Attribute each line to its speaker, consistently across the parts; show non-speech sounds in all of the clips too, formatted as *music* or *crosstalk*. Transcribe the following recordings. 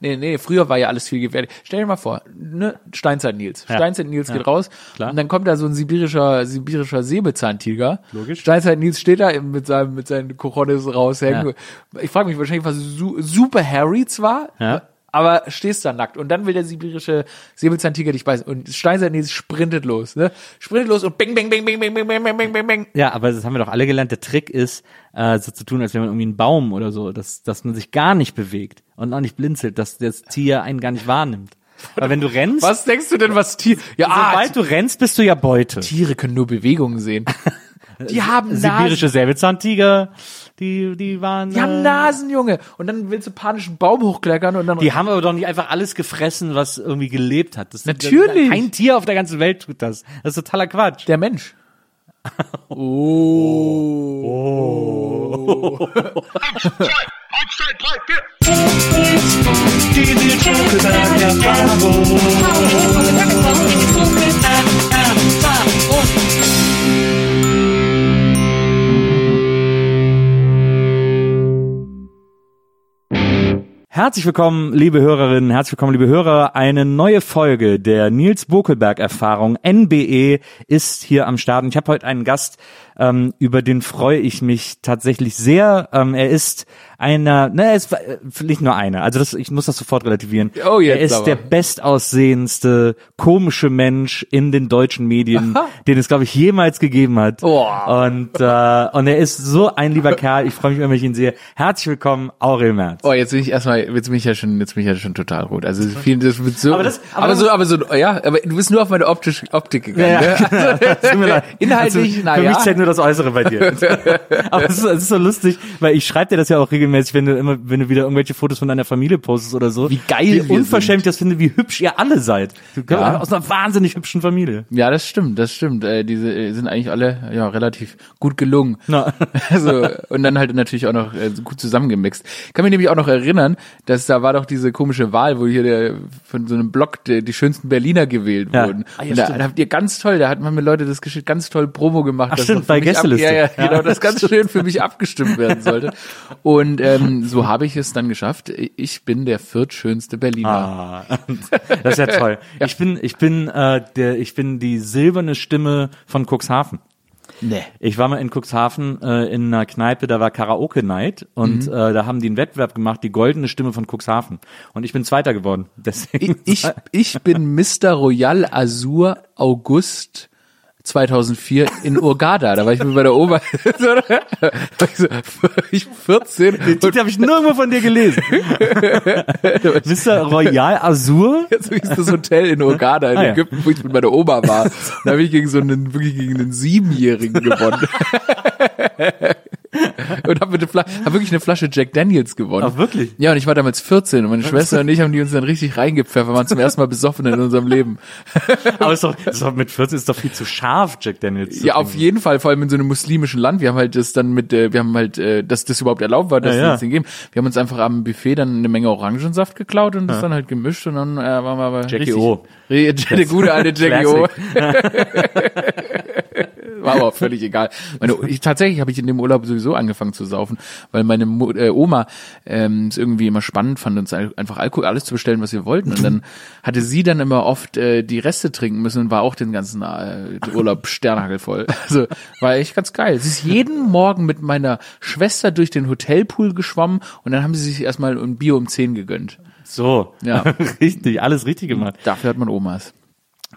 Speaker 1: Nee, nee, früher war ja alles viel gefährlich. Stell dir mal vor, ne, Steinzeit Nils. Steinzeit Nils geht raus
Speaker 2: klar.
Speaker 1: und dann kommt da so ein sibirischer, sibirischer Säbelzahntiger.
Speaker 2: Logisch.
Speaker 1: Steinzeit Nils steht da eben mit seinem, mit seinen Kochonis raushängen. Ich frage mich wahrscheinlich, was su super Harry zwar,
Speaker 2: Ja.
Speaker 1: Aber stehst da nackt und dann will der sibirische Säbelzahntiger dich beißen und Steinzeit Nils sprintet los, ne? Sprintet los und bing, bing, bing, bing, bing, bing, bing, bing, bing, bing, bing.
Speaker 2: Ja, aber das haben wir doch alle gelernt. Der Trick ist, äh, so zu tun, als wäre man irgendwie ein Baum oder so, dass, dass man sich gar nicht bewegt und auch nicht blinzelt, dass das Tier einen gar nicht wahrnimmt. Weil wenn du rennst,
Speaker 1: Was denkst du denn, was Tier, ja, ah,
Speaker 2: sobald du rennst, bist du ja Beute.
Speaker 1: Tiere können nur Bewegungen sehen. *laughs* Die haben Nasen.
Speaker 2: Sibirische Säbelzahntiger, die, die waren.
Speaker 1: Die haben
Speaker 2: äh,
Speaker 1: Nasen, Junge. Und dann willst du panisch einen Baum hochkleckern und dann.
Speaker 2: Die haben aber doch nicht einfach alles gefressen, was irgendwie gelebt hat. Das,
Speaker 1: Natürlich.
Speaker 2: Kein Tier auf der ganzen Welt tut das. Das ist totaler Quatsch.
Speaker 1: der Mensch. *laughs* *laughs* *laughs*
Speaker 2: Herzlich willkommen, liebe Hörerinnen, herzlich willkommen, liebe Hörer. Eine neue Folge der Nils Bokelberg Erfahrung NBE ist hier am Start. Und ich habe heute einen Gast, ähm, über den freue ich mich tatsächlich sehr. Ähm, er ist einer, ne, er ist äh, nicht nur einer. Also das, ich muss das sofort relativieren.
Speaker 1: Oh, jetzt
Speaker 2: er ist
Speaker 1: aber.
Speaker 2: der bestaussehendste komische Mensch in den deutschen Medien, den es glaube ich jemals gegeben hat.
Speaker 1: Oh.
Speaker 2: Und äh, und er ist so ein lieber Kerl. Ich freue mich, wenn ich ihn sehe. Herzlich willkommen, Aurel Merz.
Speaker 1: Oh, jetzt bin ich erstmal, jetzt bin ich ja schon, jetzt bin ich ja schon total rot. Also viel, das wird so,
Speaker 2: Aber das- aber
Speaker 1: aber, so, aber so, ja, aber du bist nur auf meine optische Optik gegangen.
Speaker 2: Ja, ja.
Speaker 1: Ne? *laughs*
Speaker 2: Leid.
Speaker 1: Inhaltlich,
Speaker 2: Also,
Speaker 1: na
Speaker 2: Nur das Äußere bei dir. *laughs* Aber es ist, es ist so lustig, weil ich schreibe dir das ja auch regelmäßig, wenn du immer, wenn du wieder irgendwelche Fotos von deiner Familie postest oder so.
Speaker 1: Wie geil
Speaker 2: Wie unverschämt ich das finde, wie hübsch ihr alle seid.
Speaker 1: Ja.
Speaker 2: aus einer wahnsinnig hübschen Familie.
Speaker 1: Ja, das stimmt, das stimmt. Äh, diese äh, sind eigentlich alle ja relativ gut gelungen.
Speaker 2: Na. *laughs*
Speaker 1: Also und dann halt natürlich auch noch äh, gut zusammengemixt. Ich kann mich nämlich auch noch erinnern, dass da war doch diese komische Wahl, wo hier der von so einem Blog der, die schönsten Berliner gewählt
Speaker 2: Ja.
Speaker 1: wurden.
Speaker 2: Ah, ja,
Speaker 1: und da, da habt ihr ganz toll, da hat man mir Leute das geschickt, ganz toll Promo gemacht.
Speaker 2: Ach, stimmt,
Speaker 1: ab-
Speaker 2: Gästeliste.
Speaker 1: Ja, ja,
Speaker 2: Ja.
Speaker 1: genau, das ganz schön für mich abgestimmt werden sollte. Und ähm, so habe ich es dann geschafft. Ich bin der viertschönste Berliner.
Speaker 2: Ah, das ist ja toll. *laughs* Ich bin, ich bin, äh, der, ich bin die silberne Stimme von Cuxhaven.
Speaker 1: Nee.
Speaker 2: Ich war mal in Cuxhaven äh, in einer Kneipe, da war Karaoke Night und
Speaker 1: Mhm.
Speaker 2: äh, da haben die einen Wettbewerb gemacht, die goldene Stimme von Cuxhaven. Und ich bin Zweiter geworden. *laughs* Deswegen.
Speaker 1: Ich, ich, ich bin Mr. Royal Azur August 2004 in Urgada. Da war ich mit meiner Oma. da war ich, so, *laughs* ich 14.
Speaker 2: Den Titel habe ich nirgendwo von dir gelesen. *laughs* Mr. Royal Azur?
Speaker 1: So hieß das Hotel in Urgada in
Speaker 2: Ah.
Speaker 1: Ägypten, wo ich mit meiner Oma war. Da habe ich gegen so einen, wirklich gegen einen Siebenjährigen gewonnen. *laughs* und habe hab wirklich eine Flasche Jack Daniels gewonnen.
Speaker 2: Ach, wirklich?
Speaker 1: Ja, und ich war damals 14 und meine Schwester und ich haben die uns dann richtig reingepfeffert, waren zum ersten Mal besoffen in unserem Leben. *laughs*
Speaker 2: Aber ist doch, ist doch mit 14 ist doch viel zu scharf, Jack Daniels.
Speaker 1: Ja, auf jeden Fall, vor allem in so einem muslimischen Land. Wir haben halt das dann mit, äh, wir haben halt, äh, dass das überhaupt erlaubt war, dass
Speaker 2: Ja,
Speaker 1: ja, das Ding geben. Wir haben uns einfach am Buffet dann eine Menge Orangensaft geklaut und das dann halt gemischt und dann äh, waren wir aber
Speaker 2: Jackie
Speaker 1: richtig,
Speaker 2: O. *laughs*
Speaker 1: Der gute alte Jackie O. *laughs* War aber auch völlig egal. Meine, ich, tatsächlich habe ich in dem Urlaub sowieso angefangen zu saufen, weil meine Mu äh, Oma ähm, es irgendwie immer spannend fand, uns ein- einfach Alkohol alles zu bestellen, was wir wollten. Und dann hatte sie dann immer oft äh, die Reste trinken müssen und war auch den ganzen äh, Urlaub sternhagelvoll. *laughs* Also war echt ganz geil. Sie ist jeden Morgen mit meiner Schwester durch den Hotelpool geschwommen und dann haben sie sich erstmal ein Bier um 10 gegönnt.
Speaker 2: So,
Speaker 1: Ja. *laughs*
Speaker 2: richtig, alles richtig gemacht.
Speaker 1: Dafür hat man Omas.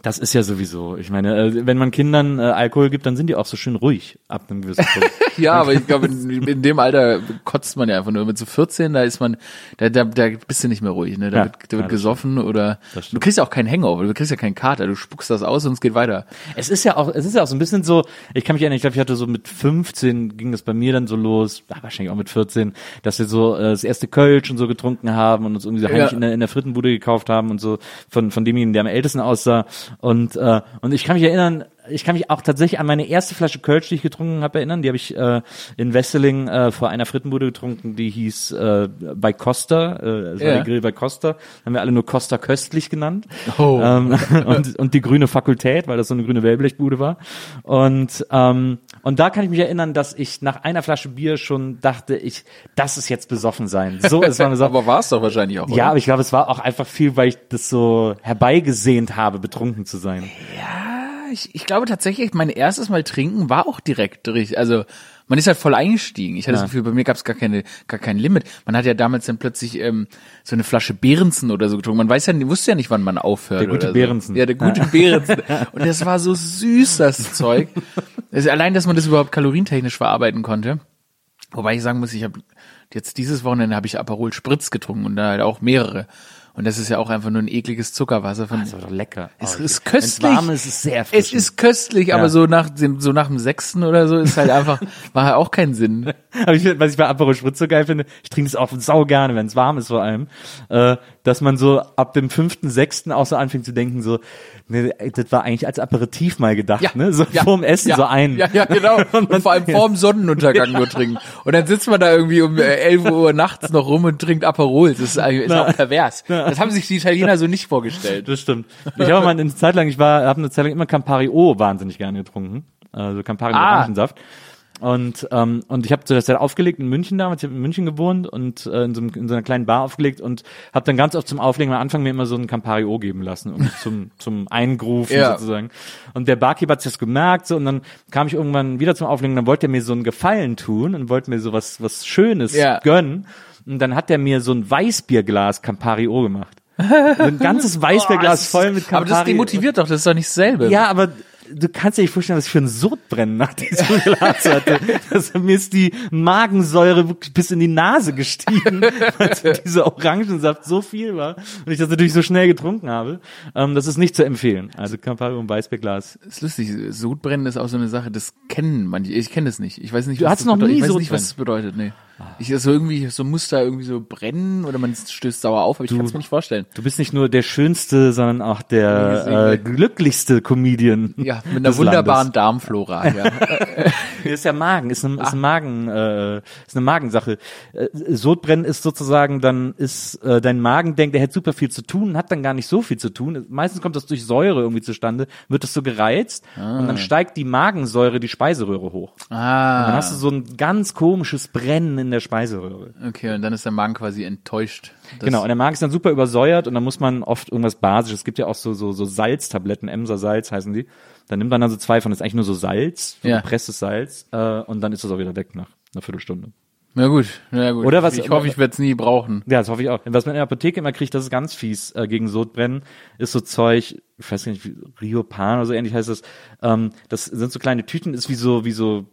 Speaker 2: Das ist ja sowieso. Ich meine, äh, wenn man Kindern äh, Alkohol gibt, dann sind die auch so schön ruhig ab einem gewissen Punkt. *laughs*
Speaker 1: Ja, aber ich glaube, in, in dem Alter kotzt man ja einfach nur. Mit so 14, da ist man, da, da, da bist du nicht mehr ruhig. Ne? Da
Speaker 2: Ja,
Speaker 1: wird, da
Speaker 2: ja,
Speaker 1: wird
Speaker 2: das
Speaker 1: gesoffen oder
Speaker 2: stimmt.
Speaker 1: du kriegst ja auch keinen Hangover, du kriegst ja keinen Kater, du spuckst das aus und es geht weiter.
Speaker 2: Es ist ja auch, es ist ja auch so ein bisschen so, ich kann mich erinnern, ich glaube, ich hatte so mit 15 ging das bei mir dann so los, ah, wahrscheinlich auch mit 14, dass wir so äh, das erste Kölsch und so getrunken haben und uns irgendwie so heimlich
Speaker 1: Ja.
Speaker 2: in, der, in der Frittenbude gekauft haben und so von, von demjenigen, der am ältesten aussah. Und, äh, und ich kann mich erinnern, ich kann mich auch tatsächlich an meine erste Flasche Kölsch, die ich getrunken habe, erinnern. Die habe ich äh, in Wesseling äh, vor einer Frittenbude getrunken, die hieß äh, bei Costa, äh, das war
Speaker 1: Ja.
Speaker 2: der Grill bei Costa, haben wir alle nur Costa köstlich genannt.
Speaker 1: Oh.
Speaker 2: Ähm, *laughs* und, und die grüne Fakultät, weil das so eine grüne Wellblechbude war. Und, ähm, und da kann ich mich erinnern, dass ich nach einer Flasche Bier schon dachte, ich, das ist jetzt besoffen sein. So ist man besoffen.
Speaker 1: Aber war es doch wahrscheinlich auch.
Speaker 2: ja,
Speaker 1: oder?
Speaker 2: aber ich glaube, es war auch einfach viel, weil ich das so herbeigesehnt habe, betrunken zu sein.
Speaker 1: ich, ich glaube tatsächlich, mein erstes Mal trinken war auch direkt richtig. Also man ist halt voll eingestiegen. Ich hatte das Gefühl, bei mir gab es gar keine, gar kein Limit. Man hat ja damals dann plötzlich ähm, so eine Flasche Behrensen oder so getrunken. Man weiß ja, wusste ja nicht, wann man aufhört.
Speaker 2: Der gute
Speaker 1: so.
Speaker 2: Behrensen.
Speaker 1: Ja, der gute Behrensen. *laughs* Und das war so süß, das Zeug. Also allein, dass man das überhaupt kalorientechnisch verarbeiten konnte. Wobei ich sagen muss, ich habe jetzt dieses Wochenende habe ich Aperol Spritz getrunken und da halt auch mehrere. Und das ist ja auch einfach nur ein ekliges Zuckerwasser von.
Speaker 2: Das war doch lecker.
Speaker 1: Es
Speaker 2: Oh,
Speaker 1: ist
Speaker 2: ich-
Speaker 1: köstlich.
Speaker 2: Warm ist, ist es sehr
Speaker 1: Es
Speaker 2: erfrischend.
Speaker 1: ist köstlich,
Speaker 2: Ja.
Speaker 1: aber so nach dem, so nach dem sechsten oder so ist halt einfach, *laughs* war halt auch kein Sinn.
Speaker 2: Aber ich, was ich bei Aperol Spritz so geil finde, ich trinke es auch sau gerne, wenn es warm ist vor allem, äh, dass man so ab dem fünften, sechsten auch so anfängt zu denken, so, ne, das war eigentlich als Aperitif mal gedacht, ne? So
Speaker 1: ja,
Speaker 2: vorm Essen
Speaker 1: ja,
Speaker 2: so ein.
Speaker 1: Ja, ja, genau. *laughs* Und vor allem vorm Sonnenuntergang nur trinken. Und dann sitzt man da irgendwie um äh, 11 Uhr nachts noch rum und trinkt Aperol. Das ist, eigentlich- ist auch pervers. Das haben sich die Italiener so nicht vorgestellt.
Speaker 2: Das stimmt. Ich habe mal eine Zeit lang, ich war, habe eine Zeit lang immer Campari O wahnsinnig gerne getrunken. Also Campari mit
Speaker 1: Ah.
Speaker 2: Orangensaft. Und, ähm, und ich habe zu der Zeit aufgelegt in München damals, ich habe in München gewohnt und äh, in, so einem, in so einer kleinen Bar aufgelegt und habe dann ganz oft zum Auflegen am Anfang mir immer so einen Campari O geben lassen, um zum, *laughs* zum Eingrufen
Speaker 1: Ja.
Speaker 2: sozusagen. Und der Barkeeper hat das gemerkt so und dann kam ich irgendwann wieder zum Auflegen und dann wollte er mir so einen Gefallen tun und wollte mir so was, was Schönes
Speaker 1: Ja.
Speaker 2: gönnen. Und dann hat er mir so ein Weißbierglas Campari O gemacht. So ein ganzes *laughs* Weißbierglas voll mit
Speaker 1: Aber
Speaker 2: Campari.
Speaker 1: das demotiviert doch, das ist doch nicht dasselbe.
Speaker 2: Ja, aber du kannst dir nicht vorstellen, was ich für ein Sodbrennen nach diesem *laughs* Glas hatte. Das, mir ist die Magensäure wirklich bis in die Nase gestiegen, *laughs* weil dieser Orangensaft so viel war und ich das natürlich so schnell getrunken habe. Ähm, das ist nicht zu empfehlen. Also Campari und Weißbierglas.
Speaker 1: ist lustig. Sodbrennen ist auch so eine Sache, das kennen manche. Ich kenne es nicht. Ich weiß nicht,
Speaker 2: Du
Speaker 1: was
Speaker 2: hattest
Speaker 1: das
Speaker 2: noch
Speaker 1: bedeutet.
Speaker 2: nie
Speaker 1: Ich weiß nicht, was das bedeutet. Nee. Ich so irgendwie so muss da irgendwie so brennen oder man stößt sauer auf, aber ich kann es mir nicht vorstellen.
Speaker 2: Du bist nicht nur der schönste, sondern auch der äh, glücklichste Comedian.
Speaker 1: Ja, mit einer wunderbaren
Speaker 2: Landes.
Speaker 1: Darmflora. Ja. *laughs* *laughs*
Speaker 2: Ist ja Magen, ist eine, ist eine Magen, äh, ist eine Magensache. Äh, Sodbrennen ist sozusagen, dann ist äh, dein Magen denkt, er hätte super viel zu tun, hat dann gar nicht so viel zu tun. Meistens kommt das durch Säure irgendwie zustande, wird das so gereizt und dann steigt die Magensäure die Speiseröhre hoch. Und dann
Speaker 1: ah,
Speaker 2: hast du so ein ganz komisches Brennen in der Speiseröhre.
Speaker 1: okay, und dann ist der Magen quasi enttäuscht.
Speaker 2: Genau, und der Magen ist dann super übersäuert und dann muss man oft irgendwas Basisches. Es gibt ja auch so, so, so Salztabletten, Emser Salz heißen die. Dann nimmt man dann so zwei von, das ist eigentlich nur so Salz, so
Speaker 1: Ja.
Speaker 2: gepresstes Salz, äh, und dann ist das auch wieder weg nach einer Viertelstunde.
Speaker 1: Na gut, na gut.
Speaker 2: Oder was-
Speaker 1: Ich hoffe, ich werde es nie brauchen.
Speaker 2: Ja, das hoffe ich auch. Was man in der Apotheke immer kriegt, das ist ganz fies äh, gegen Sodbrennen, ist so Zeug, ich weiß gar nicht, wie Riopan oder so ähnlich heißt das. Ähm, das sind so kleine Tüten, ist wie so, wie so,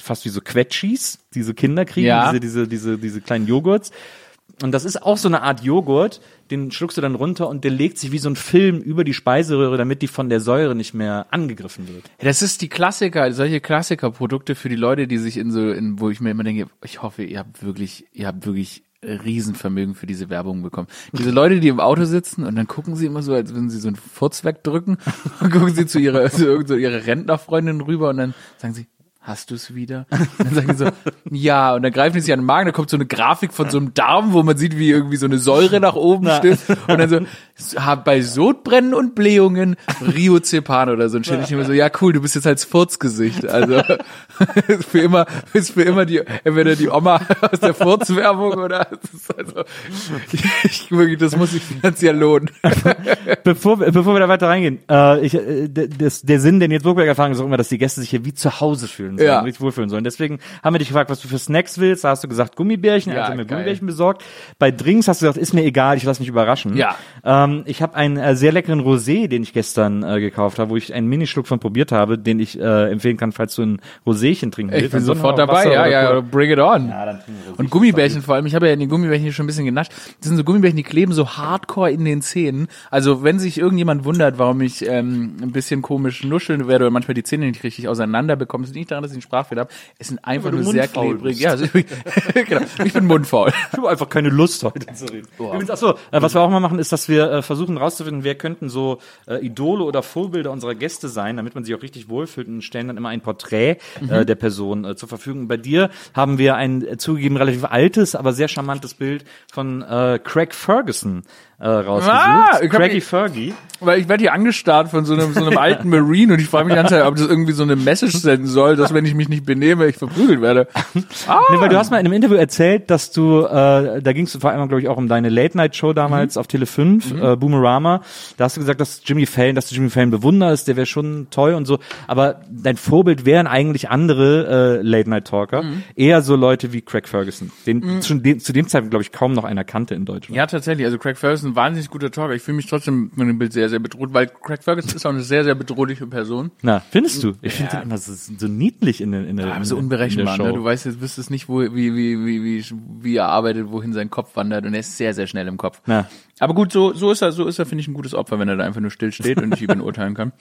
Speaker 2: fast wie so Quetschis, die so Kinder kriegen,
Speaker 1: Ja.
Speaker 2: diese, diese, diese, diese kleinen Joghurts. Und das ist auch so eine Art Joghurt, den schluckst du dann runter und der legt sich wie so ein Film über die Speiseröhre, damit die von der Säure nicht mehr angegriffen wird.
Speaker 1: Das ist die Klassiker, solche Klassikerprodukte für die Leute, die sich in so, in, wo ich mir immer denke, ich hoffe, ihr habt wirklich, ihr habt wirklich Riesenvermögen für diese Werbung bekommen. Diese Leute, die im Auto sitzen und dann gucken sie immer so, als würden sie so einen Furz wegdrücken *laughs* und gucken sie zu ihrer, zu so ihrer Rentnerfreundin rüber und dann sagen sie, hast du es wieder? Und dann sagen die so, *laughs* ja, und dann greifen die sich an den Magen, da kommt so eine Grafik von so einem Darm, wo man sieht, wie irgendwie so eine Säure nach oben stimmt und dann so, bei Sodbrennen und Blähungen Riozepan oder so. Und stelle ich mir so, ja cool, du bist jetzt als Furzgesicht. Also ist *laughs* für immer, ist für immer die, entweder die Oma aus der Furzwerbung oder also, ich, wirklich, das muss sich finanziell lohnen. *laughs*
Speaker 2: bevor, wir- bevor wir da weiter reingehen, äh, ich, äh, das, der Sinn der Nils Burgberg Erfahrung ist auch immer, dass die Gäste sich hier wie zu Hause fühlen sollen,
Speaker 1: Ja.
Speaker 2: richtig wohlfühlen sollen. Deswegen haben wir dich gefragt, was du für Snacks willst. Da hast du gesagt Gummibärchen,
Speaker 1: Ja,
Speaker 2: also
Speaker 1: geil.
Speaker 2: Gummibärchen besorgt. Bei Drinks hast du gesagt, ist mir egal, ich lasse mich überraschen.
Speaker 1: Ja.
Speaker 2: Ähm, ich habe einen äh, sehr leckeren Rosé, den ich gestern äh, gekauft habe, wo ich einen Minischluck von probiert habe, den ich äh, empfehlen kann, falls du ein Roséchen trinken willst.
Speaker 1: Ich bin sofort dabei, ja, ja, bring it on.
Speaker 2: Ja, dann Rosé.
Speaker 1: Und Gummibärchen vor allem, ich habe ja in den Gummibärchen hier schon ein bisschen genascht. Das sind so Gummibärchen, die kleben so hardcore in den Zähnen. Also wenn sich irgendjemand wundert, warum ich ähm, ein bisschen komisch nuscheln werde oder manchmal die Zähne nicht richtig auseinander bekomme, ist nicht daran, dass ich einen Sprachfehler habe. Es sind einfach nur sehr klebrig. Ja, also, *laughs* genau. Ich bin mundfaul.
Speaker 2: Ich habe einfach keine Lust heute zu reden. Übrigens, achso, äh, was wir auch mal machen, ist, dass wir äh, versuchen rauszufinden, wer könnten so äh, Idole oder Vorbilder unserer Gäste sein, damit man sich auch richtig wohlfühlt und stellen dann immer ein Porträt äh, der Person äh, zur Verfügung. Bei dir haben wir ein äh, zugegeben relativ altes, aber sehr charmantes Bild von äh, Craig Ferguson äh, rausgesucht.
Speaker 1: Ah, ich
Speaker 2: Craigy
Speaker 1: die-
Speaker 2: Fergie.
Speaker 1: Weil ich werde hier angestarrt von so einem, so einem alten Marine und ich frage mich die ganze Zeit, ob das irgendwie so eine Message senden soll, dass wenn ich mich nicht benehme, ich verprügelt werde. Ah, *laughs*
Speaker 2: Nee, weil du hast mal in einem Interview erzählt, dass du, äh, da ging es vor allem, glaube ich, auch um deine Late-Night-Show damals auf Tele 5, äh, Boomerama. Da hast du gesagt, dass Jimmy Fallon, dass du Jimmy Fallon bewunderst, der wäre schon toll und so. Aber dein Vorbild wären eigentlich andere äh, Late-Night-Talker. Eher so Leute wie Craig Ferguson, den schon de zu dem Zeitpunkt, glaube ich, kaum noch einer kannte in Deutschland.
Speaker 1: Ja, tatsächlich. Also Craig Ferguson, ein wahnsinnig guter Talker. Ich fühle mich trotzdem von dem Bild sehr, sehr bedroht, weil Craig Ferguson ist auch eine sehr, sehr bedrohliche Person.
Speaker 2: Na, findest du? Ich finde den immer so, so niedlich in der, in der,
Speaker 1: Aber
Speaker 2: in
Speaker 1: so unberechenbar,
Speaker 2: in der
Speaker 1: ne? Du weißt jetzt, wüsstest nicht, wo, wie, wie, wie, wie, wie er arbeitet, wohin sein Kopf wandert und er ist sehr, sehr schnell im Kopf.
Speaker 2: Na.
Speaker 1: Aber gut, so, so ist er, so ist er, finde ich, ein gutes Opfer, wenn er da einfach nur still steht und ich über ihn urteilen kann.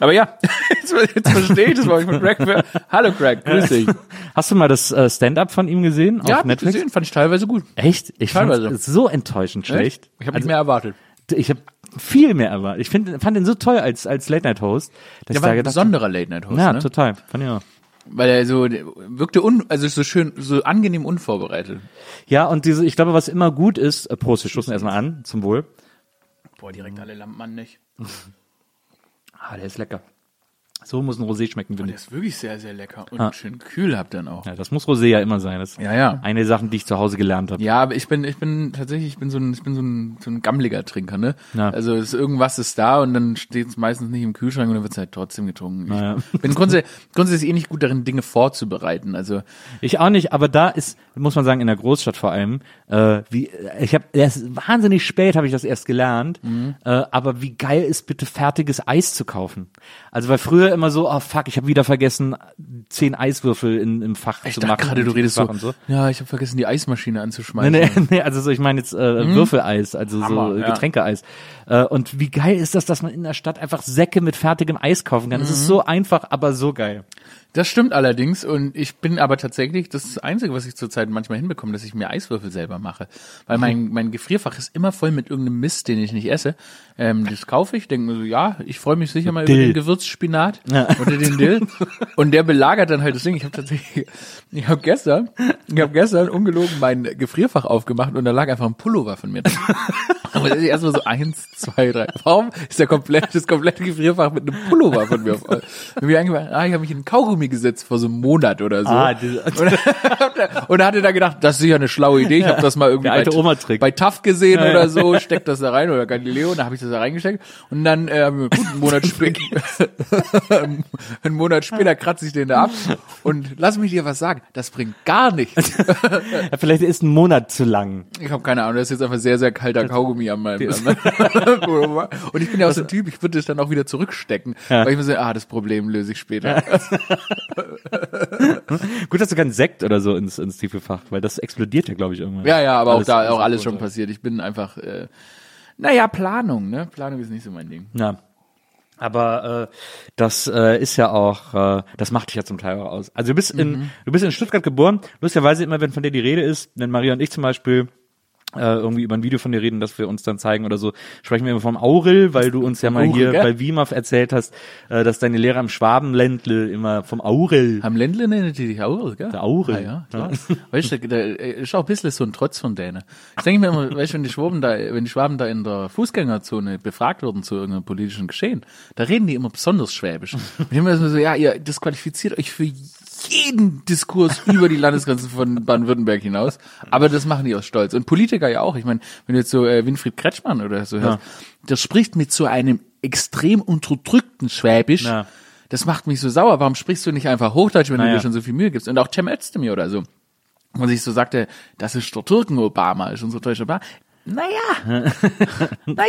Speaker 1: Aber ja, *laughs* jetzt, jetzt verstehe ich das, warum ich von Craig Fer- Hallo Craig, grüß dich.
Speaker 2: Hast du mal das äh, Stand-up von ihm gesehen
Speaker 1: Ja,
Speaker 2: auf Netflix?
Speaker 1: gesehen, fand ich teilweise gut.
Speaker 2: Echt? Ich fand
Speaker 1: Teilweise.
Speaker 2: es so enttäuschend schlecht.
Speaker 1: Ich habe
Speaker 2: Also-
Speaker 1: nicht mehr erwartet.
Speaker 2: Ich habe viel mehr erwartet. Ich find, fand ihn so toll als, als Late-Night-Host. ich
Speaker 1: war ein besonderer Late-Night-Host,
Speaker 2: Ja,
Speaker 1: ne?
Speaker 2: total. Fand ich auch.
Speaker 1: Weil er so, wirkte un, also so schön, so angenehm unvorbereitet.
Speaker 2: Ja, und diese, ich glaube, was immer gut ist, äh, Prost, wir stoßen erstmal an, zum Wohl.
Speaker 1: Boah, direkt alle Lampen an nicht. *laughs*
Speaker 2: Ah, der ist lecker. So muss ein Rosé schmecken, finde
Speaker 1: Der
Speaker 2: ich.
Speaker 1: ist wirklich sehr, sehr lecker und
Speaker 2: Ah.
Speaker 1: schön kühl habt dann auch.
Speaker 2: Ja, das muss Rosé ja immer sein. Das ist
Speaker 1: Ja, ja.
Speaker 2: eine der Sachen, die ich zu Hause gelernt habe.
Speaker 1: Ja, aber ich bin, ich bin tatsächlich, ich bin so ein, ich bin so ein, so ein gammeliger Trinker, ne?
Speaker 2: Ja.
Speaker 1: Also es, irgendwas ist da und dann steht es meistens nicht im Kühlschrank und dann wird es halt trotzdem getrunken. Ich
Speaker 2: Ja. *laughs*
Speaker 1: bin grundsätzlich, grundsätzlich eh nicht gut darin, Dinge vorzubereiten. Also
Speaker 2: Ich auch nicht, aber da ist, muss man sagen, in der Großstadt vor allem, äh, wie, ich habe erst wahnsinnig spät habe ich das erst gelernt,
Speaker 1: Mhm.
Speaker 2: äh, aber wie geil ist bitte fertiges Eis zu kaufen? Also weil früher immer so, oh fuck, ich habe wieder vergessen, zehn Eiswürfel in, im Fach
Speaker 1: ich
Speaker 2: zu machen.
Speaker 1: gerade, du redest so,
Speaker 2: und
Speaker 1: ja, ich habe vergessen, die Eismaschine anzuschmeißen.
Speaker 2: Nee, nee, *laughs* nee, also so, ich meine jetzt äh, Würfeleis, also so
Speaker 1: Hammer, ja.
Speaker 2: Getränkeeis. Äh, und wie geil ist das, dass man in der Stadt einfach Säcke mit fertigem Eis kaufen kann? Es
Speaker 1: Mhm.
Speaker 2: ist so einfach, aber so geil.
Speaker 1: Das stimmt allerdings und ich bin aber tatsächlich das, ist das Einzige, was ich zurzeit manchmal hinbekomme, dass ich mir Eiswürfel selber mache. Weil mein, *laughs* mein Gefrierfach ist immer voll mit irgendeinem Mist, den ich nicht esse. Ähm, das kaufe ich, denke mir so, ja, ich freue mich sicher mal
Speaker 2: Dill.
Speaker 1: über den Gewürzspinat oder den Dill. *laughs* Und der belagert dann halt das Ding. Ich habe tatsächlich, ich habe gestern, ich habe gestern ungelogen mein Gefrierfach aufgemacht und da lag einfach ein Pullover von mir drin. *laughs* Aber das ist erstmal so eins, zwei, drei. Warum ist der komplette, das komplette Gefrierfach mit einem Pullover von mir voll? Und mir eingefallen, ah, ich habe mich in einen Kaugummi gesetzt vor so einem Monat oder so.
Speaker 2: Ah, diese-
Speaker 1: und, und hatte da gedacht, das ist sicher eine schlaue Idee. Ich habe das mal irgendwie bei, bei TAF gesehen
Speaker 2: Ja, ja.
Speaker 1: oder so, steckt das da rein oder Galileo, da habe ich das da reingesteckt und dann äh, gut, einen Monat *laughs* später *laughs* einen Monat später kratze ich den da ab und lass mich dir was sagen, das bringt gar nichts. *laughs*
Speaker 2: Ja, vielleicht ist ein Monat zu lang.
Speaker 1: Ich habe keine Ahnung, das ist jetzt einfach sehr, sehr kalter Kaugummi an meinem, an meinem. Und ich bin ja auch so ein Typ, ich würde es dann auch wieder zurückstecken.
Speaker 2: Ja.
Speaker 1: Weil ich mir so, ah, das Problem löse ich später. *laughs*
Speaker 2: Gut, dass du keinen Sekt oder so ins, ins Tiefkühlfach, weil das explodiert ja, glaube ich, irgendwann.
Speaker 1: Ja, ja, aber
Speaker 2: Alles-
Speaker 1: auch da
Speaker 2: alles
Speaker 1: auch alles schon passiert. Ich bin einfach, äh, naja, Planung, ne? Planung ist nicht so mein Ding.
Speaker 2: Ja. Aber äh, das äh, ist ja auch, äh, das macht dich ja zum Teil auch aus. Also du bist in, du bist in Stuttgart geboren. Lustigerweise immer, wenn von dir die Rede ist, wenn Maria und ich zum Beispiel irgendwie über ein Video von dir reden, dass wir uns dann zeigen oder so, sprechen wir immer vom Aurel, weil du uns ja mal
Speaker 1: Aurel,
Speaker 2: hier
Speaker 1: gell?
Speaker 2: bei WIMAF erzählt hast, äh, dass deine Lehrer im Schwabenländle immer vom Aurel.
Speaker 1: Am Ländle nennen die dich Aurel, gell?
Speaker 2: Der Aurel.
Speaker 1: Ah, ja, klar. Weißt du, da ist auch ein bisschen so ein Trotz von denen. Ich denke mir immer, weißt du, wenn die Schwaben da, wenn die Schwaben da in der Fußgängerzone befragt wurden zu irgendeinem politischen Geschehen, da reden die immer besonders Schwäbisch. *laughs* Und immer so, ja, ihr disqualifiziert euch für jeden Diskurs über die Landesgrenzen von Baden-Württemberg hinaus. Aber das machen die aus Stolz. Und Politiker ja auch. Ich meine, wenn du jetzt so äh, Winfried Kretschmann oder so hörst, der spricht mit so einem extrem unterdrückten Schwäbisch.
Speaker 2: Ja.
Speaker 1: Das macht mich so sauer. Warum sprichst du nicht einfach Hochdeutsch, wenn du
Speaker 2: Naja.
Speaker 1: dir schon so viel Mühe gibst? Und auch Cem Özdemir oder so. Und sich so sagte, das ist der Türken-Obama, ist unser deutscher Obama. Naja, *laughs* naja,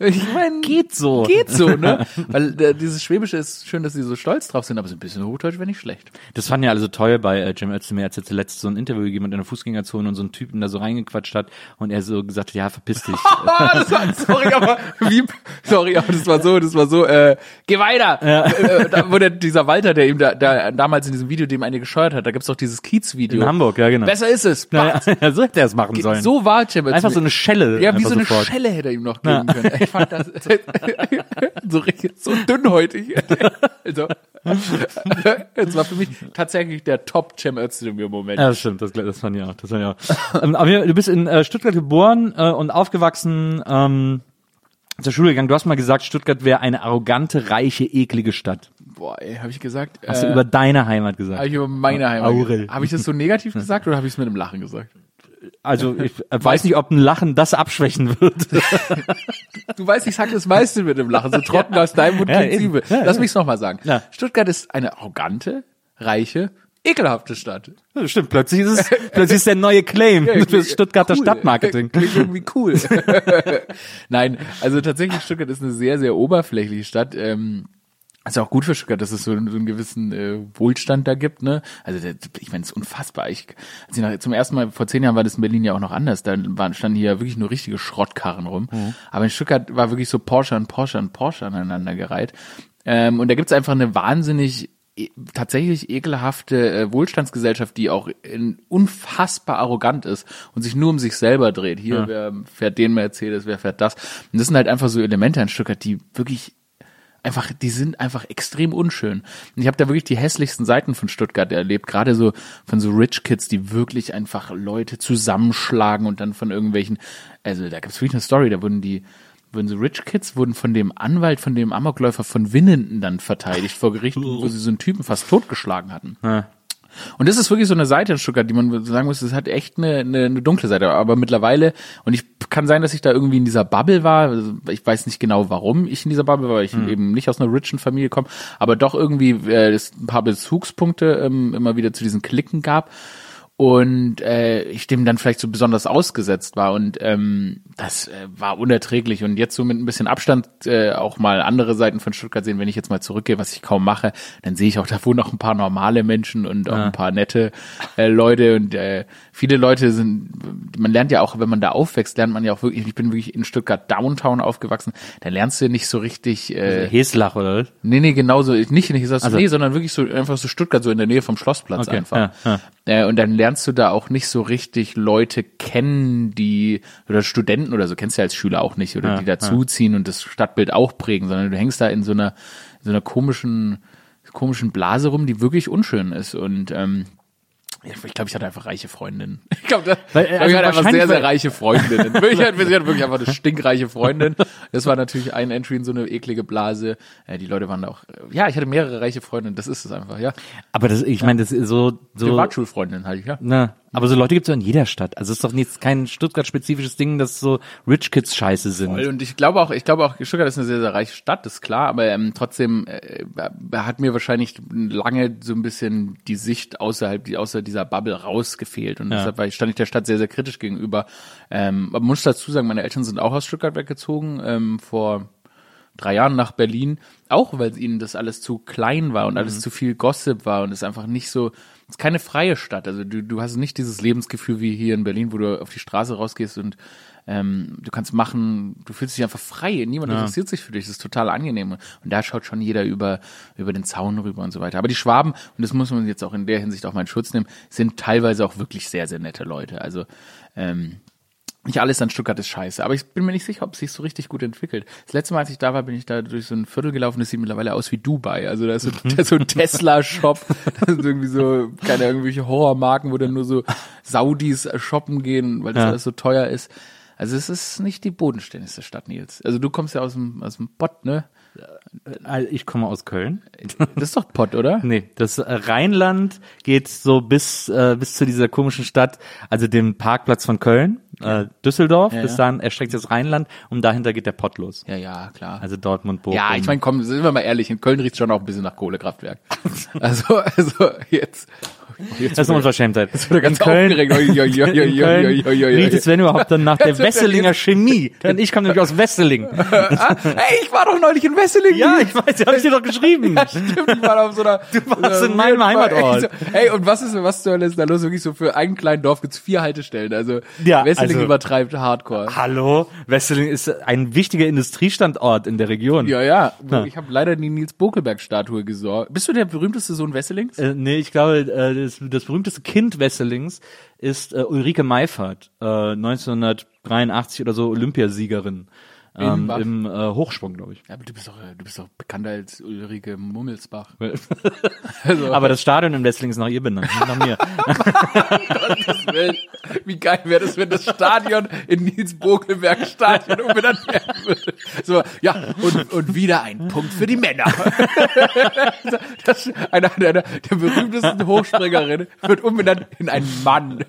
Speaker 1: ich meine,
Speaker 2: Geht so.
Speaker 1: Geht so, ne? *laughs* Weil äh, dieses Schwäbische ist schön, dass sie so stolz drauf sind, aber so ein bisschen Hochdeutsch wäre nicht schlecht.
Speaker 2: Das fanden ja alle so toll bei äh, Jim Özdemir, als er zuletzt so ein Interview gegeben hat in der Fußgängerzone und so einen Typen da so reingequatscht hat und er so gesagt hat, ja, verpiss dich. *laughs*
Speaker 1: Das war, sorry, aber wie, sorry, aber das war so, das war so, äh, geh weiter. Äh, äh, da, wo der, dieser Walter, der ihm da, da damals in diesem Video, dem eine gescheuert hat, da gibt's doch dieses Kiez-Video.
Speaker 2: In Hamburg, ja, genau.
Speaker 1: Besser ist es.
Speaker 2: Naja, ja, so hätte er es machen sollen.
Speaker 1: So war Cem
Speaker 2: Einfach so eine Schelle.
Speaker 1: Ja, wie so eine
Speaker 2: sofort.
Speaker 1: Schelle hätte er ihm noch geben können. Ich fand das *laughs* so, richtig- so dünnhäutig. Also, das war für mich tatsächlich der Top Cem Özdemir-Moment.
Speaker 2: Ja, das stimmt, das, das fand ich auch. Das fand ich auch. aber du bist in äh, Stuttgart geboren äh, und aufgewachsen, ähm, zur Schule gegangen. Du hast mal gesagt, Stuttgart wäre eine arrogante, reiche, eklige Stadt.
Speaker 1: Boah, ey, habe ich gesagt?
Speaker 2: Hast du
Speaker 1: äh,
Speaker 2: über deine Heimat gesagt?
Speaker 1: Habe ich über meine Heimat
Speaker 2: Aurel.
Speaker 1: gesagt. Habe ich das so negativ gesagt oder habe ich es mit einem Lachen gesagt?
Speaker 2: Also ich weiß nicht, ob ein Lachen das abschwächen wird.
Speaker 1: Du weißt, ich sag das meiste mit dem Lachen, so trocken aus deinem Mund
Speaker 2: Ja,
Speaker 1: übel.
Speaker 2: Ja,
Speaker 1: Lass
Speaker 2: ja.
Speaker 1: mich's nochmal sagen.
Speaker 2: Ja.
Speaker 1: Stuttgart ist eine arrogante, reiche, ekelhafte Stadt.
Speaker 2: Ja, Stimmt, plötzlich ist es, plötzlich ist der neue Claim *laughs* fürs Stuttgarter
Speaker 1: Cool.
Speaker 2: Stadtmarketing.
Speaker 1: Klingt irgendwie cool. *laughs* *laughs* Nein, also tatsächlich Stuttgart ist eine sehr, sehr oberflächliche Stadt. Ähm, ist auch gut für Stuttgart, dass es so, so einen gewissen äh, Wohlstand da gibt, ne? Also der, ich meine, es ist unfassbar. Ich, als ich nach, zum ersten Mal vor zehn Jahren war das in Berlin ja auch noch anders. Da waren, standen hier wirklich nur richtige Schrottkarren rum. Aber in Stuttgart war wirklich so Porsche und Porsche und Porsche aneinander gereiht. Ähm, und da gibt's einfach eine wahnsinnig e- tatsächlich ekelhafte äh, Wohlstandsgesellschaft, die auch in, unfassbar arrogant ist und sich nur um sich selber dreht. Hier, wer fährt den Mercedes, wer fährt das? Und das sind halt einfach so Elemente in Stuttgart, die wirklich einfach, die sind einfach extrem unschön. Und ich habe da wirklich die hässlichsten Seiten von Stuttgart erlebt, gerade so von so Rich Kids, die wirklich einfach Leute zusammenschlagen und dann von irgendwelchen, also da gibt's wirklich eine Story, da wurden die wurden so Rich Kids wurden von dem Anwalt, von dem Amokläufer von Winnenden dann verteidigt vor Gericht, wo sie so einen Typen fast totgeschlagen hatten. Und das ist wirklich so eine Seite in Stuttgart, die man sagen muss, das hat echt eine, eine, eine dunkle Seite. Aber mittlerweile, und ich kann sein, dass ich da irgendwie in dieser Bubble war. Also Ich weiß nicht genau, warum ich in dieser Bubble war, weil ich eben nicht aus einer richen Familie komme, aber doch irgendwie äh, es ein paar Bezugspunkte ähm, immer wieder zu diesen Klicken gab und äh, ich dem dann vielleicht so besonders ausgesetzt war. Und ähm, das äh, war unerträglich. Und jetzt so mit ein bisschen Abstand äh, auch mal andere Seiten von Stuttgart sehen, wenn ich jetzt mal zurückgehe, was ich kaum mache, dann sehe ich auch, *laughs* da wohnen auch ein paar normale Menschen und auch ein paar nette äh, Leute. Und äh, viele Leute sind, man lernt ja auch, wenn man da aufwächst, lernt man ja auch wirklich, ich bin wirklich in Stuttgart Downtown aufgewachsen, da lernst du nicht so richtig äh,
Speaker 2: Heslach, oder? was?
Speaker 1: Nee, nee, genauso, nicht, nicht das,
Speaker 2: Also-
Speaker 1: nee, sondern wirklich so, einfach so Stuttgart, so in der Nähe vom Schlossplatz
Speaker 2: Okay,
Speaker 1: einfach.
Speaker 2: ja,
Speaker 1: Äh, und dann lernst du da auch nicht so richtig Leute kennen, die, oder Studenten oder so, kennst du ja als Schüler auch nicht, oder
Speaker 2: Ja,
Speaker 1: die dazuziehen und das Stadtbild auch prägen, sondern du hängst da in so einer, in so einer komischen, komischen Blase rum, die wirklich unschön ist und, ähm, ich glaube, ich hatte einfach reiche Freundinnen. Ich glaube, *laughs* da,
Speaker 2: Weil,
Speaker 1: ich glaub,
Speaker 2: also
Speaker 1: ich hatte einfach sehr, sehr reiche Freundinnen. Ich hatte ich wirklich einfach eine stinkreiche Freundin. Das war natürlich ein Entry in so eine eklige Blase. Äh, die Leute waren da auch, ja, ich hatte mehrere reiche Freundinnen. Das ist es einfach, ja.
Speaker 2: Aber das, ich meine, das ist so, so,
Speaker 1: Privatschulfreundinnen hatte ich, ja.
Speaker 2: na, aber so Leute gibt's ja in jeder Stadt. Also es ist doch jetzt kein Stuttgart-spezifisches Ding, dass so Rich Kids scheiße sind.
Speaker 1: Voll. Und ich glaube auch, ich glaube auch, Stuttgart ist eine sehr, sehr reiche Stadt, ist klar, aber ähm, trotzdem äh, hat mir wahrscheinlich lange so ein bisschen die Sicht außerhalb, die, außer dieser Bubble rausgefehlt. Und deshalb war ich, stand ich der Stadt sehr, sehr kritisch gegenüber. Ähm, man muss dazu sagen, meine Eltern sind auch aus Stuttgart weggezogen, ähm, vor drei Jahren nach Berlin, auch weil ihnen das alles zu klein war und alles zu viel Gossip war und es einfach nicht so, es ist keine freie Stadt. Also du, du hast nicht dieses Lebensgefühl wie hier in Berlin, wo du auf die Straße rausgehst und ähm, du kannst machen, du fühlst dich einfach frei, niemand interessiert sich für dich, das ist total angenehm. Und da schaut schon jeder über, über den Zaun rüber und so weiter. Aber die Schwaben, und das muss man jetzt auch in der Hinsicht auch mal in Schutz nehmen, sind teilweise auch wirklich sehr, sehr nette Leute. Also ähm, nicht alles an Stuttgart ist scheiße, aber ich bin mir nicht sicher, ob es sich so richtig gut entwickelt. Das letzte Mal, als ich da war, bin ich da durch so ein Viertel gelaufen, das sieht mittlerweile aus wie Dubai. Also da ist so, da ist so ein Tesla-Shop, *laughs* da sind irgendwie so, keine irgendwelche Horrormarken, wo dann nur so Saudis shoppen gehen, weil das
Speaker 2: Ja.
Speaker 1: alles so teuer ist. Also es ist nicht die bodenständigste Stadt, Nils. Also du kommst ja aus dem, aus dem Pott, ne?
Speaker 2: Äh, Ich komme aus Köln.
Speaker 1: Das ist doch Pott, oder?
Speaker 2: Nee, das äh, Rheinland geht so bis, äh, bis zu dieser komischen Stadt, also dem Parkplatz von Köln, äh, Düsseldorf,
Speaker 1: Ja,
Speaker 2: bis dahin erstreckt sich das Rheinland und dahinter geht der Pott los.
Speaker 1: Ja, ja, klar.
Speaker 2: Also Dortmund, Bochum.
Speaker 1: Ja, ich meine, komm, sind wir mal ehrlich, in Köln riecht schon auch ein bisschen nach Kohlekraftwerk. *laughs* Also, also jetzt.
Speaker 2: Das ist eine Unverschämtheit.
Speaker 1: wird er ganz oi,
Speaker 2: in Köln wenn überhaupt, dann nach der
Speaker 1: er
Speaker 2: Wesselinger Chemie. *laughs* Denn ich komme nämlich aus Wesseling. *laughs*
Speaker 1: Ah, hey, ich war doch neulich in Wesseling.
Speaker 2: Ja, ich weiß, hab ich dir doch geschrieben. *laughs*
Speaker 1: Ja, stimmt, ich war auf so einer. Du
Speaker 2: warst in meinem Heimatort.
Speaker 1: Hey, und was ist, was zur Hölle ist da los? Wirklich so für einen kleinen Dorf gibt's vier Haltestellen. Also,
Speaker 2: Ja,
Speaker 1: Wesseling
Speaker 2: also-
Speaker 1: übertreibt Hardcore.
Speaker 2: Hallo, Wesseling ist ein wichtiger Industriestandort in der Region.
Speaker 1: Ja, ja. Ich habe leider die Nils Bokelberg-Statue gesorgt. Bist du der berühmteste Sohn Wesselings?
Speaker 2: Äh, nee, ich glaube, äh, das, das berühmteste Kind Wesselings ist äh, Ulrike Meifert, äh, 1983 oder so Olympiasiegerin. Ähm? Im äh, Hochsprung, glaube ich.
Speaker 1: Ja, aber du bist doch, äh, du bist doch bekannter als Ulrike Mummelsbach. *laughs*
Speaker 2: Aber das Stadion in Wesseling ist nach ihr benannt, nicht nach mir. *laughs*
Speaker 1: Wie geil wäre das, wenn das Stadion in Nils Bokelberg Stadion umbenannt werden würde. So, ja, und, und wieder ein Punkt für die Männer. *laughs* Das, einer, einer der berühmtesten Hochspringerinnen wird umbenannt in einen Mann.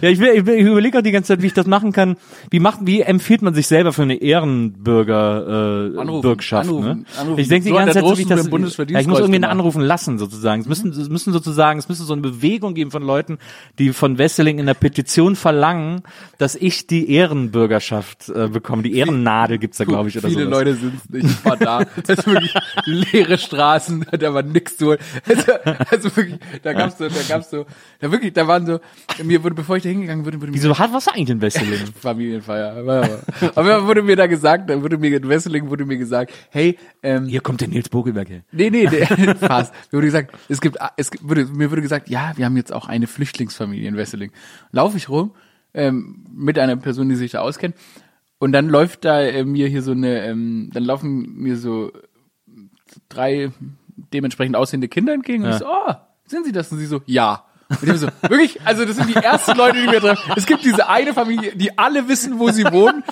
Speaker 2: ja, ich, will, ich, will, ich überlege auch die ganze Zeit, wie ich das machen kann. Wie macht, wie empfiehlt man sich selber für eine Ehrenbürger äh,
Speaker 1: Anrufen,
Speaker 2: Bürgschaft?
Speaker 1: anrufen,
Speaker 2: ne?
Speaker 1: anrufen.
Speaker 2: Ich denke die
Speaker 1: So an
Speaker 2: ganze Zeit, so, wie ich das, ja, ich muss irgendwie anrufen lassen sozusagen. Es müssen, es müssen sozusagen, es müsste so eine Bewegung geben von Leuten, die von Wesseling in der Petition verlangen, dass ich die Ehrenbürgerschaft äh, bekomme. Die Ehrennadel gibt's da, glaube ich, oder
Speaker 1: Viele
Speaker 2: sowas.
Speaker 1: Leute sind nicht. Ich war da. *laughs* Das ist wirklich leere Straßen, *laughs* da war nix zu holen. Also, also wirklich, da gab's so, da gab's so, da wirklich, da waren so, mir wurde, bevor ich da hingegangen wurde, wurde mir
Speaker 2: Wieso hat was eigentlich in Wesseling? *laughs*
Speaker 1: Familienfeier. Aber wurde mir da gesagt, da wurde mir in Wesseling wurde mir gesagt, hey, ähm,
Speaker 2: Hier kommt der Nils Bogelberg her.
Speaker 1: nee, nee, der, *laughs* fast. Mir wurde gesagt, es gibt, es wurde, mir wurde gesagt, ja, wir haben jetzt auch eine Flüchtlingsfamilie in Wesseling. Laufe ich rum ähm, mit einer Person, die sich da auskennt, und dann läuft da äh, mir hier so eine, ähm, dann laufen mir so drei dementsprechend aussehende Kinder entgegen und ich so, oh, sind sie das? Und sie so, ja. Und ich so, wirklich, also das sind die ersten Leute, die mir treffen. Es gibt diese eine Familie, die alle wissen, wo sie wohnen.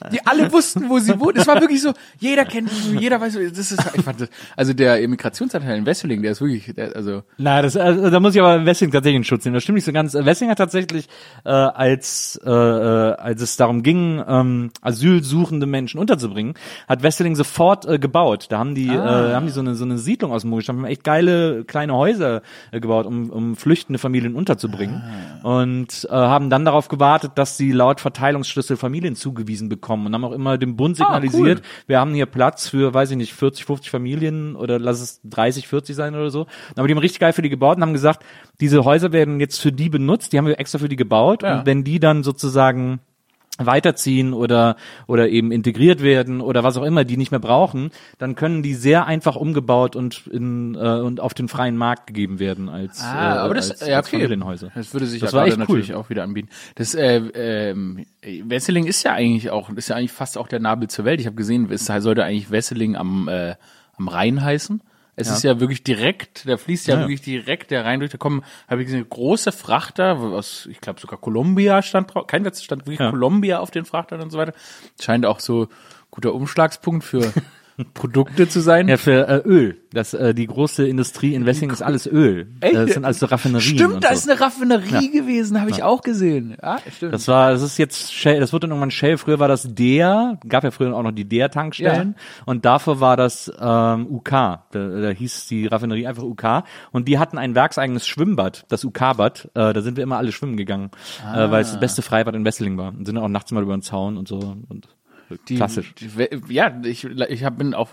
Speaker 1: *laughs* Die alle wussten, wo sie wohnen. Es war wirklich so, jeder kennt die, jeder weiß, das ist, ich fand das, also der Immigrationsanteil in Wesseling, der ist wirklich, der, also,
Speaker 2: Na, das, also, da muss ich aber Wessling tatsächlich in Schutz nehmen. Das stimmt nicht so ganz. Wessling hat tatsächlich, äh, als, äh, äh, als es darum ging, ähm, asylsuchende Menschen unterzubringen, hat Wesseling sofort äh, gebaut. Da haben die, äh, haben die so eine, so eine Siedlung aus dem Mogelstamm, haben echt geile kleine Häuser äh, gebaut, um, um flüchtende Familien unterzubringen. Und äh, haben dann darauf gewartet, dass sie laut Verteilungsschlüssel Familien zugewiesen bekommen und haben auch immer dem Bund signalisiert, wir haben hier Platz für, weiß ich nicht, 40, 50 Familien oder lass es 30, 40 sein oder so. Aber die haben richtig geil für die gebaut und haben gesagt, diese Häuser werden jetzt für die benutzt, die haben wir extra für die gebaut
Speaker 1: Ja.
Speaker 2: und wenn die dann sozusagen weiterziehen oder oder eben integriert werden oder was auch immer die nicht mehr brauchen, dann können die sehr einfach umgebaut und in äh, und auf den freien Markt gegeben werden als äh,
Speaker 1: Ah, aber das,
Speaker 2: als,
Speaker 1: ja, okay.
Speaker 2: Familienhäuser.
Speaker 1: Das würde sich
Speaker 2: Das
Speaker 1: ja gerade
Speaker 2: echt cool.
Speaker 1: natürlich auch wieder anbieten. Das, äh, ähm, Wesseling ist ja eigentlich auch, ist ja eigentlich fast auch der Nabel zur Welt. Ich habe gesehen, es sollte eigentlich Wesseling am, äh, am Rhein heißen. Es ist ja wirklich direkt, da fließt ja,
Speaker 2: Ja.
Speaker 1: wirklich direkt der Rhein durch. Da kommen, habe ich gesehen, große Frachter aus, ich glaube sogar Columbia stand drauf, kein Witz, stand wirklich
Speaker 2: Ja.
Speaker 1: Columbia auf den Frachtern und so weiter. Scheint auch so guter Umschlagspunkt für *laughs* Produkte zu sein.
Speaker 2: Ja, für äh, Öl. Das, äh, die große Industrie in Wesseling ist alles Öl.
Speaker 1: Echt?
Speaker 2: Äh, Das sind alles so Raffinerien.
Speaker 1: Stimmt, da
Speaker 2: so.
Speaker 1: ist eine Raffinerie gewesen, habe ich auch gesehen. Ja, stimmt.
Speaker 2: Das war, das ist jetzt Shell, das wird dann irgendwann Shell. Früher war das der, gab ja früher auch noch die der Tankstellen. Und davor war das ähm, UK. Da, da hieß die Raffinerie einfach UK. Und die hatten ein werkseigenes Schwimmbad, das UK-Bad. Äh, da sind wir immer alle schwimmen gegangen, äh, weil es das beste Freibad in Wesseling war. Und sind auch nachts mal über den Zaun und so. Und
Speaker 1: Die,
Speaker 2: klassisch.
Speaker 1: Die, ja, ich, ich hab, bin auch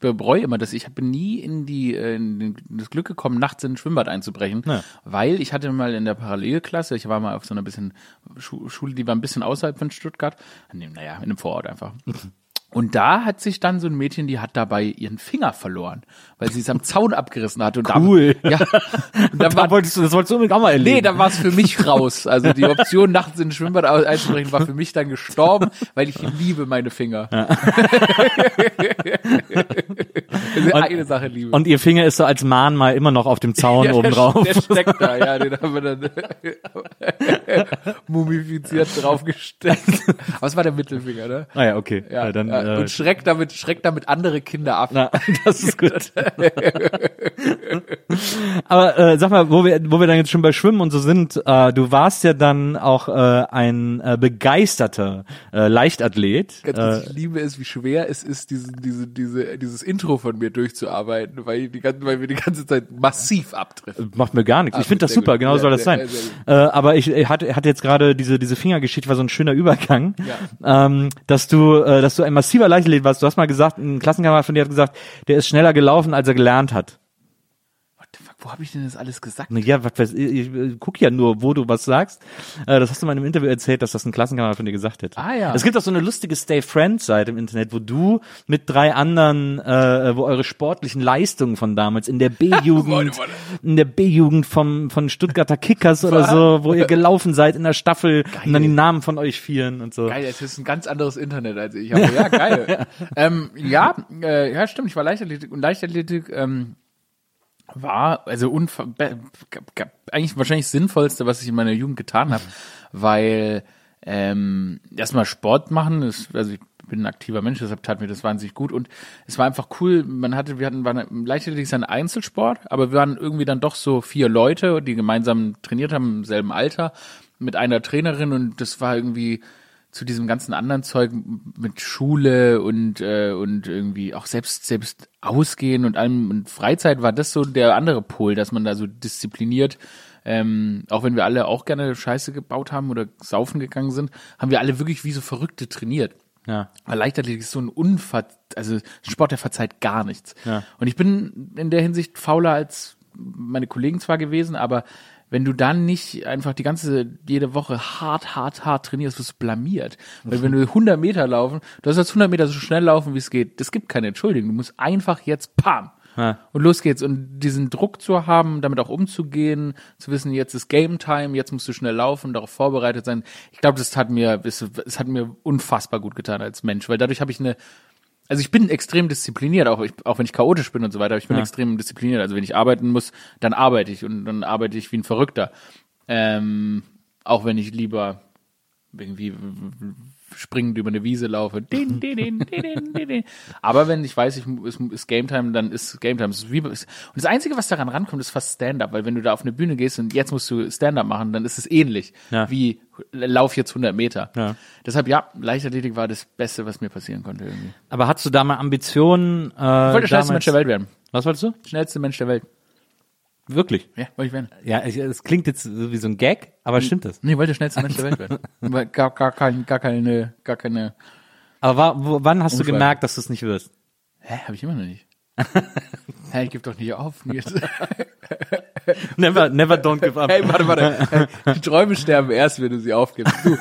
Speaker 1: be- bereue immer, dass ich bin nie in die in das Glück gekommen, nachts in ein Schwimmbad einzubrechen,
Speaker 2: Ja.
Speaker 1: weil ich hatte mal in der Parallelklasse, ich war mal auf so einer bisschen Schu Schule, die war ein bisschen außerhalb von Stuttgart, naja, in einem Vorort einfach. *laughs* Und da hat sich dann so ein Mädchen, die hat dabei ihren Finger verloren, weil sie es am Zaun abgerissen hat. Und
Speaker 2: Cool.
Speaker 1: Da, ja. *laughs* Und da
Speaker 2: Da
Speaker 1: war,
Speaker 2: wolltest du, das wolltest du unbedingt auch mal erleben.
Speaker 1: nee, da war es für mich raus. Also die Option, nachts in ein Schwimmbad einzubrechen, war für mich dann gestorben, weil ich liebe meine Finger. *laughs* also eine Sache liebe.
Speaker 2: Und ihr Finger ist so als Mahnmal immer noch auf dem Zaun *laughs* oben
Speaker 1: der,
Speaker 2: drauf.
Speaker 1: Der steckt da, ja, den haben wir dann *laughs* mumifiziert draufgesteckt. Aber es war der Mittelfinger, ne?
Speaker 2: Ah ja, okay.
Speaker 1: Ja,
Speaker 2: Ja, dann,
Speaker 1: ja.
Speaker 2: äh,
Speaker 1: und schreckt damit, schreckt damit andere Kinder ab.
Speaker 2: na, *laughs* das ist gut. Aber äh, sag mal, wo wir, wo wir dann jetzt schon bei Schwimmen und so sind, äh, du warst ja dann auch äh, ein äh, begeisterter äh, Leichtathlet.
Speaker 1: Ganz
Speaker 2: Äh,
Speaker 1: ich liebe es, wie schwer es ist, diese, diese, diese, dieses Intro von mir durchzuarbeiten, weil, die ganze, weil wir die ganze Zeit massiv abdriften.
Speaker 2: Macht mir gar nichts. Ich finde das super, genau
Speaker 1: Ja,
Speaker 2: soll das sein. Äh, aber ich, hatte, hatte jetzt gerade diese, diese Fingergeschichte, war so ein schöner Übergang, ähm, dass du, äh, dass du ein massiver Leichtathlet warst. Du hast mal gesagt, ein Klassenkamerad von dir hat gesagt, der ist schneller gelaufen, als er gelernt hat.
Speaker 1: Wo habe ich denn das alles gesagt?
Speaker 2: Ja, was weiß ich, ich äh, guck ja nur, wo du was sagst. Äh, das hast du mal in einem Interview erzählt, dass das ein Klassenkamerad von dir gesagt hätte.
Speaker 1: Ah, ja.
Speaker 2: Es gibt auch so eine lustige Stay Friends Seite im Internet, wo du mit drei anderen, äh, wo eure sportlichen Leistungen von damals in der *laughs* B-Jugend, in der B-Jugend vom von Stuttgarter Kickers oder so, wo ihr gelaufen seid in der Staffel und dann die Namen von euch vieren und so.
Speaker 1: Geil, es ist ein ganz anderes Internet als ich. Aber ja, geil. *laughs* ähm, ja, äh, ja, stimmt. Ich war Leichtathletik und Leichtathletik ähm, war also unver eigentlich wahrscheinlich das sinnvollste, was ich in meiner Jugend getan habe, weil ähm, erstmal Sport machen, ist, also ich bin ein aktiver Mensch, deshalb tat mir das wahnsinnig gut und es war einfach cool. Man hatte, wir hatten, waren, Leichtathletik ist ein Einzelsport, aber wir waren irgendwie dann doch so vier Leute, die gemeinsam trainiert haben im selben Alter mit einer Trainerin und das war irgendwie zu diesem ganzen anderen Zeug mit Schule und äh, und irgendwie auch selbst selbst ausgehen und allem und Freizeit war das so der andere Pol, dass man da so diszipliniert ähm, auch wenn wir alle auch gerne Scheiße gebaut haben oder saufen gegangen sind, haben wir alle wirklich wie so Verrückte trainiert.
Speaker 2: Ja.
Speaker 1: Weil Leichtathletik ist so ein Unver, also ein Sport, der verzeiht gar nichts.
Speaker 2: Ja.
Speaker 1: Und ich bin in der Hinsicht fauler als meine Kollegen zwar gewesen, aber wenn du dann nicht einfach die ganze, jede Woche hart, hart, hart trainierst, wirst du blamiert. Weil wenn du *laughs* 100 Meter laufen, du hast jetzt 100 Meter so schnell laufen, wie es geht. Das gibt keine Entschuldigung. Du musst einfach jetzt, pam,
Speaker 2: Ja.
Speaker 1: und los geht's. Und diesen Druck zu haben, damit auch umzugehen, zu wissen, jetzt ist Game Time, jetzt musst du schnell laufen, darauf vorbereitet sein. Ich glaube, das hat mir, es, es hat mir unfassbar gut getan als Mensch, weil dadurch habe ich eine, also ich bin extrem diszipliniert, auch, ich, auch wenn ich chaotisch bin und so weiter, aber ich bin extrem diszipliniert. Also wenn ich arbeiten muss, dann arbeite ich und dann arbeite ich wie ein Verrückter. Ähm, auch wenn ich lieber irgendwie springend über eine Wiese laufe. *laughs* Din, din, din, din, din, din. Aber wenn ich weiß, ich, es ist Game Time, dann ist Game Time. Es ist wie, und das Einzige, was daran rankommt, ist fast Stand-up, weil wenn du da auf eine Bühne gehst und jetzt musst du Stand-up machen, dann ist es ähnlich
Speaker 2: Ja.
Speaker 1: wie lauf jetzt 100 Meter.
Speaker 2: Ja.
Speaker 1: Deshalb ja, Leichtathletik war das Beste, was mir passieren konnte irgendwie.
Speaker 2: Aber hattest du da mal Ambitionen? Äh,
Speaker 1: Ich wollte der schnellste Mensch der Welt werden.
Speaker 2: Was wolltest du?
Speaker 1: Schnellste Mensch der Welt.
Speaker 2: Wirklich?
Speaker 1: Ja, wollte ich werden.
Speaker 2: Ja, es klingt jetzt so wie so ein Gag, aber stimmt das?
Speaker 1: Nee, wollte der schnellste Mensch der Welt werden. *laughs* Weil Gar, gar, kein, gar keine, gar keine,
Speaker 2: Aber wa- wo, wann hast du gemerkt, dass du es nicht wirst?
Speaker 1: hä, hab ich immer noch nicht. *laughs* Hä, ich geb doch nicht auf, Nils. *laughs*
Speaker 2: Never, never don't give up.
Speaker 1: Hey, warte, warte. Die Träume sterben erst, wenn du sie aufgibst. Du,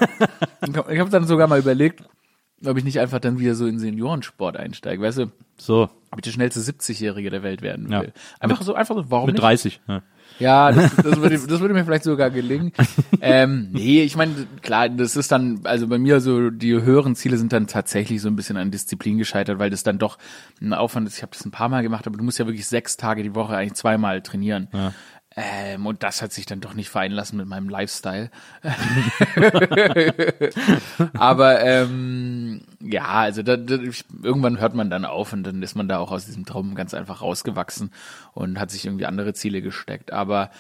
Speaker 1: ich habe hab dann sogar mal überlegt, ob ich nicht einfach dann wieder so in Seniorensport einsteige. Weißt du,
Speaker 2: So,
Speaker 1: ob ich der schnellste 70-Jährige der Welt werden
Speaker 2: Ja.
Speaker 1: will. Einfach so, einfach so, warum
Speaker 2: mit
Speaker 1: nicht?
Speaker 2: 30. Ja.
Speaker 1: Ja, das, das, würde, *laughs* das würde mir vielleicht sogar gelingen. ähm, nee, ich meine, klar, das ist dann, also bei mir so, die höheren Ziele sind dann tatsächlich so ein bisschen an Disziplin gescheitert, weil das dann doch ein Aufwand ist. Ich habe das ein paar Mal gemacht, aber du musst ja wirklich sechs Tage die Woche eigentlich zweimal trainieren. Ähm, und das hat sich dann doch nicht vereinen lassen mit meinem Lifestyle. *laughs* aber ähm, ja, also da, da, irgendwann hört man dann auf und dann ist man da auch aus diesem Traum ganz einfach rausgewachsen und hat sich irgendwie andere Ziele gesteckt. Aber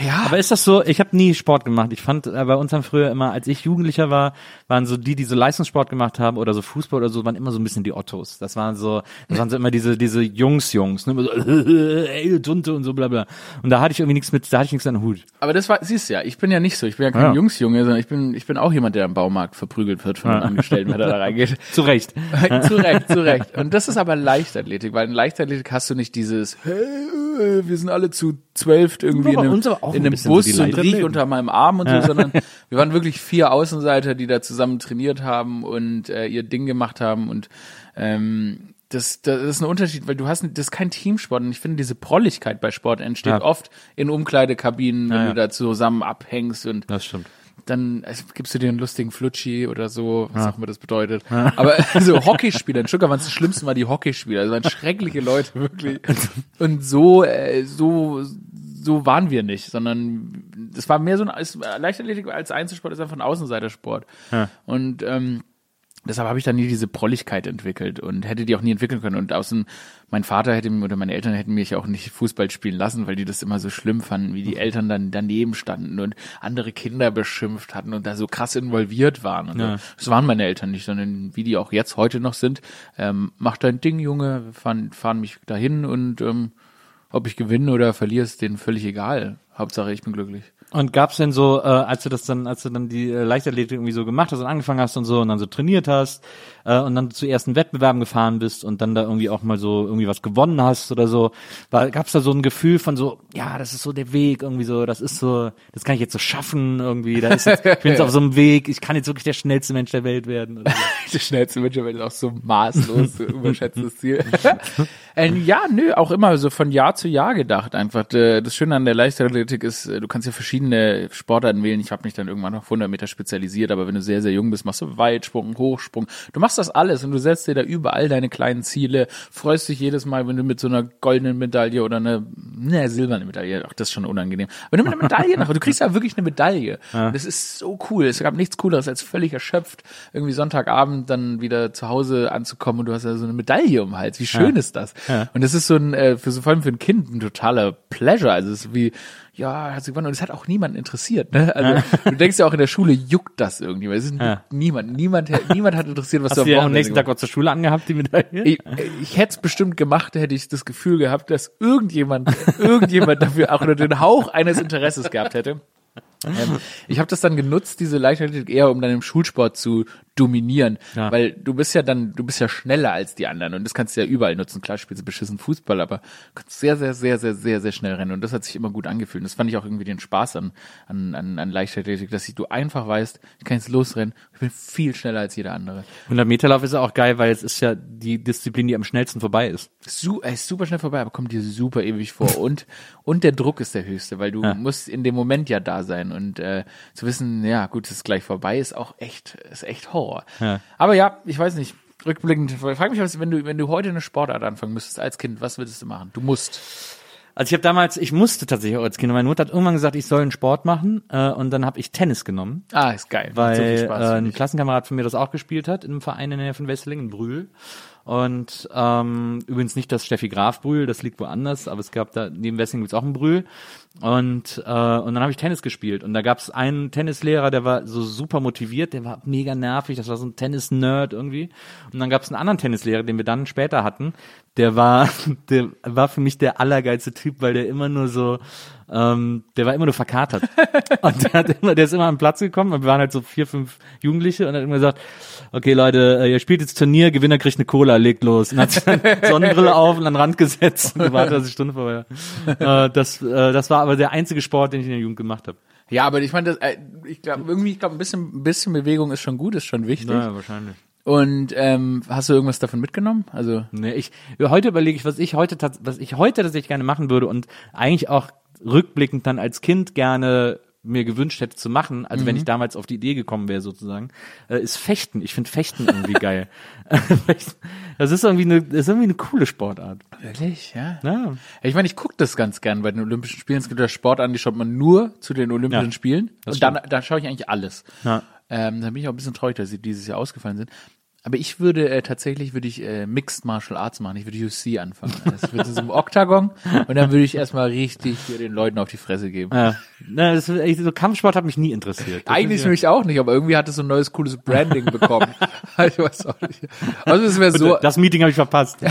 Speaker 1: ja,
Speaker 2: Aber ist das so, ich habe nie Sport gemacht. Ich fand, äh, bei uns haben früher immer, als ich Jugendlicher war, waren so die, die so Leistungssport gemacht haben oder so Fußball oder so, waren immer so ein bisschen die Ottos. Das waren so, das waren so immer diese, diese Jungs-Jungs, ne? Immer so, *laughs* ey, Tunte und so bla bla. Und da hatte ich irgendwie nichts mit, da hatte ich nichts an den Hut.
Speaker 1: aber das war, siehst du ja, ich bin ja nicht so, ich bin ja kein
Speaker 2: Ja.
Speaker 1: Jungsjunge, sondern ich bin, ich bin auch jemand, der am Baumarkt verprügelt wird von den Angestellten, wenn er da *laughs* reingeht.
Speaker 2: Zu Recht. *laughs*
Speaker 1: zu Recht, zu Recht. Und das ist aber Leichtathletik, weil in Leichtathletik hast du nicht dieses, hey, wir sind alle zu zwölf irgendwie in einem, in
Speaker 2: ein
Speaker 1: einem
Speaker 2: so
Speaker 1: Bus
Speaker 2: die
Speaker 1: und riech unter meinem Arm und so, sondern *laughs* wir waren wirklich vier Außenseiter, die da zusammen trainiert haben und äh, ihr Ding gemacht haben und ähm, das, das ist ein Unterschied, weil du hast, das ist kein Teamsport und ich finde, diese Prolligkeit bei Sport entsteht
Speaker 2: Ja.
Speaker 1: oft in Umkleidekabinen, wenn
Speaker 2: Ja, ja.
Speaker 1: du da zusammen abhängst und
Speaker 2: Das stimmt.
Speaker 1: Dann also, gibst du dir einen lustigen Flutschi oder so, was auch immer das bedeutet. Aber so Hockeyspieler, in Stuttgart waren es die schlimmsten, waren die Hockeyspieler. Das waren schreckliche Leute, wirklich. Und so, äh, so, so waren wir nicht, sondern es war mehr so ein, Leichtathletik als Einzelsport ist einfach ein Außenseitersport. Und ähm, deshalb habe ich da nie diese Prolligkeit entwickelt und hätte die auch nie entwickeln können. Und außen, mein Vater hätte mir oder meine Eltern hätten mich auch nicht Fußball spielen lassen, weil die das immer so schlimm fanden, wie die Eltern dann daneben standen und andere Kinder beschimpft hatten und da so krass involviert waren. Und so. Das waren meine Eltern nicht, sondern wie die auch jetzt heute noch sind. Ähm, mach dein Ding, Junge, fahren, fahren mich dahin und ähm, ob ich gewinne oder verliere, ist denen völlig egal. Hauptsache, ich bin glücklich.
Speaker 2: Und gab's denn so, äh, als du das dann, als du dann die äh, Leichtathletik irgendwie so gemacht hast und angefangen hast und so und dann so trainiert hast äh, und dann zu ersten Wettbewerben gefahren bist und dann da irgendwie auch mal so irgendwie was gewonnen hast oder so, war, gab's da so ein Gefühl von so, ja, das ist so der Weg irgendwie so, das ist so, das kann ich jetzt so schaffen irgendwie, da ist jetzt, ich bin jetzt auf so einem Weg, ich kann jetzt wirklich der schnellste Mensch der Welt werden. Oder so. *laughs*
Speaker 1: Der schnellste Mensch der Welt ist auch so maßlos, so *laughs* überschätztes Ziel. *laughs* ähm, ja, nö, auch immer so von Jahr zu Jahr gedacht einfach. Äh, Das Schöne an der Leichtathletik ist, äh, du kannst ja verschiedene Sportarten wählen. Ich habe mich dann irgendwann auf 100 Meter spezialisiert, aber wenn du sehr, sehr jung bist, machst du Weitsprung, Hochsprung. Du machst das alles und du setzt dir da überall deine kleinen Ziele, freust dich jedes Mal, wenn du mit so einer goldenen Medaille oder eine, ne, silberne Medaille, ach, das ist schon unangenehm. Wenn du mit einer Medaille nach, du kriegst ja wirklich eine Medaille. Und Das ist so cool. Es gab nichts cooleres als völlig erschöpft, irgendwie Sonntagabend dann wieder zu Hause anzukommen und du hast ja so eine Medaille um den Hals. Wie schön ist das? Und das ist so ein, äh, für so, vor allem für ein Kind ein totaler Pleasure. Also es ist wie, ja, hat sie gewonnen und es hat auch niemanden interessiert. Ne? Also du denkst ja auch in der Schule juckt das irgendwie, es ist
Speaker 2: Ja.
Speaker 1: niemand, niemand, niemand hat interessiert, was
Speaker 2: Hast
Speaker 1: du
Speaker 2: ja am
Speaker 1: Wochenende
Speaker 2: nächsten Tag auch zur Schule angehabt, die Medaille?
Speaker 1: ich, ich hätte es bestimmt gemacht, hätte ich das Gefühl gehabt, dass irgendjemand, *laughs* irgendjemand dafür auch nur den Hauch eines Interesses gehabt hätte. Ähm, ich habe das dann genutzt, diese Leichtathletik eher, um dann im Schulsport zu dominieren,
Speaker 2: Ja.
Speaker 1: weil du bist ja dann, du bist ja schneller als die anderen und das kannst du ja überall nutzen. Klar spielst du beschissen Fußball, aber du kannst sehr, sehr, sehr, sehr, sehr, sehr schnell rennen und das hat sich immer gut angefühlt. Und das fand ich auch irgendwie den Spaß an, an, an, an Leichtathletik, dass ich, du einfach weißt, ich kann jetzt losrennen, ich bin viel schneller als jeder andere.
Speaker 2: 100 Meter Lauf ist ja auch geil, weil es ist ja die Disziplin, die am schnellsten vorbei ist.
Speaker 1: Su er ist super schnell vorbei, aber kommt dir super ewig vor. *laughs* Und, und der Druck ist der höchste, weil du musst in dem Moment ja da sein. Und äh, zu wissen, ja, gut, es ist gleich vorbei, ist auch echt, ist echt Horror.
Speaker 2: Ja.
Speaker 1: Aber ja, ich weiß nicht. Rückblickend, frag mich, was, wenn du, wenn du heute eine Sportart anfangen müsstest als Kind, was würdest du machen? Du musst.
Speaker 2: Also ich habe damals, ich musste tatsächlich auch als Kind. Meine Mutter hat irgendwann gesagt, ich soll einen Sport machen äh, und dann habe ich Tennis genommen,
Speaker 1: Ah, ist geil. Macht so viel
Speaker 2: weil
Speaker 1: Spaß
Speaker 2: äh, ein. Klassenkamerad von mir das auch gespielt hat einem Verein in der Nähe von Wesseling, in Brühl. Und ähm, übrigens nicht das Steffi Graf Brühl, das liegt woanders, aber es gab da neben Wesseling gibt's auch ein Brühl. Und äh, und dann habe ich Tennis gespielt und da gab's einen Tennislehrer, der war so super motiviert, der war mega nervig, das war so ein Tennis-Nerd irgendwie. Und dann gab's einen anderen Tennislehrer, den wir dann später hatten, der war *laughs* der war für mich der allergeilste Typ, weil der immer nur so ähm, der war immer nur verkatert. *laughs* und der, hat immer, der ist immer am Platz gekommen und wir waren halt so vier, fünf Jugendliche und hat immer gesagt, okay Leute, äh, ihr spielt jetzt Turnier, Gewinner kriegt eine Cola, legt los. Und hat *laughs* Sonnenbrille auf und an den Rand gesetzt und gewartet, dass die Stunde vorbei war. Äh, das, äh, das war aber der einzige Sport, den ich in der Jugend gemacht habe.
Speaker 1: Ja, aber ich meine, das, äh, ich glaube, irgendwie, ich glaube, ein bisschen, ein bisschen Bewegung ist schon gut, ist schon wichtig.
Speaker 2: wahrscheinlich.
Speaker 1: Und ähm, hast du irgendwas davon mitgenommen? Also
Speaker 2: Nee, ich, heute überlege ich, was ich heute, was ich heute tatsächlich gerne machen würde und eigentlich auch rückblickend dann als Kind gerne mir gewünscht hätte zu machen, also wenn ich damals auf die Idee gekommen wäre sozusagen, äh, ist Fechten. Ich finde Fechten irgendwie *laughs* geil. *laughs* das ist irgendwie eine, das ist irgendwie eine coole Sportart.
Speaker 1: wirklich, ja.
Speaker 2: Ja.
Speaker 1: Ich meine, ich gucke das ganz gern bei den Olympischen Spielen. Es gibt ja Sport an, die schaut man nur zu den Olympischen
Speaker 2: Ja,
Speaker 1: Spielen. Und dann, dann schaue ich eigentlich alles.
Speaker 2: Ja.
Speaker 1: Ähm, da bin ich auch ein bisschen traurig, dass sie dieses Jahr ausgefallen sind. Aber ich würde äh, tatsächlich würde ich äh, Mixed Martial Arts machen. Ich würde UFC anfangen. Das wird so im Oktagon und dann würde ich erstmal richtig hier den Leuten auf die Fresse geben.
Speaker 2: Ja. Na, das, echt- so Kampfsport hat mich nie interessiert. Das
Speaker 1: Eigentlich mich auch nicht, aber irgendwie hat es so ein neues cooles Branding bekommen. *laughs* ich weiß auch nicht. Also es wäre so,
Speaker 2: ja, das Meeting habe ich verpasst. *laughs*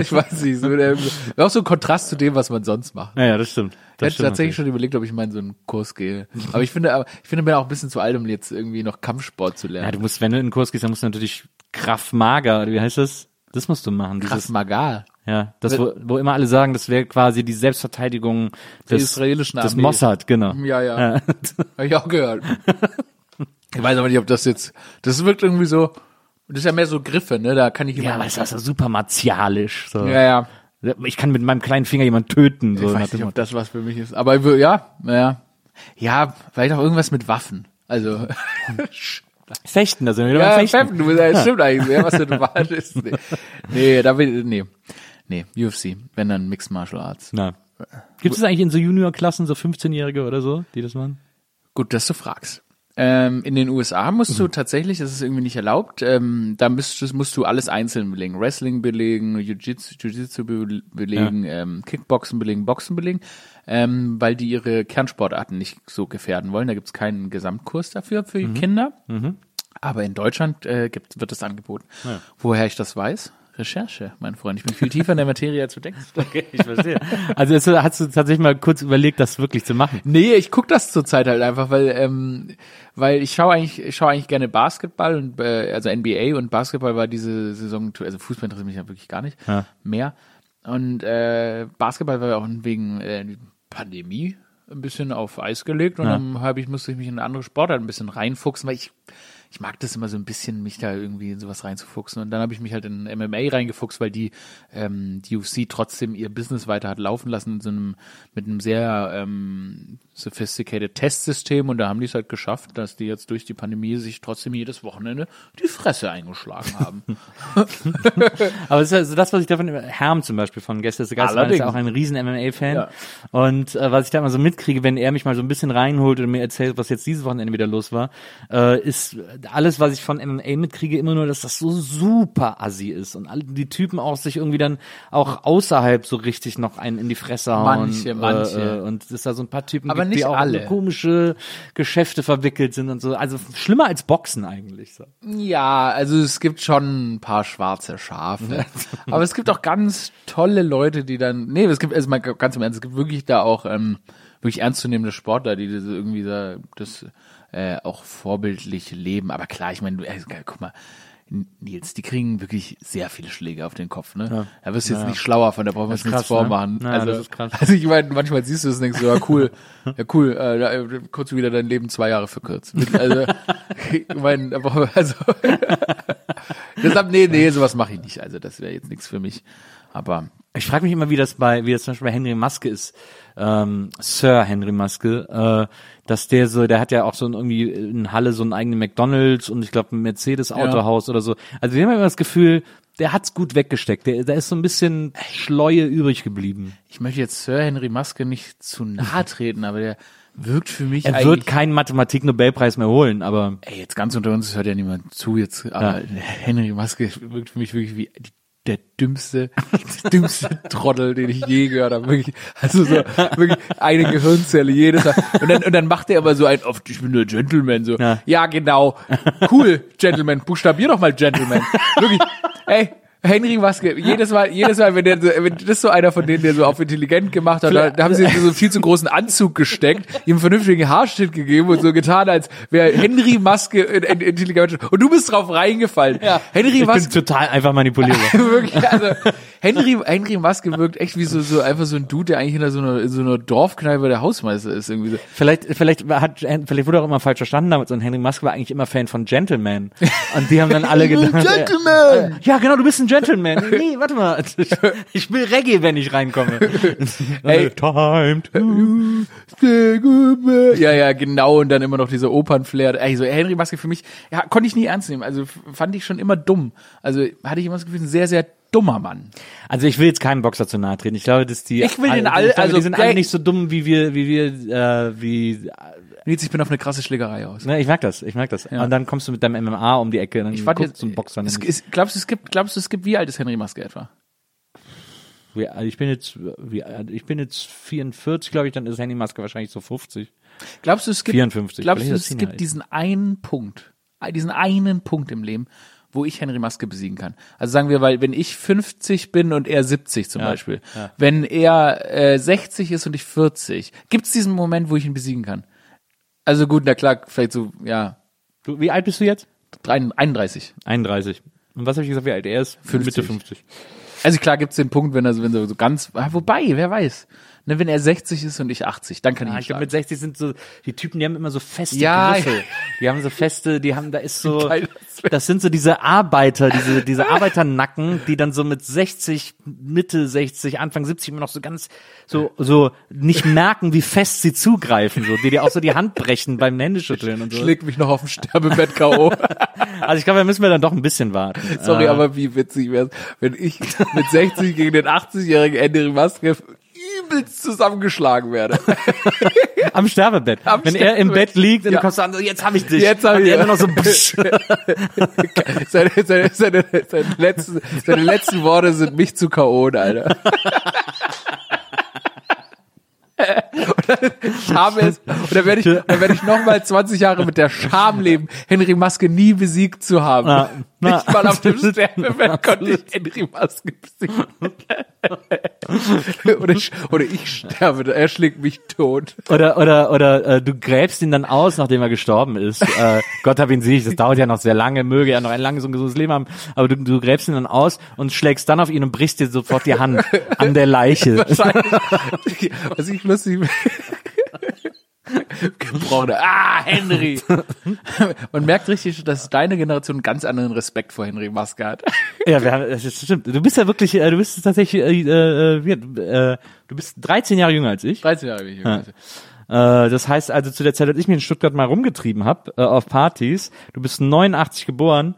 Speaker 1: ich weiß nicht, so wäre auch so ein Kontrast zu dem, was man sonst macht.
Speaker 2: Naja, das stimmt.
Speaker 1: Ich
Speaker 2: Das
Speaker 1: hätte tatsächlich schon überlegt, ob ich mal in so einen Kurs gehe. Aber ich finde, aber ich finde, bin auch ein bisschen zu alt, um jetzt irgendwie noch Kampfsport zu
Speaker 2: Ja,
Speaker 1: lernen.
Speaker 2: du musst, wenn du in den Kurs gehst, dann musst du natürlich Kraft Mager, oder wie heißt das? Das musst du machen.
Speaker 1: Magal.
Speaker 2: Ja, das, wo, wo immer alle sagen, das wäre quasi die Selbstverteidigung des,
Speaker 1: israelischen
Speaker 2: des
Speaker 1: Armee.
Speaker 2: Mossad, genau.
Speaker 1: Ja, ja. *laughs* Hab ich auch gehört. ich weiß aber nicht, ob das jetzt, das wirkt irgendwie so, das ist ja mehr so Griffe, ne, da kann ich
Speaker 2: Ja,
Speaker 1: jemanden-
Speaker 2: aber es ist also super martialisch. So.
Speaker 1: ja, ja.
Speaker 2: Ich kann mit meinem kleinen Finger jemanden töten. So
Speaker 1: Ich weiß nicht, ob das was für mich ist. Aber ja, ja. Ja, vielleicht auch irgendwas mit Waffen. Also, *laughs*
Speaker 2: Fechten, da sind wir wieder
Speaker 1: ja,
Speaker 2: beim Fechten.
Speaker 1: Du bist ja, stimmt eigentlich, ja, was eine Wahl ist. Nee, nee da will, nee. Nee, UFC, wenn dann Mixed Martial Arts.
Speaker 2: Na. Gibt es eigentlich in so Juniorklassen so 15-Jährige oder so, die das machen?
Speaker 1: Gut, dass du fragst. Ähm, in den USA musst du tatsächlich, das ist irgendwie nicht erlaubt, ähm, da müsst, musst du alles einzeln belegen. Wrestling belegen, Jiu-Jitsu be belegen, ähm, Kickboxen belegen, Boxen belegen, ähm, weil die ihre Kernsportarten nicht so gefährden wollen. Da gibt's keinen Gesamtkurs dafür für die Kinder. Aber in Deutschland äh, gibt, wird das angeboten. Woher ich das weiß? Recherche, mein Freund. Ich bin viel tiefer in der Materie, als du denkst. *laughs*
Speaker 2: Okay, ich verstehe. Also jetzt hast du tatsächlich mal kurz überlegt, das wirklich zu machen.
Speaker 1: Nee, ich guck das zurzeit halt einfach, weil ähm, weil ich schaue eigentlich ich schaue eigentlich gerne Basketball und äh, also NBA und Basketball war diese Saison also Fußball interessiert mich ja wirklich gar nicht
Speaker 2: Ja.
Speaker 1: mehr und äh, Basketball war ja auch wegen äh, Pandemie ein bisschen auf Eis gelegt und
Speaker 2: Ja.
Speaker 1: dann habe ich musste ich mich in andere Sportart ein bisschen reinfuchsen, weil ich ich mag das immer so ein bisschen, mich da irgendwie in sowas reinzufuchsen. Und dann habe ich mich halt in MMA reingefuchst, weil die, ähm, die UFC trotzdem ihr Business weiter hat laufen lassen so einem, mit einem sehr ähm, sophisticated Testsystem. Und da haben die es halt geschafft, dass die jetzt durch die Pandemie sich trotzdem jedes Wochenende die Fresse eingeschlagen haben. *laughs*
Speaker 2: Aber das ist also das, was ich davon, Herm zum Beispiel von Gäste ist Geist, ist ja auch ein riesen MMA-Fan.
Speaker 1: Ja.
Speaker 2: Und äh, was ich da immer so mitkriege, wenn er mich mal so ein bisschen reinholt und mir erzählt, was jetzt dieses Wochenende wieder los war, äh, ist alles, was ich von MMA mitkriege, immer nur, dass das so super assi ist. Und alle die Typen auch sich irgendwie dann auch außerhalb so richtig noch einen in die Fresse hauen.
Speaker 1: Manche, manche.
Speaker 2: Äh, äh, und es da so ein paar Typen
Speaker 1: Aber
Speaker 2: die
Speaker 1: nicht
Speaker 2: auch
Speaker 1: alle.
Speaker 2: in komische Geschäfte verwickelt sind und so. Also schlimmer als Boxen eigentlich. So.
Speaker 1: Ja, also es gibt schon ein paar schwarze Schafe. Aber es gibt auch ganz tolle Leute, die dann, nee, es gibt, also mal ganz im Ernst, es gibt wirklich da auch ähm, wirklich ernstzunehmende Sportler, die das irgendwie da, das äh, auch vorbildlich leben. Aber klar, ich meine, du, äh, guck mal, Nils, die kriegen wirklich sehr viele Schläge auf den Kopf, ne? Da wirst du jetzt nicht schlauer von, da brauchen wir uns
Speaker 2: Das
Speaker 1: nichts
Speaker 2: ne?
Speaker 1: vormachen.
Speaker 2: Ja,
Speaker 1: also,
Speaker 2: das ist krass. *laughs*
Speaker 1: also ich meine, manchmal siehst du es und denkst so, ja cool, ja cool, äh, da, äh, kurz wieder dein Leben zwei Jahre verkürzt. Also, *laughs* ich meine, da brauchen wir- also *laughs* deshalb, nee, nee, sowas mache ich nicht. Also das wäre jetzt nichts für mich. Aber
Speaker 2: Ich frage mich immer, wie das bei, wie das zum Beispiel bei Henry Maske ist, ähm, Sir Henry Maske, äh, dass der so, der hat ja auch so ein, irgendwie in Halle so einen eigenen McDonalds und ich glaube ein Mercedes Autohaus oder so. Also wir haben immer das Gefühl, der hat's gut weggesteckt. Der, da ist so ein bisschen Schleue übrig geblieben.
Speaker 1: ich möchte jetzt Sir Henry Maske nicht zu nahe *laughs* treten, aber der wirkt für mich
Speaker 2: Er wird keinen Mathematik-Nobelpreis mehr holen, aber
Speaker 1: ey, jetzt ganz unter uns, hört ja niemand zu jetzt, aber Henry Maske wirkt für mich wirklich wie die, der dümmste, dümmste *laughs* Trottel, den ich je gehört habe. Wirklich, also so, wirklich eine Gehirnzelle jedes Mal. Und dann, und dann macht er aber so ein, oft, ich bin nur Gentleman, so.
Speaker 2: Ja.
Speaker 1: Ja. genau. Cool, Gentleman. Buchstabier doch mal Gentleman. Wirklich, ey. Henry Maske, jedes Mal, jedes Mal, wenn der, so- wenn das so einer von denen, der so auf intelligent gemacht hat, da, da haben sie so einen viel zu großen Anzug gesteckt, ihm einen vernünftigen Haarschnitt gegeben und so getan, als wäre Henry Maske intelligent. Und du bist drauf reingefallen. Henry
Speaker 2: ich bin
Speaker 1: Maske,
Speaker 2: total einfach manipulierbar. *laughs*
Speaker 1: wirklich, also Henry, Henry Maske wirkt echt wie so, so einfach so ein Dude, der eigentlich hinter so einer, in so einer Dorfkneipe der Hausmeister ist, irgendwie so.
Speaker 2: Vielleicht, vielleicht hat, vielleicht wurde auch immer falsch verstanden damit. So ein Henry Maske war eigentlich immer Fan von Gentleman. Und die haben dann alle *laughs* gedacht,
Speaker 1: Gentleman!
Speaker 2: ja genau, du bist ein Gentleman. *laughs* Nee, warte mal, *laughs* ich, will Reggae, wenn ich reinkomme. *laughs*
Speaker 1: Ey.
Speaker 2: time to
Speaker 1: Stay good, man. Ja, ja, genau. Und dann immer noch dieser Opernflair. Ey, so Henry Maske für mich, ja, konnte ich nie ernst nehmen. Also fand ich schon immer dumm. Also hatte ich immer das Gefühl, ein sehr, sehr dummer Mann.
Speaker 2: Also ich will jetzt keinem Boxer zu nahe treten. Ich glaube, dass die
Speaker 1: Ich will den all-
Speaker 2: ich glaube,
Speaker 1: also
Speaker 2: die sind alle nicht so dumm wie wir, wie wir, äh, wie.
Speaker 1: Nils, ich bin auf eine krasse Schlägerei aus.
Speaker 2: Ne, ich merk das, ich merk das. Und dann kommst du mit deinem MMA um die Ecke, dann
Speaker 1: Ich warte jetzt,
Speaker 2: du einen Boxer.
Speaker 1: es,
Speaker 2: nämlich.
Speaker 1: es, glaubst du, es gibt, glaubst du, es gibt, wie alt ist Henry Maske etwa?
Speaker 2: Wie- also ich bin jetzt, wie, ich bin jetzt 44, glaube ich, dann ist Henry Maske wahrscheinlich so 50.
Speaker 1: Glaubst du, es gibt,
Speaker 2: 54,
Speaker 1: glaubst du, es gibt
Speaker 2: alt.
Speaker 1: diesen einen Punkt, äh, diesen einen Punkt im Leben, wo ich Henry Maske besiegen kann? Also sagen wir, weil wenn ich 50 bin und er 70 zum
Speaker 2: Ja,
Speaker 1: Beispiel,
Speaker 2: ja.
Speaker 1: wenn er äh, 60 ist und ich 40, gibt es diesen Moment, wo ich ihn besiegen kann? Also gut, na klar, vielleicht so, ja,
Speaker 2: Du, wie alt bist du jetzt?
Speaker 1: 33.
Speaker 2: 31. Und was habe ich gesagt, wie alt er ist?
Speaker 1: 50.
Speaker 2: Mitte 50.
Speaker 1: Also klar gibt's den Punkt, wenn er so, wenn er so ganz, ah, wobei, wer weiß. Ne, wenn er 60 ist und ich 80, dann kann ich
Speaker 2: Ja,
Speaker 1: ihn
Speaker 2: ich glaube,
Speaker 1: schlagen.
Speaker 2: mit 60 sind so, die Typen, die haben immer so feste
Speaker 1: Ja,
Speaker 2: Griffe. Die haben so feste, die haben, da ist *laughs* so,
Speaker 1: das
Speaker 2: sind so diese Arbeiter, diese, diese Arbeiternacken, die dann so mit 60, Mitte 60, Anfang 70 immer noch so ganz, so, so nicht merken, wie fest sie zugreifen, so, die dir auch so die Hand brechen beim Händeschütteln und so.
Speaker 1: Schlägt mich noch auf dem Sterbebett K.O. *laughs*
Speaker 2: Also ich glaube, da müssen wir dann doch ein bisschen warten.
Speaker 1: Sorry,
Speaker 2: Äh,
Speaker 1: aber wie witzig wär's, wenn ich mit 60 gegen den 80-jährigen Henry Maske übelst zusammengeschlagen werde. *laughs*
Speaker 2: Am Sterbebett.
Speaker 1: Am
Speaker 2: Wenn er im
Speaker 1: Sterbebett.
Speaker 2: Bett liegt und
Speaker 1: Ja.
Speaker 2: du kommst an, so, jetzt hab ich dich.
Speaker 1: Jetzt hab
Speaker 2: und
Speaker 1: ich-
Speaker 2: nur noch so, *laughs*
Speaker 1: seine, seine, seine, seine, letzten, seine letzten Worte sind mich zu K.O., Alter. Dann *laughs* Scham ist, und dann werde ich, dann werde ich noch mal 20 Jahre mit der Scham leben, Henry Maske nie besiegt zu haben.
Speaker 2: Na, na.
Speaker 1: Nicht mal auf dem *laughs* Sterbebett konnte ich Henry Maske besiegen. *laughs* oder, ich, oder ich sterbe, er schlägt mich tot.
Speaker 2: Oder oder oder äh, du gräbst ihn dann aus, nachdem er gestorben ist. Äh, Gott hab ihn sich, das dauert ja noch sehr lange, möge er noch ein langes und gesundes Leben haben. Aber du, du gräbst ihn dann aus und schlägst dann auf ihn und brichst dir sofort die Hand an der Leiche.
Speaker 1: Wahrscheinlich. Was ich lustig *laughs* Gebrochene. Ah, Henry. *laughs* Man merkt richtig, dass deine Generation einen ganz anderen Respekt vor Henry Maske hat. *laughs*
Speaker 2: ja, wir haben, das ist, stimmt. Du bist ja wirklich, äh, du bist tatsächlich, äh, äh, äh, du bist 13 Jahre jünger als ich.
Speaker 1: 13 Jahre bin ich.
Speaker 2: Ja. Äh, das heißt also zu der Zeit, als ich mich in Stuttgart mal rumgetrieben habe äh, auf Partys, du bist 89 geboren,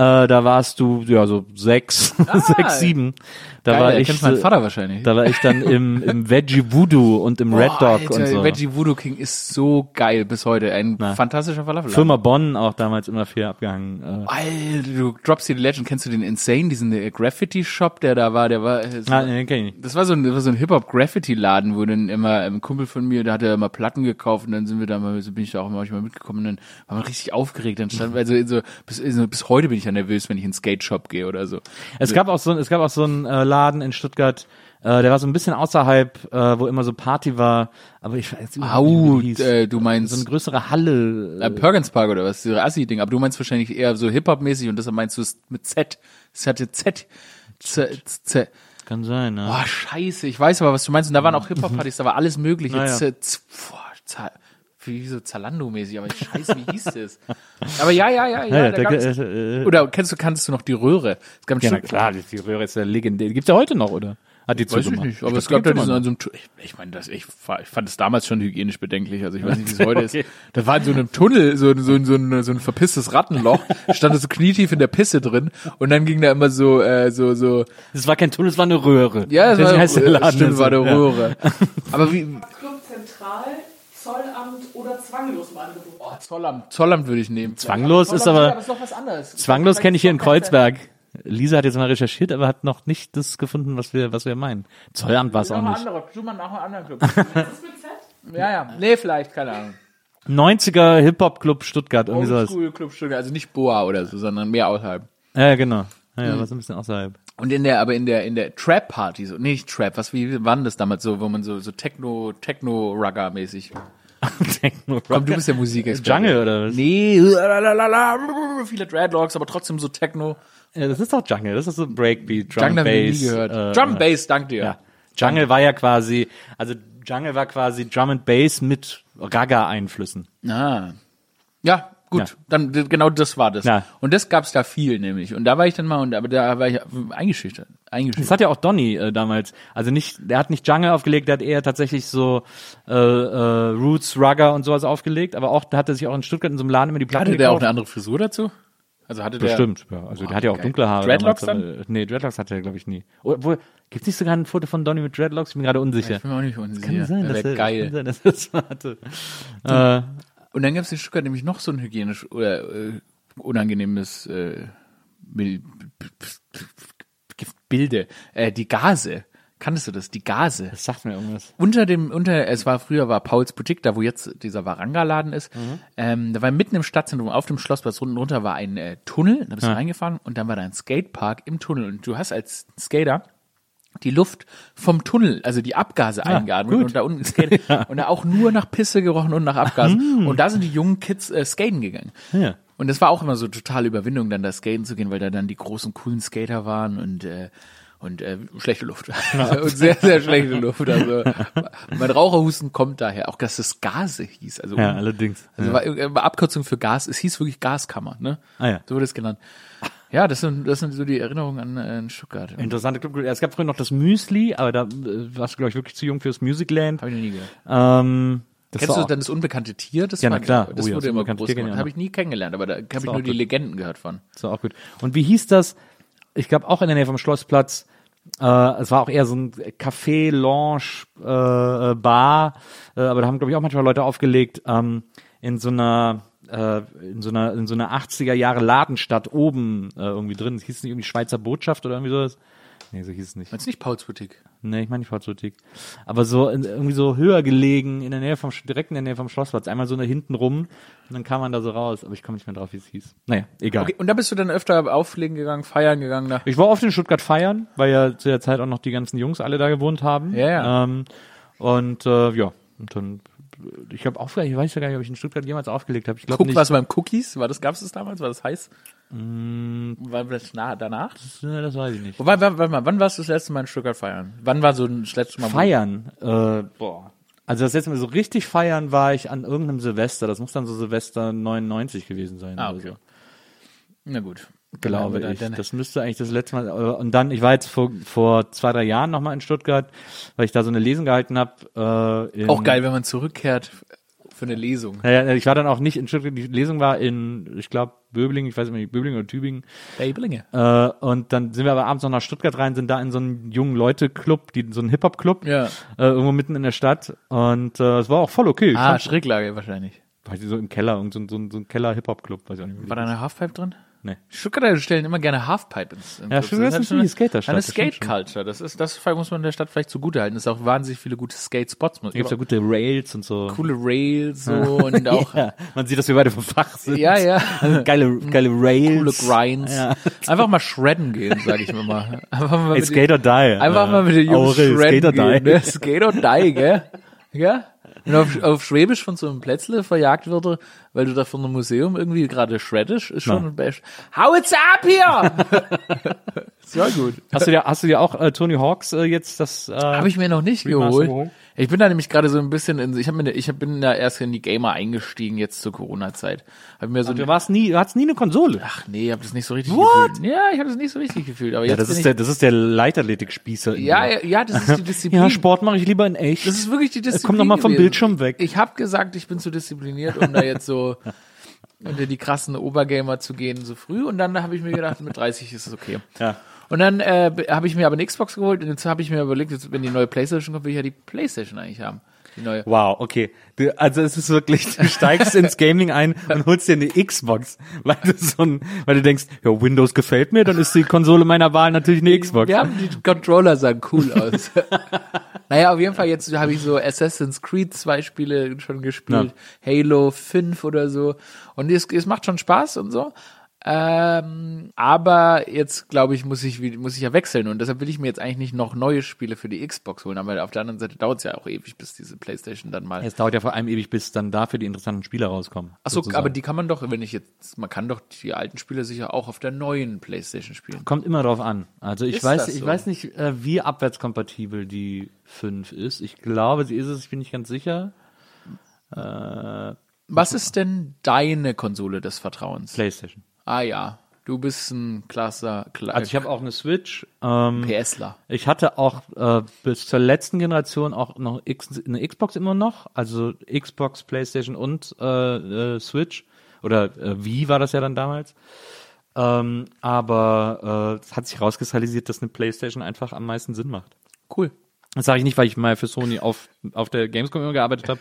Speaker 2: äh, da warst du ja so sechs, *laughs* sechs, sieben. Da
Speaker 1: Geil,
Speaker 2: war
Speaker 1: er
Speaker 2: ich,
Speaker 1: kennt meinen
Speaker 2: so-
Speaker 1: Vater wahrscheinlich.
Speaker 2: da war ich dann im, im Veggie Voodoo und im Red
Speaker 1: Boah,
Speaker 2: Dog
Speaker 1: Alter,
Speaker 2: und so.
Speaker 1: Veggie Voodoo King ist so geil bis heute. Ein
Speaker 2: Na.
Speaker 1: fantastischer Falafel.
Speaker 2: Firma Bonn auch damals immer viel abgehangen. Äh,
Speaker 1: Alter, du droppst hier die Legend. Kennst du den Insane, diesen äh, Graffiti-Shop, der da war? Der war, äh, so,
Speaker 2: ah, nee, kenn ich nicht.
Speaker 1: das war so ein, das war so ein Hip-Hop-Graffiti-Laden, wo dann immer ein Kumpel von mir, der hatte immer Platten gekauft und dann sind wir da mal, so bin ich da auch manchmal mitgekommen und dann war man richtig aufgeregt. Dann stand, also so, bis, so, bis heute bin ich ja nervös, wenn ich in den Skate-Shop gehe oder so.
Speaker 2: Es gab auch so, es gab auch so einen äh, Laden in Stuttgart, äh, der war so ein bisschen außerhalb, äh, wo immer so Party war, aber ich weiß überhaupt
Speaker 1: Au,
Speaker 2: nicht, wie
Speaker 1: äh, du meinst
Speaker 2: so eine größere Halle.
Speaker 1: äh, Perkins Park oder was? Diese Assi-Ding. Aber du meinst wahrscheinlich eher so Hip-Hop-mäßig und deshalb meinst du es mit Z. Es hatte Z. Z, Z.
Speaker 2: Kann sein, ne?
Speaker 1: Boah, scheiße. Ich weiß aber, was du meinst. Und da waren auch Hip-Hop-Partys, da war alles mögliche.
Speaker 2: Naja.
Speaker 1: Z, Z, boah, Z, wie so Zalando-mäßig, aber scheiße, wie hieß das? *laughs* Aber ja, ja, ja, ja.
Speaker 2: Ja,
Speaker 1: da
Speaker 2: da-
Speaker 1: gab's,
Speaker 2: äh, äh,
Speaker 1: oder kennst du, kannst du noch die Röhre? Es gab
Speaker 2: Ja, na klar, die, die Röhre ist ja legendär. Gibt's ja heute noch, oder? Hat die
Speaker 1: Weiß ich nicht, aber
Speaker 2: Das
Speaker 1: es gab da diesen an so einem, ich, ich meine, das, ich, ich fand es damals schon hygienisch bedenklich, also ich weiß nicht, wie es *laughs* heute
Speaker 2: Okay.
Speaker 1: ist. Da war in so einem Tunnel, so, so, so, ein, so ein verpisstes Rattenloch, *laughs* stand so knietief in der Pisse drin und dann ging da immer so, äh, so, so,
Speaker 2: Das war kein Tunnel, es war eine Röhre.
Speaker 1: ja, es war,
Speaker 2: heißt der
Speaker 1: äh,
Speaker 2: Laden
Speaker 1: stimmt,
Speaker 2: so.
Speaker 1: war eine
Speaker 2: Ja.
Speaker 1: Röhre. Aber wie,
Speaker 3: Club Zentral, Zollamt oder zwanglos im Angebot.
Speaker 1: oh, Zollamt, Zollamt würde ich nehmen.
Speaker 2: Zwanglos ist
Speaker 1: Zollamt,
Speaker 2: aber-
Speaker 1: ja, ist noch was anderes.
Speaker 2: Zwanglos kenne ich hier in Kreuzberg. Lisa hat jetzt mal recherchiert, aber hat noch nicht das gefunden, was wir, was wir meinen. Zollamt war es auch nicht.
Speaker 1: anderer, tu mal nach einem anderen Club. *laughs*
Speaker 3: Das ist mit Z?
Speaker 1: ja, ja, nee, vielleicht, keine Ahnung.
Speaker 2: 90er Hip-Hop-Club Stuttgart, irgendwie sowas.
Speaker 1: Club Stuttgart, also nicht Boa oder so, sondern mehr außerhalb.
Speaker 2: Ja, genau. Ja,
Speaker 1: Mhm.
Speaker 2: ja, war so ein bisschen außerhalb.
Speaker 1: Und in der, aber in der, in der Trap-Party, so, nee, nicht Trap, was, wie war denn das damals so, wo man so, so Techno, Techno-Rugger-mäßig. *laughs*
Speaker 2: Techno
Speaker 1: Komm, du bist ja Musikexperte.
Speaker 2: Jungle oder was?
Speaker 1: Nee, lalalala, viele Dreadlocks, aber trotzdem so Techno.
Speaker 2: Ja, das ist doch Jungle. Das ist so Breakbeat, Drum
Speaker 1: Jungle
Speaker 2: Bass.
Speaker 1: nie gehört.
Speaker 2: äh,
Speaker 1: Drum Bass, dank dir.
Speaker 2: Ja. Jungle war ja quasi, also Jungle war quasi Drum and Bass mit Raga-Einflüssen.
Speaker 1: Ah. Ja, gut.
Speaker 2: Ja.
Speaker 1: Dann genau das war das.
Speaker 2: Ja.
Speaker 1: Und das gab's da viel nämlich. Und da war ich dann mal und aber da war ich eingeschüchtert.
Speaker 2: Das
Speaker 1: Eingeschüchtert.
Speaker 2: hat ja auch Donny äh, damals. Also nicht, der hat nicht Jungle aufgelegt, der hat eher tatsächlich so äh, äh, Roots, Rugger und sowas aufgelegt, aber auch, da hat er sich auch in Stuttgart in so einem Laden immer die Platten
Speaker 1: Hatte der auch
Speaker 2: gekauft.
Speaker 1: eine andere Frisur dazu? Also hatte der
Speaker 2: Bestimmt, ja. Also der hat ja auch
Speaker 1: geil.
Speaker 2: dunkle Haare.
Speaker 1: Dreadlocks
Speaker 2: damals, aber- Nee, Dreadlocks hatte er, glaube ich, nie. Obwohl, gibt's nicht sogar ein Foto von Donny mit Dreadlocks? Ich bin gerade unsicher.
Speaker 1: Ich bin mir auch nicht unsicher.
Speaker 2: Kann sein,
Speaker 1: Das
Speaker 2: dass er,
Speaker 1: geil.
Speaker 2: Kann sein, dass er das *laughs* hatte. Äh,
Speaker 1: Und dann gab es in Stuttgart nämlich noch so ein hygienisch oder äh, unangenehmes äh, Bilde. Äh, die Gase. Kanntest du das? Die Gase.
Speaker 2: das sagt mir irgendwas.
Speaker 1: Unter dem, unter, es war früher war Pauls Boutique, da wo jetzt dieser Varanga-Laden ist, ähm, da war mitten im Stadtzentrum auf dem Schlossplatz unten runter war ein äh, Tunnel, da bist du reingefahren und dann war da ein Skatepark im Tunnel und du hast als Skater die Luft vom Tunnel, also die Abgase eingeatmet
Speaker 2: gut.
Speaker 1: und da unten *laughs* skaten und da auch nur nach Pisse gerochen und nach Abgasen und da sind die jungen Kids äh, skaten gegangen.
Speaker 2: Ja.
Speaker 1: Und das war auch immer so totale Überwindung, dann da skaten zu gehen, weil da dann die großen coolen Skater waren und äh, Und äh, schlechte Luft. und *laughs* sehr, sehr schlechte Luft. Also mein Raucherhusten kommt daher. Auch dass es Gase hieß. Also,
Speaker 2: Ja, allerdings.
Speaker 1: also war, äh, war Abkürzung für Gas. Es hieß wirklich Gaskammer, ne?
Speaker 2: Ah, ja.
Speaker 1: So wurde es genannt. Ja, das sind, das sind so die Erinnerungen an, äh, an Stuttgart.
Speaker 2: Interessante Club. Es gab früher noch das Müsli, aber da äh, warst du, glaube ich, wirklich zu jung fürs Musicland.
Speaker 1: Habe ich noch nie gehört.
Speaker 2: Ähm, das
Speaker 1: Kennst du dann das unbekannte Tier? Das
Speaker 2: Ja, na
Speaker 1: war,
Speaker 2: klar.
Speaker 1: Das
Speaker 2: Oh ja,
Speaker 1: wurde
Speaker 2: das
Speaker 1: immer groß
Speaker 2: Tier
Speaker 1: gemacht. Habe ich nie kennengelernt, aber da habe ich nur die
Speaker 2: gut.
Speaker 1: Legenden gehört von.
Speaker 2: Das war auch gut. Und wie hieß das? Ich glaube auch in der Nähe vom Schlossplatz. Äh, es war auch eher so ein Café, Lounge, äh, äh, Bar, äh, aber da haben glaube ich auch manchmal Leute aufgelegt ähm, in so einer äh, in so einer in so einer 80er Jahre Ladenstadt oben äh, irgendwie drin. Es hieß nicht irgendwie Schweizer Botschaft oder irgendwie sowas. Nee, so hieß es nicht.
Speaker 1: Meinst du nicht Pauls Boutique?
Speaker 2: Nee, ich meine nicht Boutique. Aber so in, irgendwie so höher gelegen, in der Nähe vom, direkt in der Nähe vom Schlossplatz. Einmal so nach hinten rum und dann kam man da so raus. Aber ich komme nicht mehr drauf, wie es hieß. Naja, egal.
Speaker 1: Okay, und da bist du dann öfter auflegen gegangen, feiern gegangen? Da.
Speaker 2: Ich war oft in Stuttgart feiern, weil ja zu der Zeit auch noch die ganzen Jungs alle da gewohnt haben.
Speaker 1: Ja, ja.
Speaker 2: Ähm, und äh, ja, und dann, ich habe auch, ich weiß ja gar nicht, ob ich in Stuttgart jemals aufgelegt habe. Ich glaube
Speaker 1: Guck,
Speaker 2: nicht.
Speaker 1: was beim Cookies? War das, gab's das damals? War das heiß? War das nah, danach?
Speaker 2: Ja, das weiß ich nicht.
Speaker 1: Wobei, warte, mal, wann warst du das letzte Mal in Stuttgart feiern? Wann war so das letzte Mal?
Speaker 2: Feiern, äh, boah. Also das letzte Mal so richtig feiern war ich an irgendeinem Silvester. Das muss dann so Silvester 99 gewesen sein.
Speaker 1: Ah, okay.
Speaker 2: so.
Speaker 1: Na gut.
Speaker 2: Glaube ich.
Speaker 1: dann-
Speaker 2: Das müsste eigentlich das letzte Mal. Und dann, ich war jetzt vor, vor zwei, drei Jahren nochmal in Stuttgart, weil ich da so eine Lesung gehalten habe. Äh,
Speaker 1: Auch geil, wenn man zurückkehrt für eine Lesung.
Speaker 2: Ja, ja, ich war dann auch nicht in Stuttgart. Die Lesung war in, ich glaube, Böblingen, ich weiß nicht, Böblingen oder Tübingen.
Speaker 1: Bablinge.
Speaker 2: Äh, und dann sind wir aber abends noch nach Stuttgart rein, sind da in so einen jungen Leute-Club, die, so einen Hip-Hop-Club,
Speaker 1: Ja.
Speaker 2: äh, irgendwo mitten in der Stadt. Und äh, es war auch voll okay.
Speaker 1: Ah, Schräglage wahrscheinlich.
Speaker 2: Weiß ich, so im Keller, so, ein- so, so ein Keller-Hip-Hop-Club, weiß ich auch nicht. wie
Speaker 1: War da eine Halfpipe drin?
Speaker 2: Nee.
Speaker 1: Stuttgarter stellen immer gerne Halfpipe ins, ins
Speaker 2: Ja, Stuttgart ist eine ziemliche Skaterstadt,
Speaker 1: Eine. Skate-Culture. Das ist, das muss man der Stadt vielleicht zugutehalten. Es ist auch wahnsinnig viele gute Skate-Spots.
Speaker 2: Da gibt's ja gute Rails und so.
Speaker 1: coole Rails so und auch *laughs*
Speaker 2: ja, man sieht, dass wir beide vom Fach sind.
Speaker 1: Ja, ja.
Speaker 2: Also geile, geile Rails.
Speaker 1: coole Grinds.
Speaker 2: Ja.
Speaker 1: Einfach mal shredden gehen, sag ich mir mal. *laughs* Einfach mal
Speaker 2: Hey,
Speaker 1: mit
Speaker 2: Skate or die.
Speaker 1: einfach
Speaker 2: Äh,
Speaker 1: mal mit den Jungs
Speaker 2: Aurel,
Speaker 1: shredden
Speaker 2: Skate or
Speaker 1: gehen.
Speaker 2: die.
Speaker 1: Ne? Skate or die, gell? *laughs* Ja? Und auf, auf Schwäbisch von so einem Plätzle verjagt wird, weil du da von einem Museum irgendwie gerade shreddest, ist schon ein Best. Hau it's up hier! *laughs* Sehr gut.
Speaker 2: Hast du dir, hast du dir auch äh, Tony Hawks äh, jetzt das? Äh,
Speaker 1: Habe ich mir noch nicht geholt? Ich bin da nämlich gerade so ein bisschen in, ich habe mir, ich hab- bin da erst in die Gamer eingestiegen jetzt zur Corona-Zeit. Hab mir so
Speaker 2: du warst nie, du hattest nie eine Konsole.
Speaker 1: Ach nee, ich habe das nicht so richtig
Speaker 2: What?
Speaker 1: gefühlt. Ja, ich habe das nicht so richtig gefühlt. Aber
Speaker 2: Ja,
Speaker 1: jetzt
Speaker 2: das ist
Speaker 1: ich,
Speaker 2: der, das ist der Leichtathletik-Spießer.
Speaker 1: ja, ja, ja, das ist die *laughs* Disziplin.
Speaker 2: ja, Sport mache ich lieber in echt.
Speaker 1: Das ist wirklich die Disziplin.
Speaker 2: Komm doch mal vom
Speaker 1: gewesen.
Speaker 2: Bildschirm weg.
Speaker 1: Ich habe gesagt, ich bin zu diszipliniert, um da jetzt so *laughs* unter die krassen Obergamer zu gehen so früh. Und dann habe ich mir gedacht, mit 30 ist es okay.
Speaker 2: Ja.
Speaker 1: Und dann äh, habe ich mir aber eine Xbox geholt und jetzt habe ich mir überlegt, jetzt, wenn die neue Playstation kommt, will ich ja die Playstation eigentlich haben. Die neue.
Speaker 2: Wow, okay. Du, also es ist wirklich, du steigst ins Gaming ein und holst dir eine Xbox, weil du so ein, weil du denkst, ja, Windows gefällt mir, dann ist die Konsole meiner Wahl natürlich eine Xbox.
Speaker 1: Ja, die Controller sahen cool aus. *laughs* naja, auf jeden Fall, jetzt habe ich so Assassin's Creed zwei Spiele schon gespielt, Halo 5 oder so. Und es, es macht schon Spaß und so. Ähm, aber jetzt glaube ich, muss ich muss ich ja wechseln und deshalb will ich mir jetzt eigentlich nicht noch neue Spiele für die Xbox holen, aber auf der anderen Seite dauert es ja auch ewig, bis diese PlayStation dann mal.
Speaker 2: Es dauert ja vor allem ewig, bis dann dafür die interessanten Spiele rauskommen.
Speaker 1: Achso, aber die kann man doch, wenn ich jetzt, man kann doch die alten Spiele sicher auch auf der neuen PlayStation spielen.
Speaker 2: Kommt immer drauf an. Also ich
Speaker 1: Ist
Speaker 2: weiß,
Speaker 1: das
Speaker 2: ich
Speaker 1: so?
Speaker 2: weiß nicht, äh, wie abwärtskompatibel die 5 ist. Ich glaube, sie ist es, ich bin nicht ganz sicher. Äh,
Speaker 1: Was ist denn deine Konsole des Vertrauens?
Speaker 2: PlayStation.
Speaker 1: Ah ja, du bist ein klasser Kla
Speaker 2: Also ich habe auch eine Switch. Ähm,
Speaker 1: PSler.
Speaker 2: ich hatte auch äh, bis zur letzten Generation auch noch X, eine Xbox immer noch, also Xbox, PlayStation und äh, äh, Switch oder äh, Wii war das ja dann damals. Ähm, aber äh, es hat sich rauskristallisiert, dass eine PlayStation einfach am meisten Sinn macht.
Speaker 1: Cool.
Speaker 2: Das sage ich nicht, weil ich mal für Sony auf, auf der Gamescom immer gearbeitet habe,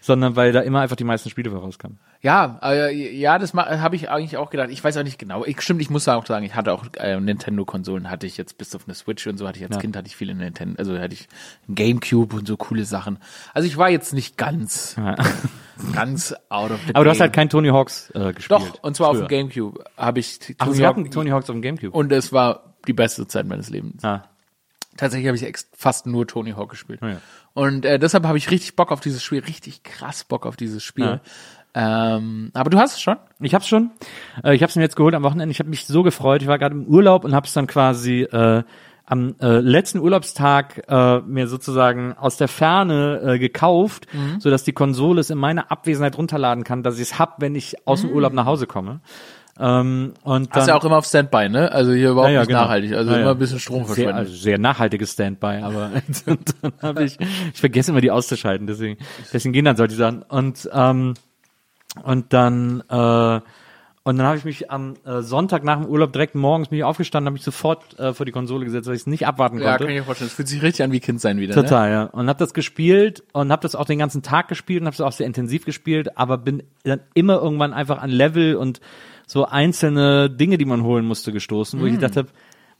Speaker 2: sondern weil da immer einfach die meisten Spiele für rauskamen.
Speaker 1: Ja, äh, ja, das habe ich eigentlich auch gedacht. Ich weiß auch nicht genau. Ich, stimmt, ich muss auch sagen, ich hatte auch äh, Nintendo-Konsolen, hatte ich jetzt bis auf eine Switch und so hatte ich als
Speaker 2: Ja.
Speaker 1: Kind hatte ich viele Nintendo, also hatte ich Gamecube und so coole Sachen. Also ich war jetzt nicht ganz, *laughs* ganz out of the
Speaker 2: Aber du hast halt kein Tony Hawks äh, gespielt.
Speaker 1: Doch, und zwar auf
Speaker 2: früher.
Speaker 1: dem Gamecube habe ich
Speaker 2: Ach,
Speaker 1: Tony Hawk-
Speaker 2: hatten Tony Hawks auf dem Gamecube.
Speaker 1: und es war die beste Zeit meines Lebens.
Speaker 2: ah.
Speaker 1: Tatsächlich habe ich fast nur Tony Hawk gespielt.
Speaker 2: Oh ja.
Speaker 1: Und äh, deshalb habe ich richtig Bock auf dieses Spiel, richtig krass Bock auf dieses Spiel. Ähm, aber du hast es schon?
Speaker 2: Ich hab's schon. Äh, ich hab's mir jetzt geholt am Wochenende. Ich habe mich so gefreut. Ich war gerade im Urlaub und hab's dann quasi äh, am äh, letzten Urlaubstag äh, mir sozusagen aus der Ferne äh, gekauft,
Speaker 1: Mhm.
Speaker 2: so dass die Konsole es in meiner Abwesenheit runterladen kann, dass ich es hab, wenn ich aus dem Urlaub nach Hause komme. Ähm, und
Speaker 1: Mhm. Hast
Speaker 2: dann,
Speaker 1: ja auch immer auf Standby, ne? Also hier überhaupt
Speaker 2: Ja, ja,
Speaker 1: nicht
Speaker 2: genau.
Speaker 1: nachhaltig. Also
Speaker 2: Ja, ja.
Speaker 1: immer ein bisschen Strom
Speaker 2: sehr,
Speaker 1: verschwenden.
Speaker 2: also sehr nachhaltiges Standby, aber *laughs* dann habe ich, ich vergesse immer die auszuschalten, deswegen, deswegen gehen dann solche Sachen. Und ähm, und dann äh, und dann habe ich mich am äh, Sonntag nach dem Urlaub direkt morgens bin ich aufgestanden, habe mich sofort äh, vor die Konsole gesetzt, weil ich es nicht abwarten
Speaker 1: ja,
Speaker 2: konnte.
Speaker 1: kann ich mir vorstellen. Es fühlt sich richtig an wie Kind sein wieder. Ne?
Speaker 2: Total, ja. Und habe das gespielt und habe das auch den ganzen Tag gespielt und habe es auch sehr intensiv gespielt, aber bin dann immer irgendwann einfach an Level und so einzelne Dinge, die man holen musste, gestoßen, wo ich gedacht habe,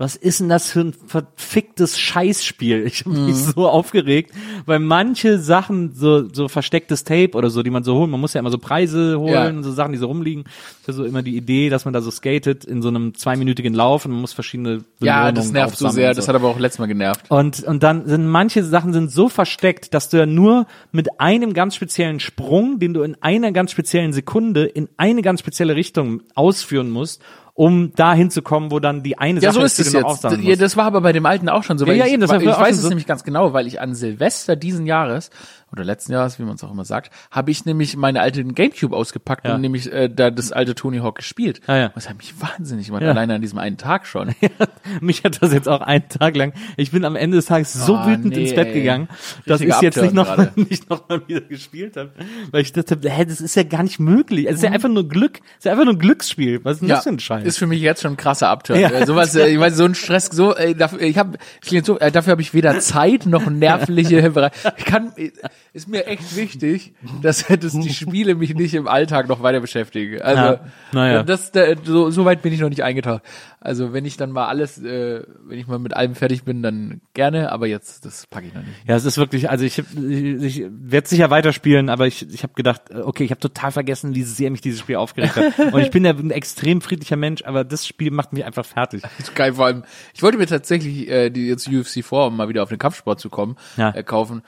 Speaker 2: was ist denn das für ein verficktes Scheißspiel? Ich habe mich so aufgeregt, weil manche Sachen, so, so verstecktes Tape oder so, die man so holen, man muss ja immer so Preise holen,
Speaker 1: Ja.
Speaker 2: und so Sachen, die so rumliegen. Das ist so immer die Idee, dass man da so skatet in so einem zweiminütigen Lauf und man muss verschiedene
Speaker 1: Ja, das nervt so sehr.
Speaker 2: und
Speaker 1: Das hat aber auch letztes Mal genervt.
Speaker 2: und, und dann sind manche Sachen sind so versteckt, dass du ja nur mit einem ganz speziellen Sprung, den du in einer ganz speziellen Sekunde in eine ganz spezielle Richtung ausführen musst, um da hinzukommen, wo dann die eine
Speaker 1: Ja,
Speaker 2: Sache
Speaker 1: so ist es jetzt. Ja, das war aber bei dem alten auch schon so.
Speaker 2: Ja, ja,
Speaker 1: ich,
Speaker 2: eben, das
Speaker 1: weil
Speaker 2: war
Speaker 1: ich weiß es nämlich ganz genau, weil ich an Silvester diesen Jahres oder letzten Jahres, wie man es auch immer sagt, habe ich nämlich meine alte Gamecube ausgepackt
Speaker 2: Ja.
Speaker 1: und nämlich äh, da das alte Tony Hawk gespielt.
Speaker 2: Ja, ja.
Speaker 1: Das hat mich wahnsinnig gemacht,
Speaker 2: Ja.
Speaker 1: alleine an diesem einen Tag schon. *laughs*
Speaker 2: Mich hat das jetzt auch einen Tag lang. Ich bin am Ende des Tages so
Speaker 1: Ah,
Speaker 2: wütend
Speaker 1: nee,
Speaker 2: ins Bett
Speaker 1: ey.
Speaker 2: gegangen, dass ich
Speaker 1: Richtiger
Speaker 2: jetzt nicht noch, *laughs* nicht noch mal wieder gespielt habe. Weil ich dachte, hä, das ist ja gar nicht möglich. Es ist
Speaker 1: Mhm.
Speaker 2: ja einfach nur Glück. Es ist ja einfach nur ein Glücksspiel. Was ist denn das für ein Scheiß?
Speaker 1: Ist für mich jetzt schon ein krasser Abturn.
Speaker 2: Ja.
Speaker 1: Ja. Sowas, äh, ich weiß, so ein Stress, so, äh, dafür, ich habe, so, äh, dafür habe ich weder Zeit noch nervliche. *laughs* Ich kann, äh, ist mir echt wichtig, dass, *laughs* dass die Spiele mich nicht im Alltag noch weiter beschäftigen. Also,
Speaker 2: Ja, naja.
Speaker 1: das, da, so, so weit bin ich noch nicht eingetaucht. Also, wenn ich dann mal alles, äh, wenn ich mal mit allem fertig bin, dann gerne, aber jetzt, das packe ich noch nicht.
Speaker 2: Ja, es ist wirklich, also ich, hab- ich, ich werde sicher weiterspielen, aber ich, ich habe gedacht, äh, okay, ich habe total vergessen, wie sehr mich dieses Spiel aufgeregt hat. *laughs* Und ich bin ja ein extrem friedlicher Mensch, aber das Spiel macht mich einfach fertig.
Speaker 1: Das geil, vor allem, ich wollte mir tatsächlich äh, die jetzt UFC 4, um mal wieder auf den Kampfsport zu kommen,
Speaker 2: Ja.
Speaker 1: äh, kaufen.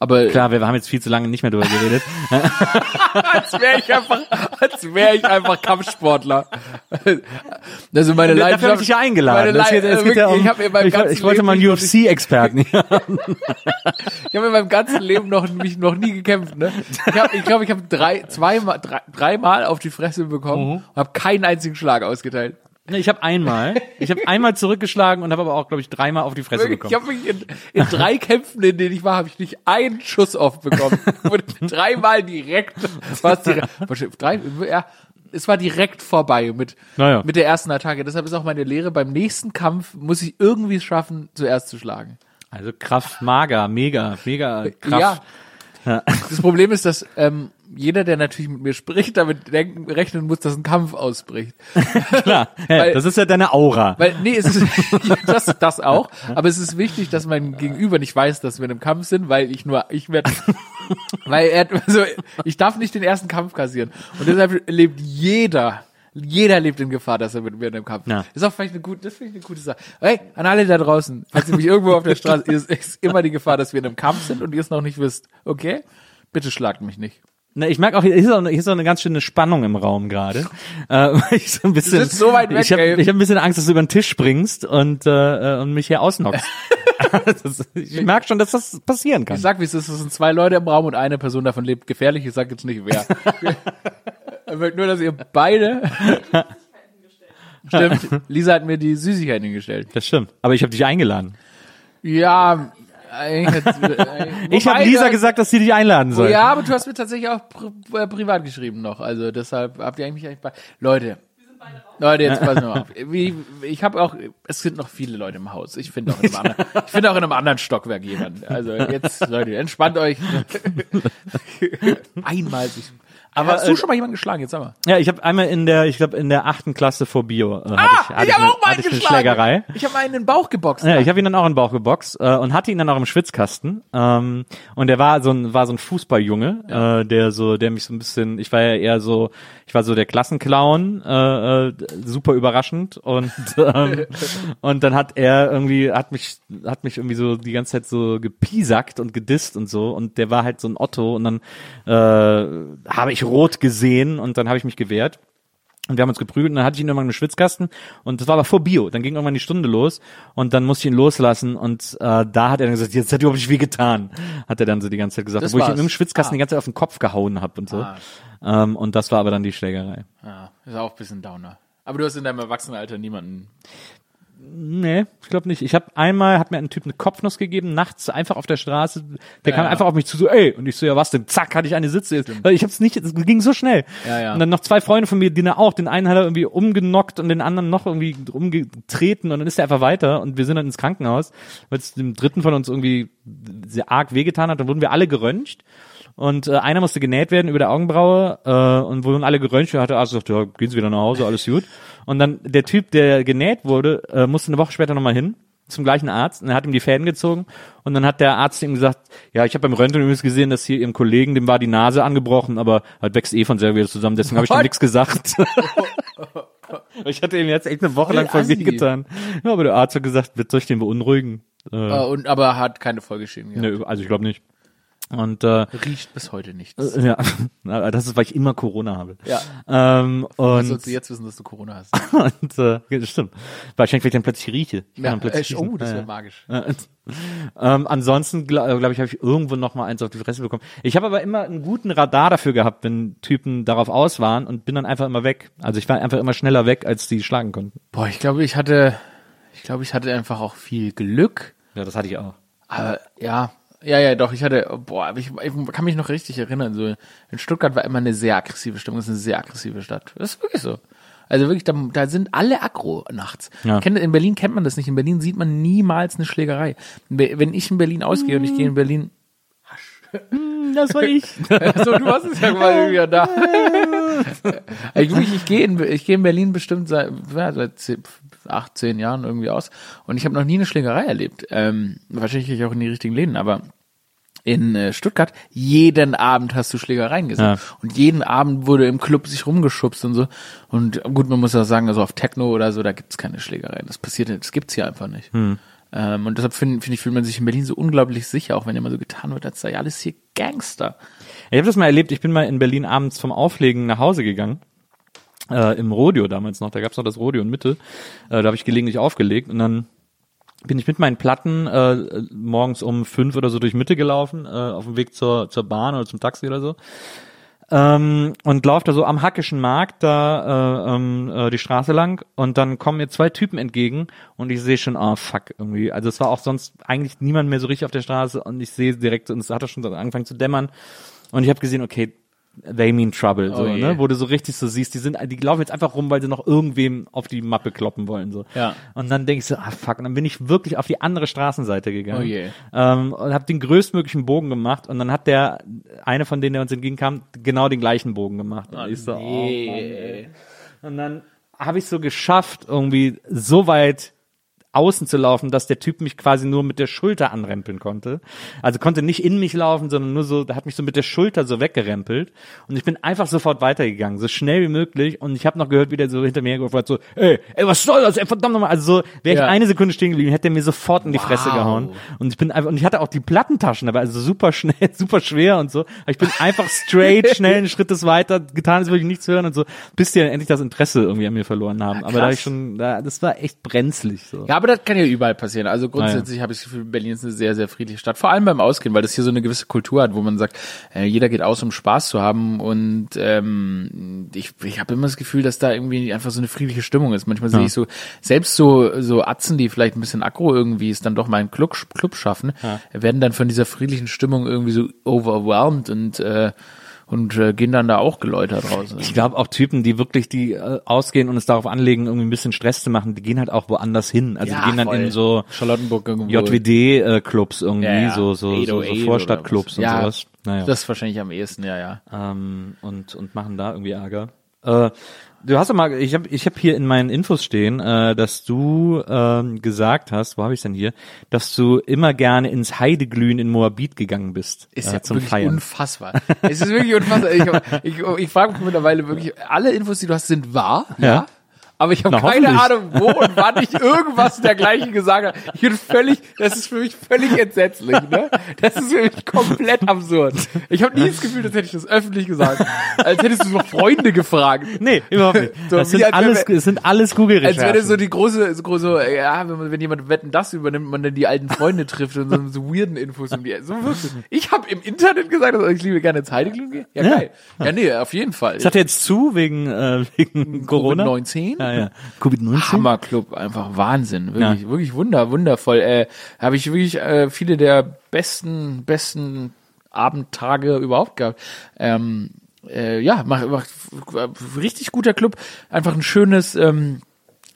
Speaker 1: Aber
Speaker 2: Klar, wir haben jetzt viel zu lange nicht mehr drüber geredet. *laughs*
Speaker 1: als wäre ich einfach, als wäre ich einfach Kampfsportler. Also meine
Speaker 2: Dafür
Speaker 1: Leidenschaft.
Speaker 2: habe ich ja eingeladen.
Speaker 1: Meine
Speaker 2: Das
Speaker 1: Leid-
Speaker 2: geht, es
Speaker 1: äh,
Speaker 2: geht ja um,
Speaker 1: ich, hab in meinem
Speaker 2: ich,
Speaker 1: ganzen
Speaker 2: ich wollte
Speaker 1: Leben
Speaker 2: mal einen UFC-Experten. *laughs*
Speaker 1: Ich habe in meinem ganzen Leben noch mich noch nie gekämpft. Ne? Ich glaube, ich, glaub, ich habe drei, zweimal, drei, dreimal auf die Fresse bekommen und habe keinen einzigen Schlag ausgeteilt.
Speaker 2: Ich habe einmal, ich habe einmal zurückgeschlagen und habe aber auch, glaube ich, dreimal auf die Fresse bekommen.
Speaker 1: Ich habe mich in, in drei Kämpfen, in denen ich war, habe ich nicht einen Schuss oft bekommen. *laughs* Dreimal direkt, direkt, drei, ja, es war direkt vorbei mit,
Speaker 2: Naja.
Speaker 1: mit der ersten Attacke. Deshalb ist auch meine Lehre, beim nächsten Kampf muss ich irgendwie es schaffen, zuerst zu schlagen.
Speaker 2: Also Kraft mager, mega, mega Kraft.
Speaker 1: Ja. Das Problem ist, dass ähm, jeder, der natürlich mit mir spricht, damit denken, rechnen muss, dass ein Kampf ausbricht. *laughs*
Speaker 2: Klar,
Speaker 1: Weil-
Speaker 2: das ist ja deine Aura.
Speaker 1: Weil, nee, es ist, *laughs* das, das auch, aber es ist wichtig, dass mein Gegenüber nicht weiß, dass wir in einem Kampf sind, weil ich nur, ich werde, *laughs* weil er, also, ich darf nicht den ersten Kampf kassieren. Und deshalb lebt jeder, jeder lebt in Gefahr, dass er mit mir in einem Kampf
Speaker 2: Ja.
Speaker 1: ist. auch vielleicht eine gute, das finde ich eine gute Sache. Hey, an alle da draußen, falls ihr mich irgendwo auf der Straße, ist, ist immer die Gefahr, dass wir in einem Kampf sind und ihr es noch nicht wisst. Okay? Bitte schlagt mich nicht.
Speaker 2: Na, ich merke auch, hier ist auch, hier ist auch eine ganz schöne Spannung im Raum gerade. *laughs* Äh, *laughs* ich so ein bisschen,
Speaker 1: sitzt so weit weg,
Speaker 2: ich habe hab ein bisschen Angst, dass du über den Tisch springst und, äh, und mich hier ausnockst. *laughs* das, ich merke schon, dass das passieren kann.
Speaker 1: Ich sag, wie es ist, es sind zwei Leute im Raum und eine Person davon lebt gefährlich. Ich sag jetzt nicht wer. Ich möchte nur, dass ihr beide. Stimmt. Lisa hat mir die Süßigkeiten hingestellt.
Speaker 2: Das stimmt. Aber ich habe dich eingeladen.
Speaker 1: Ja, äh, *laughs*
Speaker 2: Ich habe Lisa gesagt, dass sie dich einladen soll.
Speaker 1: Ja, aber du hast mir tatsächlich auch pri äh, privat geschrieben noch. Also deshalb habt ihr eigentlich eigentlich bei Leute. Leute, jetzt passen wir mal auf. Wie, ich habe auch, es sind noch viele Leute im Haus. Ich finde auch in einem anderen, *laughs* ich finde auch in einem anderen Stockwerk jemand. Also jetzt, Leute, entspannt euch. *laughs* Einmal sich. Aber hast du
Speaker 2: äh,
Speaker 1: schon mal jemanden geschlagen? Jetzt sag mal.
Speaker 2: Ja, ich habe einmal in der, ich glaube in der achten Klasse vor Bio äh, hatte ich, hatte
Speaker 1: ich habe
Speaker 2: eine,
Speaker 1: auch mal
Speaker 2: ich
Speaker 1: geschlagen.
Speaker 2: Schlägerei.
Speaker 1: Ich habe einen in den Bauch geboxt.
Speaker 2: Ja, ich habe ihn dann auch in den Bauch geboxt äh, und hatte ihn dann auch im Schwitzkasten. Ähm, und der war so ein war so ein Fußballjunge, äh, der so, der mich so ein bisschen, ich war ja eher so, ich war so der Klassenclown, äh, äh, super überraschend und *laughs* ähm, und dann hat er irgendwie hat mich hat mich irgendwie so die ganze Zeit so gepiesackt und gedisst und so und der war halt so ein Otto und dann äh, habe ich rot gesehen und dann habe ich mich gewehrt. Und wir haben uns geprügelt und dann hatte ich ihn irgendwann einen Schwitzkasten und das war aber vor Bio. Dann ging irgendwann die Stunde los und dann musste ich ihn loslassen und äh, da hat er dann gesagt, jetzt hat überhaupt nicht weh getan, hat er dann so die ganze Zeit gesagt,
Speaker 1: Das
Speaker 2: wo ich
Speaker 1: war's.
Speaker 2: im Schwitzkasten
Speaker 1: Ah.
Speaker 2: die ganze Zeit auf den Kopf gehauen habe und so.
Speaker 1: Ah.
Speaker 2: Ähm, und das war aber dann die Schlägerei.
Speaker 1: Ja, ist auch ein bisschen Downer. Aber du hast in deinem Erwachsenenalter niemanden.
Speaker 2: Nee, ich glaube nicht. Ich habe einmal, hat mir ein Typ eine Kopfnuss gegeben, nachts einfach auf der Straße. Der kam
Speaker 1: ja.
Speaker 2: einfach auf mich zu, so, ey, und ich so, ja was denn? Zack, hatte ich eine Sitze. Weil Ich hab's nicht, es ging so schnell.
Speaker 1: Ja, ja.
Speaker 2: Und dann noch zwei Freunde von mir, die auch, den einen hat er irgendwie umgenockt und den anderen noch irgendwie umgetreten und dann ist er einfach weiter und wir sind dann ins Krankenhaus, weil es dem dritten von uns irgendwie sehr arg wehgetan hat. Dann wurden wir alle geröntgt. Und äh, einer musste genäht werden über der Augenbraue äh, und wurden alle geröntgt. Da hat der Arzt gesagt, ja, gehen Sie wieder nach Hause, alles gut. Und dann der Typ, der genäht wurde, äh, musste eine Woche später nochmal hin zum gleichen Arzt und er hat ihm die Fäden gezogen und dann hat der Arzt ihm gesagt, ja, ich habe beim Röntgen übrigens gesehen, dass hier ihrem Kollegen, dem war die Nase angebrochen, aber halt wächst eh von selber wieder zusammen, deswegen habe ich ihm nichts gesagt. *laughs* ich hatte ihm jetzt echt eine Woche lang voll getan. Ja, aber der Arzt hat gesagt, wird soll ich den beunruhigen? Äh,
Speaker 1: Äh, und, aber hat keine Folgeschäden gehabt.
Speaker 2: ne, also ich glaube nicht. Und äh,
Speaker 1: Riecht bis heute nichts.
Speaker 2: ja, *laughs* Na, das ist, weil ich immer Corona habe.
Speaker 1: Ja.
Speaker 2: Ähm, und,
Speaker 1: sollst du jetzt wissen, dass du Corona hast? *laughs*
Speaker 2: und äh, ja, das stimmt. Wahrscheinlich, weil ich dann plötzlich rieche. Ich
Speaker 1: Ja,
Speaker 2: dann plötzlich
Speaker 1: äh, oh,
Speaker 2: riechen.
Speaker 1: das
Speaker 2: Ja,
Speaker 1: wäre
Speaker 2: ja.
Speaker 1: magisch.
Speaker 2: Ähm, ansonsten glaube glaub ich, habe ich irgendwo noch mal eins auf die Fresse bekommen. Ich habe aber immer einen guten Radar dafür gehabt, wenn Typen darauf aus waren und bin dann einfach immer weg. Also ich war einfach immer schneller weg, als die schlagen konnten.
Speaker 1: Boah, ich glaube, ich hatte, ich glaube, ich hatte einfach auch viel Glück.
Speaker 2: Ja, das hatte ich auch.
Speaker 1: Aber ja, ja, ja, doch, ich hatte, boah, ich, ich kann mich noch richtig erinnern, so in Stuttgart war immer eine sehr aggressive Stimmung, das ist eine sehr aggressive Stadt. Das ist wirklich so. Also wirklich, da, da sind alle aggro nachts.
Speaker 2: Ja.
Speaker 1: Kennt, in Berlin kennt man das nicht. In Berlin sieht man niemals eine Schlägerei. Wenn ich in Berlin ausgehe und ich gehe in Berlin,
Speaker 2: Das war ich. *laughs*
Speaker 1: so, du hast es ja mal *laughs* wieder da. *laughs* ich, wirklich, ich gehe in, ich gehe in Berlin bestimmt seit, ja, seit acht, zehn Jahren irgendwie aus und ich habe noch nie eine Schlägerei erlebt. Ähm, wahrscheinlich gehe ich auch in die richtigen Läden, aber in äh, Stuttgart, jeden Abend hast du Schlägereien gesehen.
Speaker 2: Ja.
Speaker 1: Und jeden Abend wurde im Club sich rumgeschubst und so. Und gut, man muss ja sagen, also auf Techno oder so, da gibt's keine Schlägereien. Das passiert, das gibt's hier einfach nicht.
Speaker 2: Hm.
Speaker 1: Ähm, und deshalb finde find ich, fühlt man sich in Berlin so unglaublich sicher, auch wenn immer so getan wird, als sei alles hier Gangster.
Speaker 2: Ich habe das mal erlebt, ich bin mal in Berlin abends vom Auflegen nach Hause gegangen. Äh, Im Rodeo damals noch, da gab's noch das Rodeo in Mitte. Äh, da habe ich gelegentlich aufgelegt und dann bin ich mit meinen Platten äh, morgens um fünf oder so durch Mitte gelaufen, äh, auf dem Weg zur, zur Bahn oder zum Taxi oder so. Ähm, und laufe da so am Hackischen Markt da äh, ähm, äh, die Straße lang und dann kommen mir zwei Typen entgegen und ich sehe schon, oh fuck, irgendwie. Also es war auch sonst eigentlich niemand mehr so richtig auf der Straße und ich sehe direkt, und es hat auch schon angefangen zu dämmern und ich habe gesehen, okay, they mean trouble, so,
Speaker 1: Oh
Speaker 2: ne? Wo du so richtig so siehst, die sind, die laufen jetzt einfach rum, weil sie noch irgendwem auf die Mappe kloppen wollen, so.
Speaker 1: Ja.
Speaker 2: Und dann denk ich so, ah fuck, und dann bin ich wirklich auf die andere Straßenseite gegangen.
Speaker 1: Oh je.
Speaker 2: Ähm, und habe den größtmöglichen Bogen gemacht und dann hat der, eine von denen, der uns entgegenkam, genau den gleichen Bogen gemacht. Und ich so, oh, Mann, ey. Und dann habe ich so geschafft, irgendwie so weit außen zu laufen, dass der Typ mich quasi nur mit der Schulter anrempeln konnte. Also konnte nicht in mich laufen, sondern nur so, der hat mich so mit der Schulter so weggerempelt. Und ich bin einfach sofort weitergegangen, so schnell wie möglich. Und ich habe noch gehört, wie der so hinter mir gerufen hat, so, ey, ey, was soll das? Ey, verdammt nochmal. Also so, wäre ich
Speaker 1: Ja.
Speaker 2: eine Sekunde stehen geblieben, hätte er mir sofort in die Fresse
Speaker 1: Wow.
Speaker 2: gehauen. Und ich bin einfach, und ich hatte auch die Plattentaschen dabei, also super schnell, *laughs* super schwer und so. Aber ich bin einfach straight, *laughs* schnell einen Schrittes weiter, getan, als würde ich nichts hören und so, bis die dann endlich das Interesse irgendwie an mir verloren haben. Aber da ich schon, da, das war echt brenzlig, so.
Speaker 1: Ja, aber das kann ja überall passieren. Also grundsätzlich habe ich das Gefühl, Berlin ist eine sehr, sehr friedliche Stadt. Vor allem beim Ausgehen, weil das hier so eine gewisse Kultur hat, wo man sagt, äh, jeder geht aus, um Spaß zu haben. Und ähm, ich, ich habe immer das Gefühl, dass da irgendwie einfach so eine friedliche Stimmung ist. Manchmal sehe ich so, selbst so, so Atzen, die vielleicht ein bisschen aggro irgendwie ist, dann doch mal einen Club, Club schaffen, werden dann von dieser friedlichen Stimmung irgendwie so overwhelmed und äh, und äh, gehen dann da auch geläutert raus.
Speaker 2: Ich glaube auch Typen, die wirklich die äh, ausgehen und es darauf anlegen, irgendwie ein bisschen Stress zu machen, die gehen halt auch woanders hin. Also
Speaker 1: Ja,
Speaker 2: die gehen dann
Speaker 1: voll.
Speaker 2: in so
Speaker 1: Charlottenburg irgendwo.
Speaker 2: JWD-Clubs irgendwie,
Speaker 1: Ja, ja.
Speaker 2: so so, so, so
Speaker 1: 808
Speaker 2: Vorstadtclubs und sowas. Naja.
Speaker 1: Das ist wahrscheinlich am ehesten, ja, ja.
Speaker 2: ähm, und und machen da irgendwie Ärger. Äh, du hast doch mal, ich habe ich hab hier in meinen Infos stehen, äh, dass du ähm, gesagt hast, wo habe ich denn hier, dass du immer gerne ins Heideglühen in Moabit gegangen bist
Speaker 1: Ist
Speaker 2: äh,
Speaker 1: ja
Speaker 2: zum
Speaker 1: wirklich
Speaker 2: Feiern.
Speaker 1: unfassbar. es ist wirklich unfassbar. Ich, ich, ich frage mich mittlerweile wirklich, alle Infos, die du hast, sind wahr, ja.
Speaker 2: Ja.
Speaker 1: Aber ich habe keine. Ahnung, wo und wann ich irgendwas dergleichen gesagt habe. Ich bin völlig, das ist für mich völlig entsetzlich, ne? Das ist für mich komplett absurd. Ich habe nie das Gefühl, als hätte ich das öffentlich gesagt. Als hättest du noch Freunde gefragt.
Speaker 2: Nee, überhaupt nicht.
Speaker 1: So,
Speaker 2: das sind alles, es sind alles
Speaker 1: Als wäre
Speaker 2: Google-Recherchen.
Speaker 1: das so die große, so große, ja, wenn, man, wenn jemand wetten das übernimmt, man dann die alten Freunde trifft und so, so weirden Infos um die. So wirklich. Ich habe im Internet gesagt, dass ich liebe gerne ins Heidegger gehe. Ja, geil. Ja, nee, auf jeden Fall.
Speaker 2: Das hat jetzt zu wegen, äh, wegen Corona.
Speaker 1: Covid-19?
Speaker 2: Ja, ja. *laughs* Covid-19?
Speaker 1: Hammerclub, einfach Wahnsinn, wirklich, wirklich wunder, wundervoll. Äh, Habe ich wirklich äh, viele der besten, besten Abendtage überhaupt gehabt. Ähm, äh, ja, macht, macht richtig guter Club, einfach ein schönes. Ähm,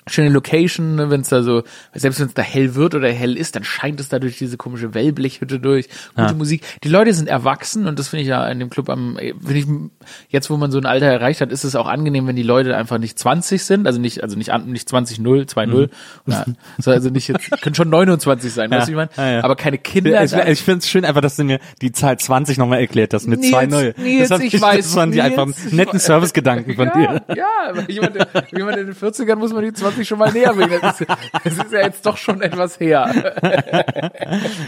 Speaker 1: schöne Location, ne, wenn es da so, selbst wenn es da hell wird oder hell ist, dann scheint es da durch diese komische Wellblechhütte durch, gute Musik. Die Leute sind erwachsen und das finde ich ja in dem Club am, finde ich, jetzt wo man so ein Alter erreicht hat, ist es auch angenehm, wenn die Leute einfach nicht 20 sind, also nicht, also nicht, nicht 20, 0, 2, 0, oder, so, also nicht jetzt, können schon 29 sein, weißt du, ich meine?
Speaker 2: Mhm. ja, ja.
Speaker 1: Aber keine Kinder.
Speaker 2: Ich, ich finde es schön einfach, dass du mir die Zahl 20 nochmal erklärt hast mit
Speaker 1: Nils,
Speaker 2: zwei Neue.
Speaker 1: Nils,
Speaker 2: das, hat
Speaker 1: ich
Speaker 2: mich-
Speaker 1: weiß,
Speaker 2: das waren die einfach
Speaker 1: ich
Speaker 2: netten. Servicegedanken von
Speaker 1: ja,
Speaker 2: dir.
Speaker 1: Ja, jemand, jemand in den 40ern muss man die 20 schon mal näher bringen. Das ist, das ist ja jetzt doch schon etwas her. *laughs*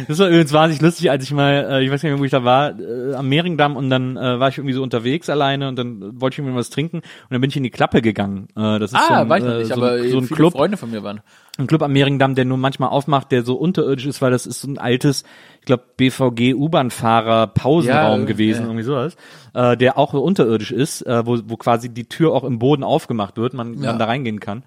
Speaker 2: Das war übrigens wahnsinnig lustig, als ich mal, äh, ich weiß nicht mehr, wo ich da war, äh, am Mehringdamm und dann äh, war ich irgendwie so unterwegs alleine und dann wollte ich mir was trinken und dann bin ich in die Klappe gegangen. Das ist so
Speaker 1: Ah,
Speaker 2: ein,
Speaker 1: weiß ich noch nicht,
Speaker 2: so,
Speaker 1: aber
Speaker 2: ein- so ein
Speaker 1: viele
Speaker 2: Club,
Speaker 1: Freunde von mir waren.
Speaker 2: Ein Club am Mehringdamm, der nur manchmal aufmacht, der so unterirdisch ist, weil das ist so ein altes, ich glaube, BVG-U-Bahn-Fahrer Pausenraum
Speaker 1: Ja,
Speaker 2: gewesen,
Speaker 1: ja.
Speaker 2: irgendwie sowas, äh, der auch unterirdisch ist, äh, wo, wo quasi die Tür auch im Boden aufgemacht wird, man,
Speaker 1: Ja.
Speaker 2: man da reingehen kann.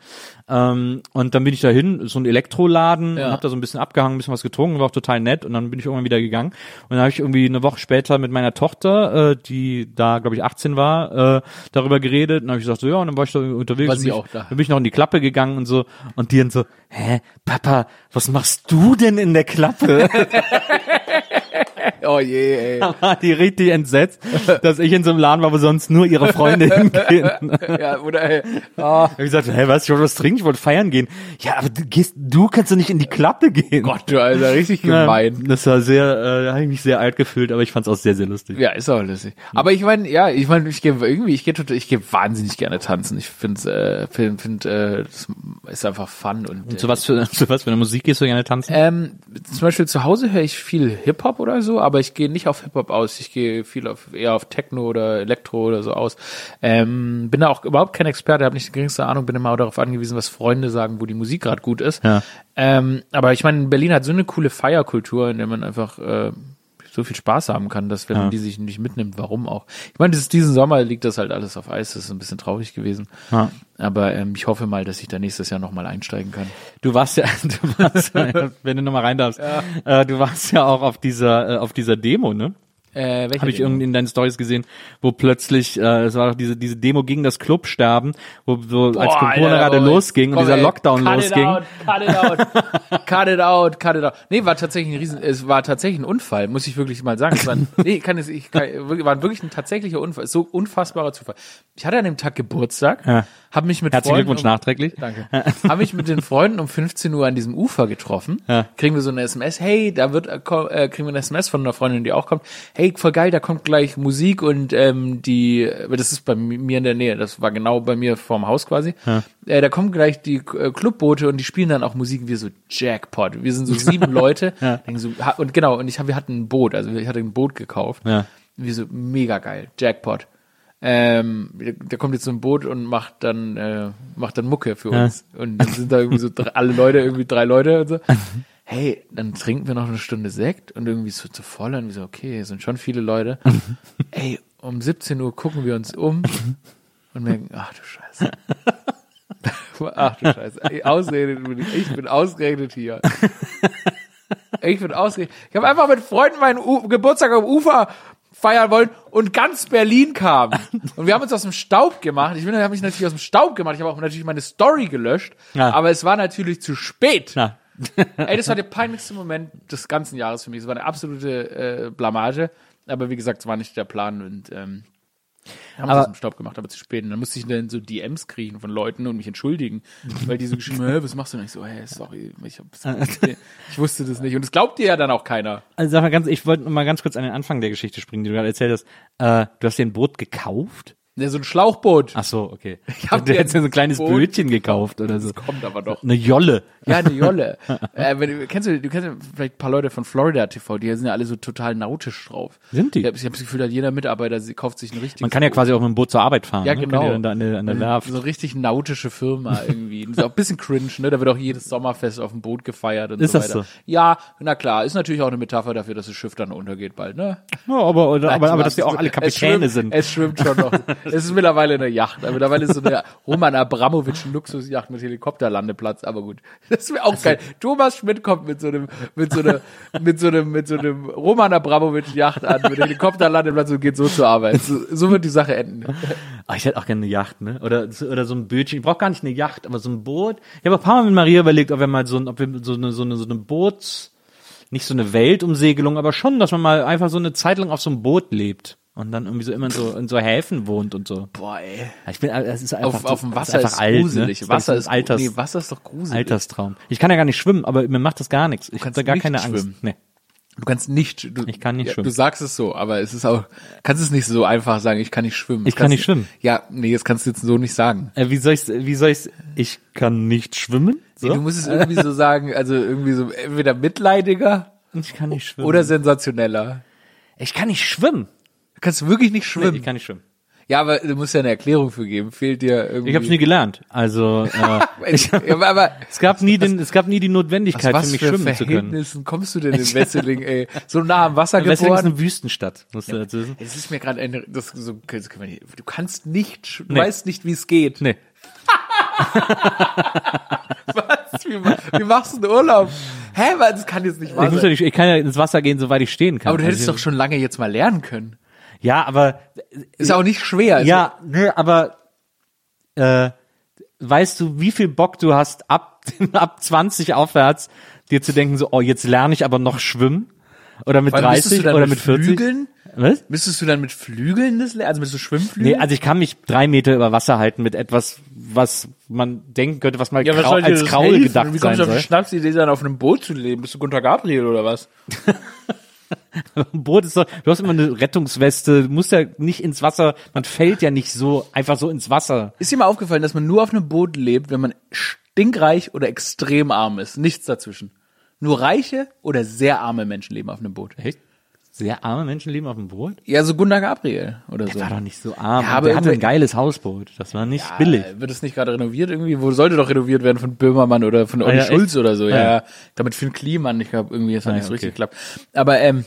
Speaker 2: Ähm, und dann bin ich dahin, so ein Elektroladen,
Speaker 1: Ja.
Speaker 2: und hab da so ein bisschen abgehangen, ein bisschen was getrunken, war auch total nett und dann bin ich irgendwann wieder gegangen. Und dann habe ich irgendwie eine Woche später mit meiner Tochter, äh, die da, glaube ich, 18 war, äh, darüber geredet. Und dann habe ich gesagt, so ja, und dann war ich da unterwegs.
Speaker 1: War
Speaker 2: und bin ich,
Speaker 1: auch da?
Speaker 2: Dann bin ich noch in die Klappe gegangen und so. Und die dann so, hä, Papa, was machst du denn in der Klappe? *laughs* *laughs*
Speaker 1: Oh je, ey.
Speaker 2: da *laughs* war die richtig entsetzt, dass ich in so einem Laden war, wo sonst nur ihre Freunde *laughs* hingehen.
Speaker 1: Ja, oder ey. Oh,
Speaker 2: hab ich gesagt, hä, was, ich wollte was trinken, ich wollte feiern gehen. Ja, aber du gehst, du kannst doch nicht in die Klappe gehen.
Speaker 1: Gott, du Alter, richtig
Speaker 2: Ja,
Speaker 1: gemein.
Speaker 2: Das war sehr, äh, da habe ich mich sehr alt gefühlt, aber ich fand's auch sehr, sehr lustig.
Speaker 1: Ja, ist auch lustig. Aber ich meine, ja, ich meine, ich gehe irgendwie, ich gehe total, ich gehe wahnsinnig gerne tanzen. Ich finde, äh, find, find, äh, das ist einfach fun und,
Speaker 2: Zu was für, zu was für eine Musik gehst du gerne tanzen?
Speaker 1: Ähm, zum Beispiel zu Hause höre ich viel Hip-Hop oder so, aber ich gehe nicht auf Hip-Hop aus. Ich gehe viel auf eher auf Techno oder Elektro oder so aus. Ähm, bin da auch überhaupt kein Experte, habe nicht die geringste Ahnung, bin immer auch darauf angewiesen, was Freunde sagen, wo die Musik gerade gut ist.
Speaker 2: Ja.
Speaker 1: Ähm, aber ich meine, Berlin hat so eine coole Feierkultur, in der man einfach äh, so viel Spaß haben kann, dass wenn
Speaker 2: Ja.
Speaker 1: man die sich nicht mitnimmt, warum auch? Ich meine, dieses, diesen Sommer liegt das halt alles auf Eis, das ist ein bisschen traurig gewesen.
Speaker 2: Ja.
Speaker 1: Aber ähm, ich hoffe mal, dass ich da nächstes Jahr nochmal einsteigen kann.
Speaker 2: Du warst ja, *laughs* du warst, *laughs* ja, wenn du nochmal rein darfst, äh, du warst ja auch auf dieser, äh, auf dieser Demo, ne?
Speaker 1: Äh,
Speaker 2: Habe ich irgendwie in deinen Stories gesehen, wo plötzlich, äh, es war doch diese, diese Demo gegen das Clubsterben, wo so als
Speaker 1: Boah,
Speaker 2: Corona
Speaker 1: Alter,
Speaker 2: gerade losging und
Speaker 1: komm,
Speaker 2: dieser
Speaker 1: ey,
Speaker 2: Lockdown
Speaker 1: cut
Speaker 2: losging.
Speaker 1: Out, cut it out, *laughs* cut it out, cut it out. Nee, war tatsächlich ein riesen, es war tatsächlich ein Unfall, muss ich wirklich mal sagen. Es war, ein- *laughs* nee, kann es, ich kann, wirklich- war wirklich ein tatsächlicher Unfall, so unfassbarer Zufall. Ich hatte an dem Tag Geburtstag,
Speaker 2: Ja.
Speaker 1: habe mich mit
Speaker 2: Herzlichen
Speaker 1: Freunden
Speaker 2: Glückwunsch
Speaker 1: um,
Speaker 2: nachträglich.
Speaker 1: Danke. *laughs* Habe mich mit den Freunden um 15 Uhr an diesem Ufer getroffen.
Speaker 2: Ja.
Speaker 1: Kriegen wir so eine SMS, hey, da wird äh, äh, kriegen wir eine SMS von einer Freundin, die auch kommt. Hey, voll geil, da kommt gleich Musik und ähm, die, das ist bei mir in der Nähe, das war genau bei mir vorm Haus quasi. Äh, da kommen gleich die äh, Clubboote und die spielen dann auch Musik. Wir so Jackpot. Wir sind so sieben *laughs* Leute. Denken so, und genau, und ich hab, wir hatten ein Boot, also ich hatte ein Boot gekauft.
Speaker 2: Ja.
Speaker 1: Wir so mega geil, Jackpot. Ähm, der kommt jetzt so ein Boot und macht dann äh, macht dann Mucke für
Speaker 2: Ja.
Speaker 1: uns und dann sind da irgendwie so drei, alle Leute irgendwie drei Leute und so. *laughs* Hey, dann trinken wir noch eine Stunde Sekt und irgendwie so zu voll und wir so okay, sind schon viele Leute. *laughs* Ey, um 17 Uhr gucken wir uns um und merken, ach du Scheiße. *laughs* Ach du Scheiße. Ey, ausgerechnet bin ich, ich bin ausgerechnet hier. Ich bin ausgerechnet. Ich habe einfach mit Freunden meinen U Geburtstag am Ufer feiern wollen und ganz Berlin kam. Und wir haben uns aus dem Staub gemacht. Ich bin, habe mich natürlich aus dem Staub gemacht. Ich habe auch natürlich meine Story gelöscht.
Speaker 2: Ja.
Speaker 1: Aber es war natürlich zu spät.
Speaker 2: Na, *laughs*
Speaker 1: Ey, das war der *laughs* peinlichste Moment des ganzen Jahres für mich. Es war eine absolute äh, Blamage. Aber wie gesagt, es war nicht der Plan und ähm, haben
Speaker 2: Aber-
Speaker 1: es aus dem Staub gemacht, aber zu spät. Und dann musste ich dann so DMs kriegen von Leuten und mich entschuldigen, weil die so geschrieben haben, *laughs* "Hä, was machst du denn? Ich so, hey, sorry, ich, ich wusste das nicht. Und das glaubt dir ja dann auch keiner.
Speaker 2: also sag mal ganz, ich wollte mal ganz kurz an den Anfang der Geschichte springen, die du gerade erzählt hast. Äh, du hast dir ein Boot gekauft?
Speaker 1: Ja, so ein Schlauchboot.
Speaker 2: Ach so, okay. Ich
Speaker 1: hab
Speaker 2: dir jetzt so ein kleines
Speaker 1: Boot-
Speaker 2: Bötchen gekauft oder so.
Speaker 1: Kommt aber doch.
Speaker 2: Eine Jolle.
Speaker 1: Ja, eine Jolle. äh, wenn, du- kennst du, du kennst ja vielleicht ein paar Leute von Florida TV, die sind ja alle so total nautisch drauf.
Speaker 2: Sind die?
Speaker 1: Ich habe hab das Gefühl, dass jeder Mitarbeiter sie kauft sich ein richtiges
Speaker 2: Man kann ja quasi auch mit dem Boot zur Arbeit fahren.
Speaker 1: Ja,
Speaker 2: ne?
Speaker 1: genau.
Speaker 2: Dann da an der, an der Werft.
Speaker 1: So eine richtig nautische Firma irgendwie. Das ist auch ein bisschen cringe, ne? Da wird auch jedes Sommerfest auf dem Boot gefeiert und
Speaker 2: Ist
Speaker 1: so
Speaker 2: das
Speaker 1: weiter.
Speaker 2: so?
Speaker 1: Ja, na klar, ist natürlich auch eine Metapher dafür, dass das Schiff dann untergeht bald, ne?
Speaker 2: Ja, aber, oder, aber, aber
Speaker 1: Nein,
Speaker 2: dass wir auch alle
Speaker 1: es
Speaker 2: Kapitäne
Speaker 1: schwimmt,
Speaker 2: sind.
Speaker 1: Es schwimmt schon noch. *laughs* es ist mittlerweile eine Yacht. Mittlerweile ist so eine Roman Abramowitsch Luxusjacht mit Helikopterlandeplatz, aber gut. Das wäre auch geil. Thomas Schmidt kommt mit so einem, mit so einem, *laughs* mit so einem, mit so einem Roman Abramowitsch Yacht an, mit Helikopterlandeplatz und geht so zur Arbeit. So, so wird die Sache enden.
Speaker 2: Ah, ich hätte auch gerne eine Yacht, ne? Oder, so- oder so ein Bötchen. Ich brauche gar nicht eine Yacht, aber so ein Boot. Ich habe ein paar Mal mit Maria überlegt, ob wir mal so, ein- ob wir so eine, so eine, so eine Boots, nicht so eine Weltumsegelung, aber schon, dass man mal einfach so eine Zeit lang auf so einem Boot lebt. Und dann irgendwie so immer in so, in so Häfen wohnt und so.
Speaker 1: Boah, ey.
Speaker 2: Ich bin, es ist einfach,
Speaker 1: Auf, auf dem
Speaker 2: das
Speaker 1: Wasser ist,
Speaker 2: einfach alt,
Speaker 1: gruselig.
Speaker 2: Ne?
Speaker 1: Wasser
Speaker 2: Das
Speaker 1: ist,
Speaker 2: Alters,
Speaker 1: nee, Wasser ist doch gruselig.
Speaker 2: Alterstraum. Ich kann ja gar nicht schwimmen, aber mir macht das gar nichts. Ich habe da gar
Speaker 1: nicht
Speaker 2: keine Angst.
Speaker 1: schwimmen.
Speaker 2: Nee.
Speaker 1: Du kannst nicht, du,
Speaker 2: Ich kann nicht
Speaker 1: ja,
Speaker 2: schwimmen.
Speaker 1: Du sagst es so, aber es ist auch, kannst es nicht so einfach sagen, ich kann nicht schwimmen.
Speaker 2: Ich
Speaker 1: Das
Speaker 2: kann nicht schwimmen.
Speaker 1: Ja, nee, das kannst du jetzt so nicht sagen.
Speaker 2: Äh, wie soll ich's, wie soll ich's, ich kann nicht schwimmen? So?
Speaker 1: Nee, du musst es irgendwie so sagen, also irgendwie so entweder mitleidiger
Speaker 2: ich kann nicht schwimmen.
Speaker 1: oder sensationeller.
Speaker 2: ich kann nicht schwimmen.
Speaker 1: Du kannst wirklich nicht
Speaker 2: Nee,
Speaker 1: schwimmen.
Speaker 2: ich kann nicht schwimmen.
Speaker 1: ja, aber du musst ja eine Erklärung für geben. Fehlt dir irgendwie.
Speaker 2: Ich habe es nie gelernt. Also *laughs* äh, ich,
Speaker 1: ja, aber, aber
Speaker 2: es gab nie den, es gab nie die Notwendigkeit
Speaker 1: was
Speaker 2: für mich
Speaker 1: für
Speaker 2: schwimmen zu können.
Speaker 1: Verhältnissen kommst du denn in *laughs* Wesseling, ey? So nah am Wasser
Speaker 2: Wesseling ist
Speaker 1: geboren?
Speaker 2: eine Wüstenstadt, musst du dazu wissen.
Speaker 1: Es ist mir gerade eine, das, so, das nicht, du kannst nicht, du
Speaker 2: Nee.
Speaker 1: weißt nicht, wie es geht.
Speaker 2: Nee. *laughs*
Speaker 1: Was? Wie, wie machst du einen Urlaub? Hä, weil das kann jetzt nicht wahr
Speaker 2: Ich, muss ja
Speaker 1: sein.
Speaker 2: nicht, ich kann ja ins Wasser gehen, soweit ich stehen kann.
Speaker 1: Aber du hättest
Speaker 2: Also,
Speaker 1: doch schon lange jetzt mal lernen können.
Speaker 2: Ja, aber
Speaker 1: Ist auch nicht schwer.
Speaker 2: Ja, nee, aber äh, weißt du, wie viel Bock du hast ab *laughs* ab 20 aufwärts, dir zu denken so, oh, jetzt lerne ich aber noch schwimmen oder mit
Speaker 1: Vor allem müsstest
Speaker 2: 30
Speaker 1: du dann
Speaker 2: oder
Speaker 1: mit
Speaker 2: mit 40.
Speaker 1: Flügeln?
Speaker 2: Was?
Speaker 1: Müsstest du dann mit Flügeln das lernen? Also mit so Schwimmflügeln?
Speaker 2: Nee, also ich kann mich drei Meter über Wasser halten mit etwas, was man denken könnte, was mal
Speaker 1: ja, soll dir
Speaker 2: als Kraul gedacht
Speaker 1: Wie
Speaker 2: sein
Speaker 1: kommst du auf die
Speaker 2: soll.
Speaker 1: Schnapsidee, dann auf einem Boot zu leben? Bist du Gunter Gabriel oder was? *laughs*
Speaker 2: Ein *laughs* Boot ist doch, du hast immer eine Rettungsweste, du musst ja nicht ins Wasser, man fällt ja nicht so einfach so ins Wasser.
Speaker 1: Ist dir mal aufgefallen, dass man nur auf einem Boot lebt, wenn man stinkreich oder extrem arm ist? Nichts dazwischen. Nur reiche oder sehr arme Menschen leben auf einem Boot.
Speaker 2: Echt? Sehr arme Menschen leben auf dem Boot?
Speaker 1: Ja, so Gunter Gabriel oder so.
Speaker 2: War doch nicht so arm.
Speaker 1: Ja,
Speaker 2: Ja,
Speaker 1: aber
Speaker 2: der hatte ein geiles Hausboot. Das war nicht billig.
Speaker 1: Äh, Wird es nicht gerade renoviert irgendwie? Wo sollte doch renoviert werden von Böhmermann oder von Olli
Speaker 2: Ah, ja,
Speaker 1: Schulz
Speaker 2: echt?
Speaker 1: oder so?
Speaker 2: Ah,
Speaker 1: Ja,
Speaker 2: ja.
Speaker 1: ja. Damit Finn Kliman, ich glaube irgendwie, das hat
Speaker 2: Ah,
Speaker 1: nicht so
Speaker 2: ja,
Speaker 1: richtig
Speaker 2: okay.
Speaker 1: geklappt. Aber ähm,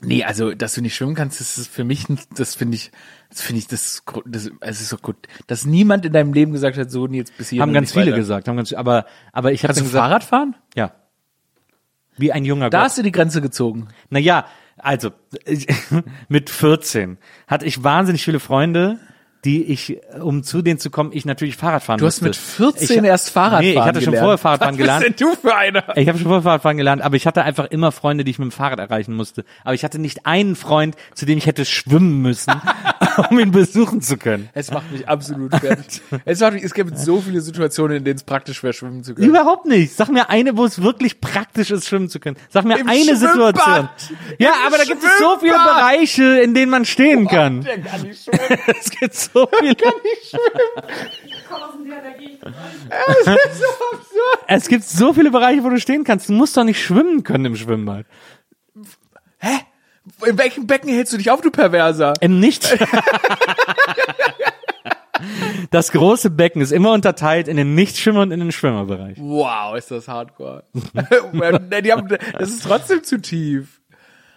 Speaker 1: nee, also dass du nicht schwimmen kannst, das ist für mich, das finde ich, das finde ich, das, ist das, es ist so gut, dass niemand in deinem Leben gesagt hat, so jetzt bis hier.
Speaker 2: Haben ganz viele gesagt, haben ganz, aber, aber ich habe gesagt,
Speaker 1: Fahrrad fahren?
Speaker 2: ja. Wie ein junger
Speaker 1: Da
Speaker 2: Gott.
Speaker 1: hast du die Grenze gezogen.
Speaker 2: Naja, also *laughs* mit 14 hatte ich wahnsinnig viele Freunde, die ich, um zu denen zu kommen, ich natürlich Fahrrad fahren
Speaker 1: Du hast
Speaker 2: musste.
Speaker 1: mit 14
Speaker 2: ich,
Speaker 1: erst Fahrrad
Speaker 2: Nee, ich hatte schon
Speaker 1: gelernt.
Speaker 2: vorher Fahrradfahren
Speaker 1: Was
Speaker 2: gelernt.
Speaker 1: bist denn du für einer?
Speaker 2: Ich habe schon vorher Fahrradfahren gelernt, aber ich hatte einfach immer Freunde, die ich mit dem Fahrrad erreichen musste. Aber ich hatte nicht einen Freund, zu dem ich hätte schwimmen müssen, *laughs* um ihn besuchen zu können.
Speaker 1: Es macht mich absolut fertig. es, macht mich, es gibt so viele Situationen, in denen es praktisch wäre, schwimmen zu können.
Speaker 2: Überhaupt nicht. Sag mir eine, wo es wirklich praktisch ist, schwimmen zu können. Sag mir
Speaker 1: Im
Speaker 2: eine
Speaker 1: Schwimmbad.
Speaker 2: Situation. Ja,
Speaker 1: Im
Speaker 2: aber da gibt es so viele. Bereiche, in denen man stehen kann.
Speaker 1: Der kann nicht schwimmen. *laughs*
Speaker 2: Es gibt so *laughs* viele.
Speaker 3: Ich komme aus dem DRG. *laughs*
Speaker 2: Es gibt so viele Bereiche, wo du stehen kannst. Du musst doch nicht schwimmen können im Schwimmbad.
Speaker 1: Hä? In welchem Becken hältst du dich auf, du Perverser?
Speaker 2: Im Nicht. Das große Becken ist immer unterteilt in den Nichtschwimmer und in den Schwimmerbereich.
Speaker 1: Wow, ist das hardcore. *laughs* Die haben, das ist trotzdem zu tief.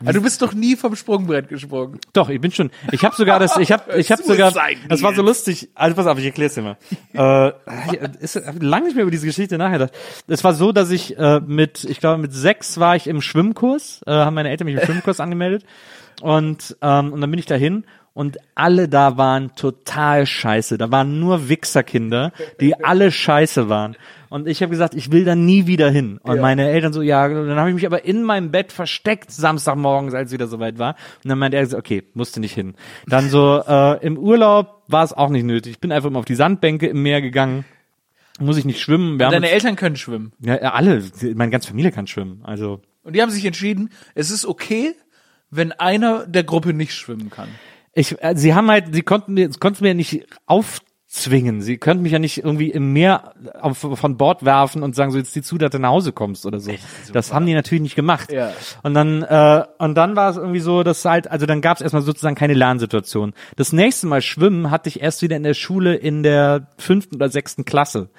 Speaker 1: Aber du bist doch nie vom Sprungbrett gesprungen.
Speaker 2: Doch, ich bin schon. Ich habe sogar das. Ich habe. *laughs* Ich habe sogar. Das war so lustig. Also pass auf, ich erkläre es dir mal. äh, ist hab lange nicht mehr über diese Geschichte nachgedacht. Es war so, dass ich äh, mit, ich glaube mit sechs war ich im Schwimmkurs. Äh, haben meine Eltern mich im Schwimmkurs angemeldet und ähm, und dann bin ich dahin und alle da waren total scheiße. Da waren nur Wichserkinder, die alle scheiße waren. Und ich habe gesagt, ich will da nie wieder hin. Und meine Eltern so, ja, dann habe ich mich aber in meinem Bett versteckt Samstagmorgens, als es wieder soweit war. Und dann meinte er so, okay, musste nicht hin. Dann so *laughs* äh, im Urlaub war es auch nicht nötig. Ich bin einfach mal auf die Sandbänke im Meer gegangen. Muss ich nicht schwimmen.
Speaker 1: Deine Eltern können schwimmen.
Speaker 2: ja, ja, alle, meine ganze Familie kann schwimmen. Also
Speaker 1: Und die haben sich entschieden, es ist okay, wenn einer der Gruppe nicht schwimmen kann.
Speaker 2: Ich, äh, sie haben halt, sie konnten mir, konnten mir nicht aufzwingen. Sie könnten mich ja nicht irgendwie im Meer auf, von Bord werfen und sagen, so jetzt die zu, dass du nach Hause kommst oder so. Das haben die natürlich nicht gemacht.
Speaker 1: Ja.
Speaker 2: Und dann, äh, und dann war es irgendwie so, dass halt, also dann gab es erstmal sozusagen keine Lernsituation. Das nächste Mal Schwimmen hatte ich erst wieder in der Schule in der fünften oder sechsten Klasse.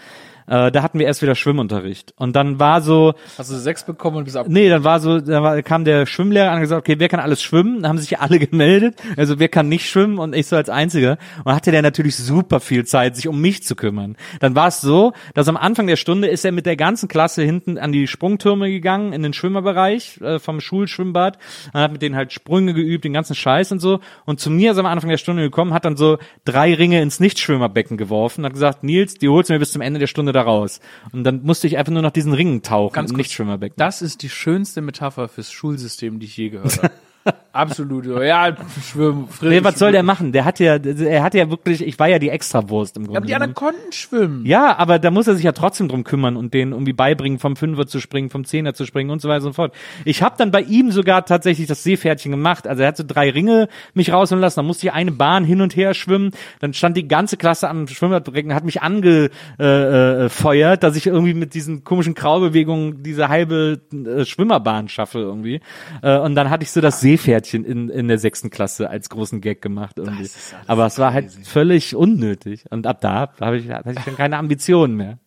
Speaker 2: Äh, da hatten wir erst wieder Schwimmunterricht. Und dann war so,
Speaker 1: Hast du sechs bekommen und bist ab.
Speaker 2: Nee, dann war so, dann war, kam der Schwimmlehrer an und gesagt, okay, wer kann alles schwimmen? Dann haben sich alle *laughs* gemeldet. Also wer kann nicht schwimmen und ich so als Einziger. Und hatte der natürlich super viel Zeit, sich um mich zu kümmern. Dann war es so, dass am Anfang der Stunde ist er mit der ganzen Klasse hinten an die Sprungtürme gegangen, in den Schwimmerbereich äh, vom Schulschwimmbad. Und hat mit denen halt Sprünge geübt, den ganzen Scheiß und so. Und zu mir ist er am Anfang der Stunde gekommen, hat dann so drei Ringe ins Nichtschwimmerbecken geworfen, hat gesagt, Nils, die holst du mir bis zum Ende der Stunde da raus. Und dann musste ich einfach nur nach diesen Ringen tauchen,
Speaker 1: Ganz kurz,
Speaker 2: Nichtschwimmerbecken.
Speaker 1: Das ist die schönste Metapher fürs Schulsystem, die ich je gehört habe. *laughs* Absolut. Ja, schwimmen.
Speaker 2: Nee, was soll der machen? Der hat ja, er hat ja wirklich, ich war ja die Extrawurst im Grunde.
Speaker 1: Aber die anderen
Speaker 2: genommen.
Speaker 1: konnten schwimmen.
Speaker 2: ja, aber da muss er sich ja trotzdem drum kümmern und denen irgendwie beibringen, vom Fünfer zu springen, vom Zehner zu springen und so weiter und so fort. Ich habe dann bei ihm sogar tatsächlich das Seepferdchen gemacht. Also er hat so drei Ringe mich rausholen lassen, dann musste ich eine Bahn hin und her schwimmen. Dann stand die ganze Klasse am Schwimmbadbecken, hat mich angefeuert, äh, feuert, dass ich irgendwie mit diesen komischen Kraulbewegungen diese halbe äh, Schwimmerbahn schaffe irgendwie. Äh, und dann hatte ich so das Seepferdchen in, in der sechsten Klasse als großen Gag gemacht irgendwie. Aber es war halt völlig unnötig. Und ab da habe ich, hatte ich dann keine Ambitionen mehr.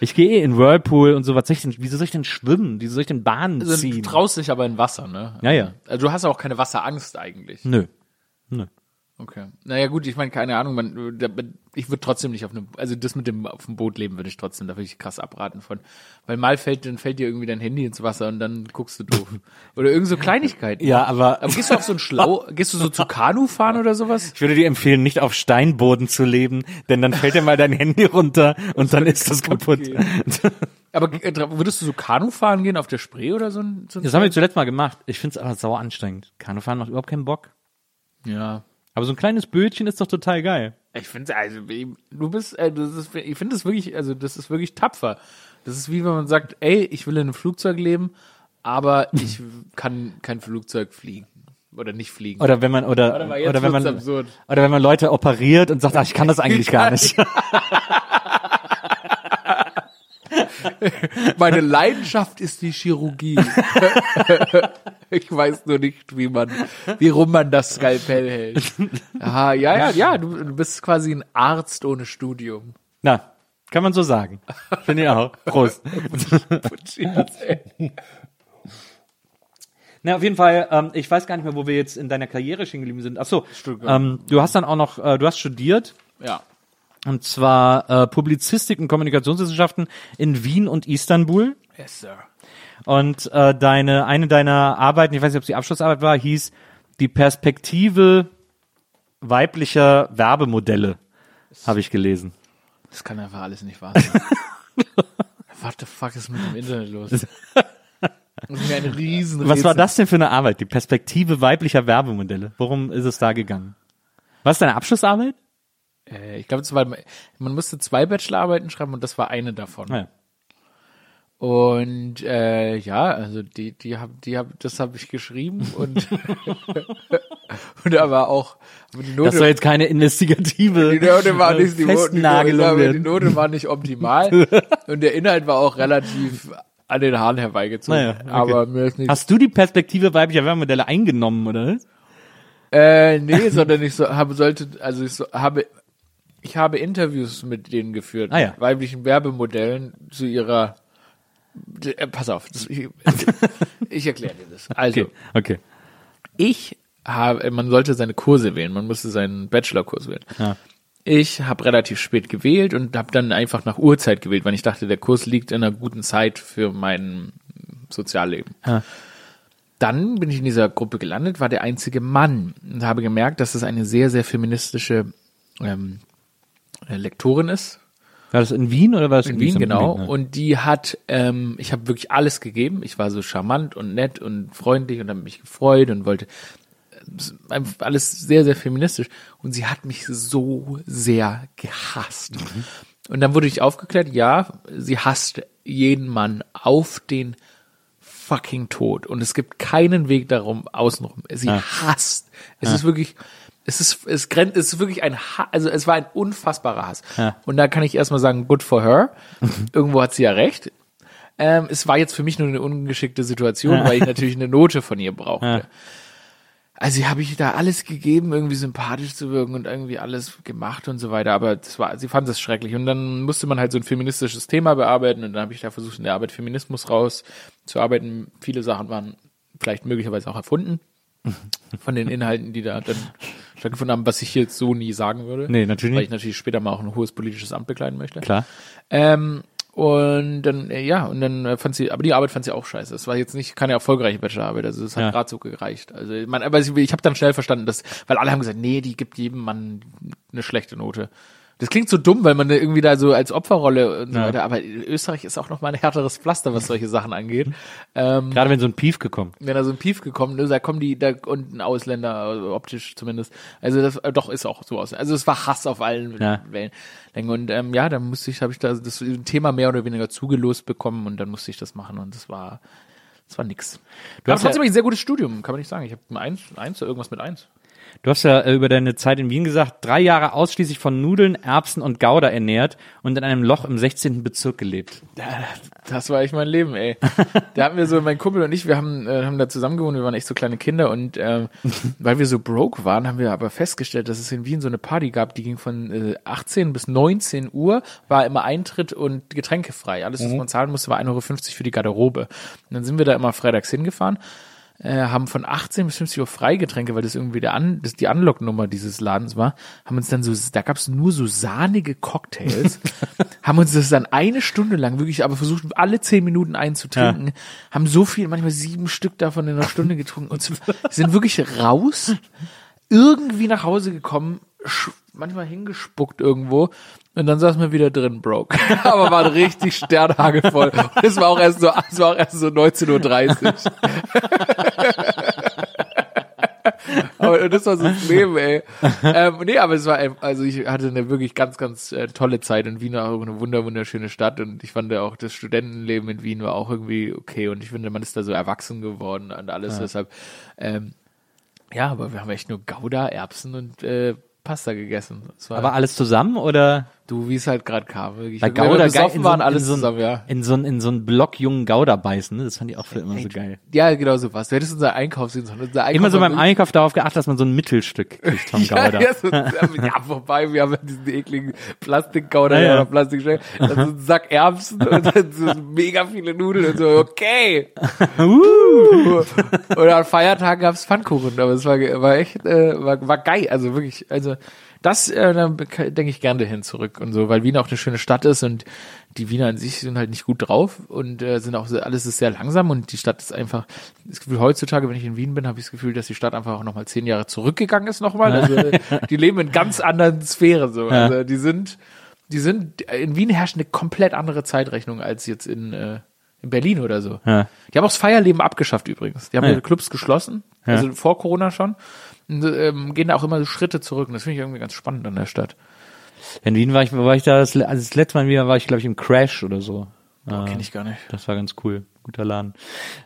Speaker 2: Ich gehe eh in Whirlpool und so, was soll ich denn, wieso soll ich denn schwimmen? Wieso soll ich denn Bahnen
Speaker 1: Also, du
Speaker 2: ziehen?
Speaker 1: traust dich aber in Wasser, ne?
Speaker 2: Ja, ja.
Speaker 1: Also du hast auch keine Wasserangst eigentlich.
Speaker 2: Nö. Nö.
Speaker 1: Okay. Naja gut, ich meine, keine Ahnung, man, da- ich würde trotzdem nicht auf einem, also das mit dem auf dem Boot leben würde ich trotzdem, da würde ich krass abraten von. Weil mal fällt, dann fällt dir irgendwie dein Handy ins Wasser und dann guckst du doof. *laughs* Oder irgend so Kleinigkeiten.
Speaker 2: Ja, aber,
Speaker 1: Aber gehst du auf so ein Schlau, *laughs* gehst du so zu Kanu fahren oder sowas?
Speaker 2: ich würde dir empfehlen, nicht auf Steinboden zu leben, denn dann fällt dir mal dein Handy runter *laughs* und dann ist das kaputt.
Speaker 1: Aber äh, würdest du so Kanu fahren gehen auf der Spree oder so ein, so ein
Speaker 2: Das haben wir zuletzt mal gemacht. Ich finde es aber sauer anstrengend. Kanufahren macht überhaupt keinen Bock.
Speaker 1: Ja.
Speaker 2: Aber so ein kleines Bötchen ist doch total geil.
Speaker 1: Ich finde, also du bist, äh, das ist, ich finde das wirklich, also das ist wirklich tapfer. Das ist wie wenn man sagt, ey, ich will in einem Flugzeug leben, aber *laughs* ich kann kein Flugzeug fliegen oder nicht fliegen.
Speaker 2: Oder wenn man oder
Speaker 1: jetzt
Speaker 2: oder wenn man
Speaker 1: absurd.
Speaker 2: oder wenn man Leute operiert und sagt, ach, ich kann das eigentlich gar *laughs* nicht. *laughs* *laughs*
Speaker 1: Meine Leidenschaft ist die Chirurgie. *laughs* ich weiß nur nicht, wie man, wie rum man das Skalpell hält. Aha, ja, ja, ja, du, du bist quasi ein Arzt ohne Studium.
Speaker 2: Na, kann man so sagen. Finde ich auch. Prost. Na, auf jeden Fall, ähm, ich weiß gar nicht mehr, wo wir jetzt in deiner Karriere stehen geblieben sind. Ach so, ähm, du hast dann auch noch, äh, du hast studiert,
Speaker 1: Ja.
Speaker 2: Und zwar äh, Publizistik und Kommunikationswissenschaften in Wien und Istanbul.
Speaker 1: Yes, sir.
Speaker 2: Und äh, deine eine deiner Arbeiten, ich weiß nicht, ob es die Abschlussarbeit war, hieß die Perspektive weiblicher Werbemodelle, habe ich gelesen.
Speaker 1: Das kann einfach alles nicht wahr sein. *laughs* What the fuck ist mit dem Internet los? Ein riesen
Speaker 2: Was war das denn für eine Arbeit? Die Perspektive weiblicher Werbemodelle. Worum ist es da gegangen? Was ist deine Abschlussarbeit?
Speaker 1: Äh, ich glaube, es war, man musste zwei Bachelorarbeiten schreiben und das war eine davon.
Speaker 2: Ah, ja.
Speaker 1: Und äh, ja, also die, die hab, die hab, das habe ich geschrieben und *laughs* *laughs* und aber auch aber die Note,
Speaker 2: Das soll jetzt keine investigative
Speaker 1: die Note war nicht die, Note, die, Note, die. Note war nicht optimal *laughs* und der Inhalt war auch relativ an den Haaren herbeigezogen.
Speaker 2: Naja, okay.
Speaker 1: Aber mir ist nicht
Speaker 2: Hast du die Perspektive weiblicher Werbemodelle eingenommen, oder?
Speaker 1: Äh, nee, sondern ich so, habe sollte, also ich so, habe, ich habe Interviews mit denen geführt,
Speaker 2: Ah, ja.
Speaker 1: mit weiblichen Werbemodellen zu ihrer, äh, pass auf, ich, *laughs* ich erkläre dir das. Also,
Speaker 2: Okay, okay.
Speaker 1: ich habe, man sollte seine Kurse wählen, man musste seinen Bachelorkurs wählen.
Speaker 2: Ja.
Speaker 1: Ich habe relativ spät gewählt und habe dann einfach nach Uhrzeit gewählt, weil ich dachte, der Kurs liegt in einer guten Zeit für mein Sozialleben.
Speaker 2: Ja.
Speaker 1: Dann bin ich in dieser Gruppe gelandet, war der einzige Mann und habe gemerkt, dass es eine sehr, sehr feministische ähm, äh, Lektorin ist.
Speaker 2: War das in Wien oder war das
Speaker 1: In Wien, genau.
Speaker 2: ja.
Speaker 1: Und die hat, ähm, ich habe wirklich alles gegeben. Ich war so charmant und nett und freundlich und habe mich gefreut und wollte äh, alles sehr, sehr feministisch. Und sie hat mich so sehr gehasst. Und dann wurde ich aufgeklärt, ja, sie hasst jeden Mann auf den fucking Tod. Und es gibt keinen Weg darum, außenrum. Sie
Speaker 2: Ja.
Speaker 1: hasst. Es ist wirklich, Es ist, es grenzt, es ist wirklich ein, Ha- also es war ein unfassbarer Hass.
Speaker 2: Ja.
Speaker 1: Und da kann ich erstmal sagen, good for her. *laughs* Irgendwo hat sie ja recht. Ähm, es war jetzt für mich nur eine ungeschickte Situation, weil ich natürlich eine Note von ihr brauchte.
Speaker 2: Ja.
Speaker 1: Also habe ich da alles gegeben, irgendwie sympathisch zu wirken und irgendwie alles gemacht und so weiter. Aber das war, sie fand das schrecklich. Und dann musste man halt so ein feministisches Thema bearbeiten und dann habe ich da versucht, in der Arbeit Feminismus rauszuarbeiten. Viele Sachen waren vielleicht möglicherweise auch erfunden *laughs* von den Inhalten, die da dann stattgefunden haben, was ich jetzt so nie sagen würde.
Speaker 2: Nee, natürlich
Speaker 1: Weil
Speaker 2: nicht.
Speaker 1: ich natürlich später mal auch ein hohes politisches Amt bekleiden möchte.
Speaker 2: Klar.
Speaker 1: Ähm, und dann, äh, ja, und dann äh, fand sie, aber die Arbeit fand sie auch scheiße. Es war jetzt nicht keine erfolgreiche Bachelorarbeit, also es hat
Speaker 2: Ja.
Speaker 1: gerade so gereicht. Also man, aber ich, ich habe dann schnell verstanden, dass, weil alle haben gesagt, nee, die gibt jedem Mann eine schlechte Note. Das klingt so dumm, weil man da irgendwie da so als Opferrolle und so
Speaker 2: Ja.
Speaker 1: weiter, aber Österreich ist auch noch mal ein härteres Pflaster, was solche Sachen angeht. Ähm,
Speaker 2: Gerade wenn so ein Pief gekommen.
Speaker 1: wenn da so ein Pief gekommen ist, da kommen die da und ein Ausländer, also optisch zumindest. Also das äh, doch ist auch so aus. Also es war Hass auf allen
Speaker 2: Ja.
Speaker 1: Wellenlängen und ähm, ja, dann musste ich, habe ich da das Thema mehr oder weniger zugelost bekommen und dann musste ich das machen und das war, das war nix. Du
Speaker 2: hast
Speaker 1: hast trotzdem
Speaker 2: ja-
Speaker 1: ein sehr gutes Studium, kann man nicht sagen. Ich habe ein eins, eins oder irgendwas mit eins.
Speaker 2: Du hast ja äh, über deine Zeit in Wien gesagt, drei Jahre ausschließlich von Nudeln, Erbsen und Gouda ernährt und in einem Loch im 16. Bezirk gelebt.
Speaker 1: Das war echt mein Leben, ey. Da hatten wir so, mein Kumpel und ich, wir haben, äh, haben da zusammen gewohnt, wir waren echt so kleine Kinder und ähm, weil wir so broke waren, haben wir aber festgestellt, dass es in Wien so eine Party gab, die ging von äh, 18 bis 19 Uhr, war immer Eintritt und Getränke frei. Alles, was man zahlen musste, war 1,50 Euro für die Garderobe. Und dann sind wir da immer freitags hingefahren äh, haben von 18 bis 50 Uhr Freigetränke, weil das irgendwie der An das die Unlock-Nummer dieses Ladens war, haben uns dann so, da gab es nur so sahnige Cocktails, *laughs* haben uns das dann eine Stunde lang wirklich aber versucht, alle zehn Minuten einzutrinken, haben so viel, manchmal sieben Stück davon in einer Stunde getrunken und sind wirklich raus, irgendwie nach Hause gekommen, manchmal hingespuckt irgendwo und dann saßen wir wieder drin, broke. *laughs* Aber waren richtig sternhagelvoll. Und es war auch erst so, es war auch erst so 19.30 Uhr. *laughs* aber das war so das Leben, ey. Ähm, nee, aber es war, ein- also ich hatte eine wirklich ganz, ganz äh, tolle Zeit in Wien, auch eine wunder, wunderschöne Stadt und ich fand auch das Studentenleben in Wien war auch irgendwie okay und ich finde, man ist da so erwachsen geworden und alles, deshalb, ähm, ja, aber wir haben echt nur Gouda, Erbsen und äh, Pasta gegessen. War
Speaker 2: Aber alles zusammen oder?
Speaker 1: Du, wie es halt gerade kam. Wirklich.
Speaker 2: Bei Gouda geil in
Speaker 1: waren,
Speaker 2: so,
Speaker 1: alles
Speaker 2: in so,
Speaker 1: zusammen, ja.
Speaker 2: in so, in so einen Block jungen Gouda beißen, ne? Das fand ich auch für immer so geil.
Speaker 1: Ja, genau so was. Du hättest unser Einkauf sehen sollen. Unser Einkauf
Speaker 2: Immer so beim Einkauf darauf geachtet, dass man so ein Mittelstück kriegt vom *laughs* Gouda.
Speaker 1: Ja, so, ja, wobei, wir haben diesen ekligen Plastikgouda
Speaker 2: Ja, ja.
Speaker 1: oder dann so ein Sack Erbsen und dann so mega viele Nudeln und so, okay. uh. *laughs* Oder an Feiertagen gab's Pfannkuchen, aber es war, war echt, äh, war, war geil, also wirklich, also das, äh, da denke ich gerne hin zurück und so, weil Wien auch eine schöne Stadt ist und die Wiener an sich sind halt nicht gut drauf und äh, sind auch, alles ist sehr langsam und die Stadt ist einfach, das Gefühl, heutzutage, wenn ich in Wien bin, habe ich das Gefühl, dass die Stadt einfach auch nochmal zehn Jahre zurückgegangen ist nochmal. Also, die leben in ganz anderen Sphären so.
Speaker 2: Ja.
Speaker 1: Also die sind, die sind, in Wien herrscht eine komplett andere Zeitrechnung als jetzt in, äh, in Berlin oder so.
Speaker 2: Ja.
Speaker 1: Die haben auch das Feierleben abgeschafft übrigens. Die haben
Speaker 2: Ja.
Speaker 1: ihre Clubs geschlossen,
Speaker 2: Ja.
Speaker 1: also vor Corona schon. Und, ähm, gehen da auch immer so Schritte zurück. Und das finde ich irgendwie ganz spannend an der Stadt.
Speaker 2: In Wien war ich, war ich da, das, also das letzte Mal wieder war ich, glaube ich, im Crash oder so.
Speaker 1: Boah,
Speaker 2: Äh,
Speaker 1: kenn ich gar nicht.
Speaker 2: Das war ganz cool. Guter Laden.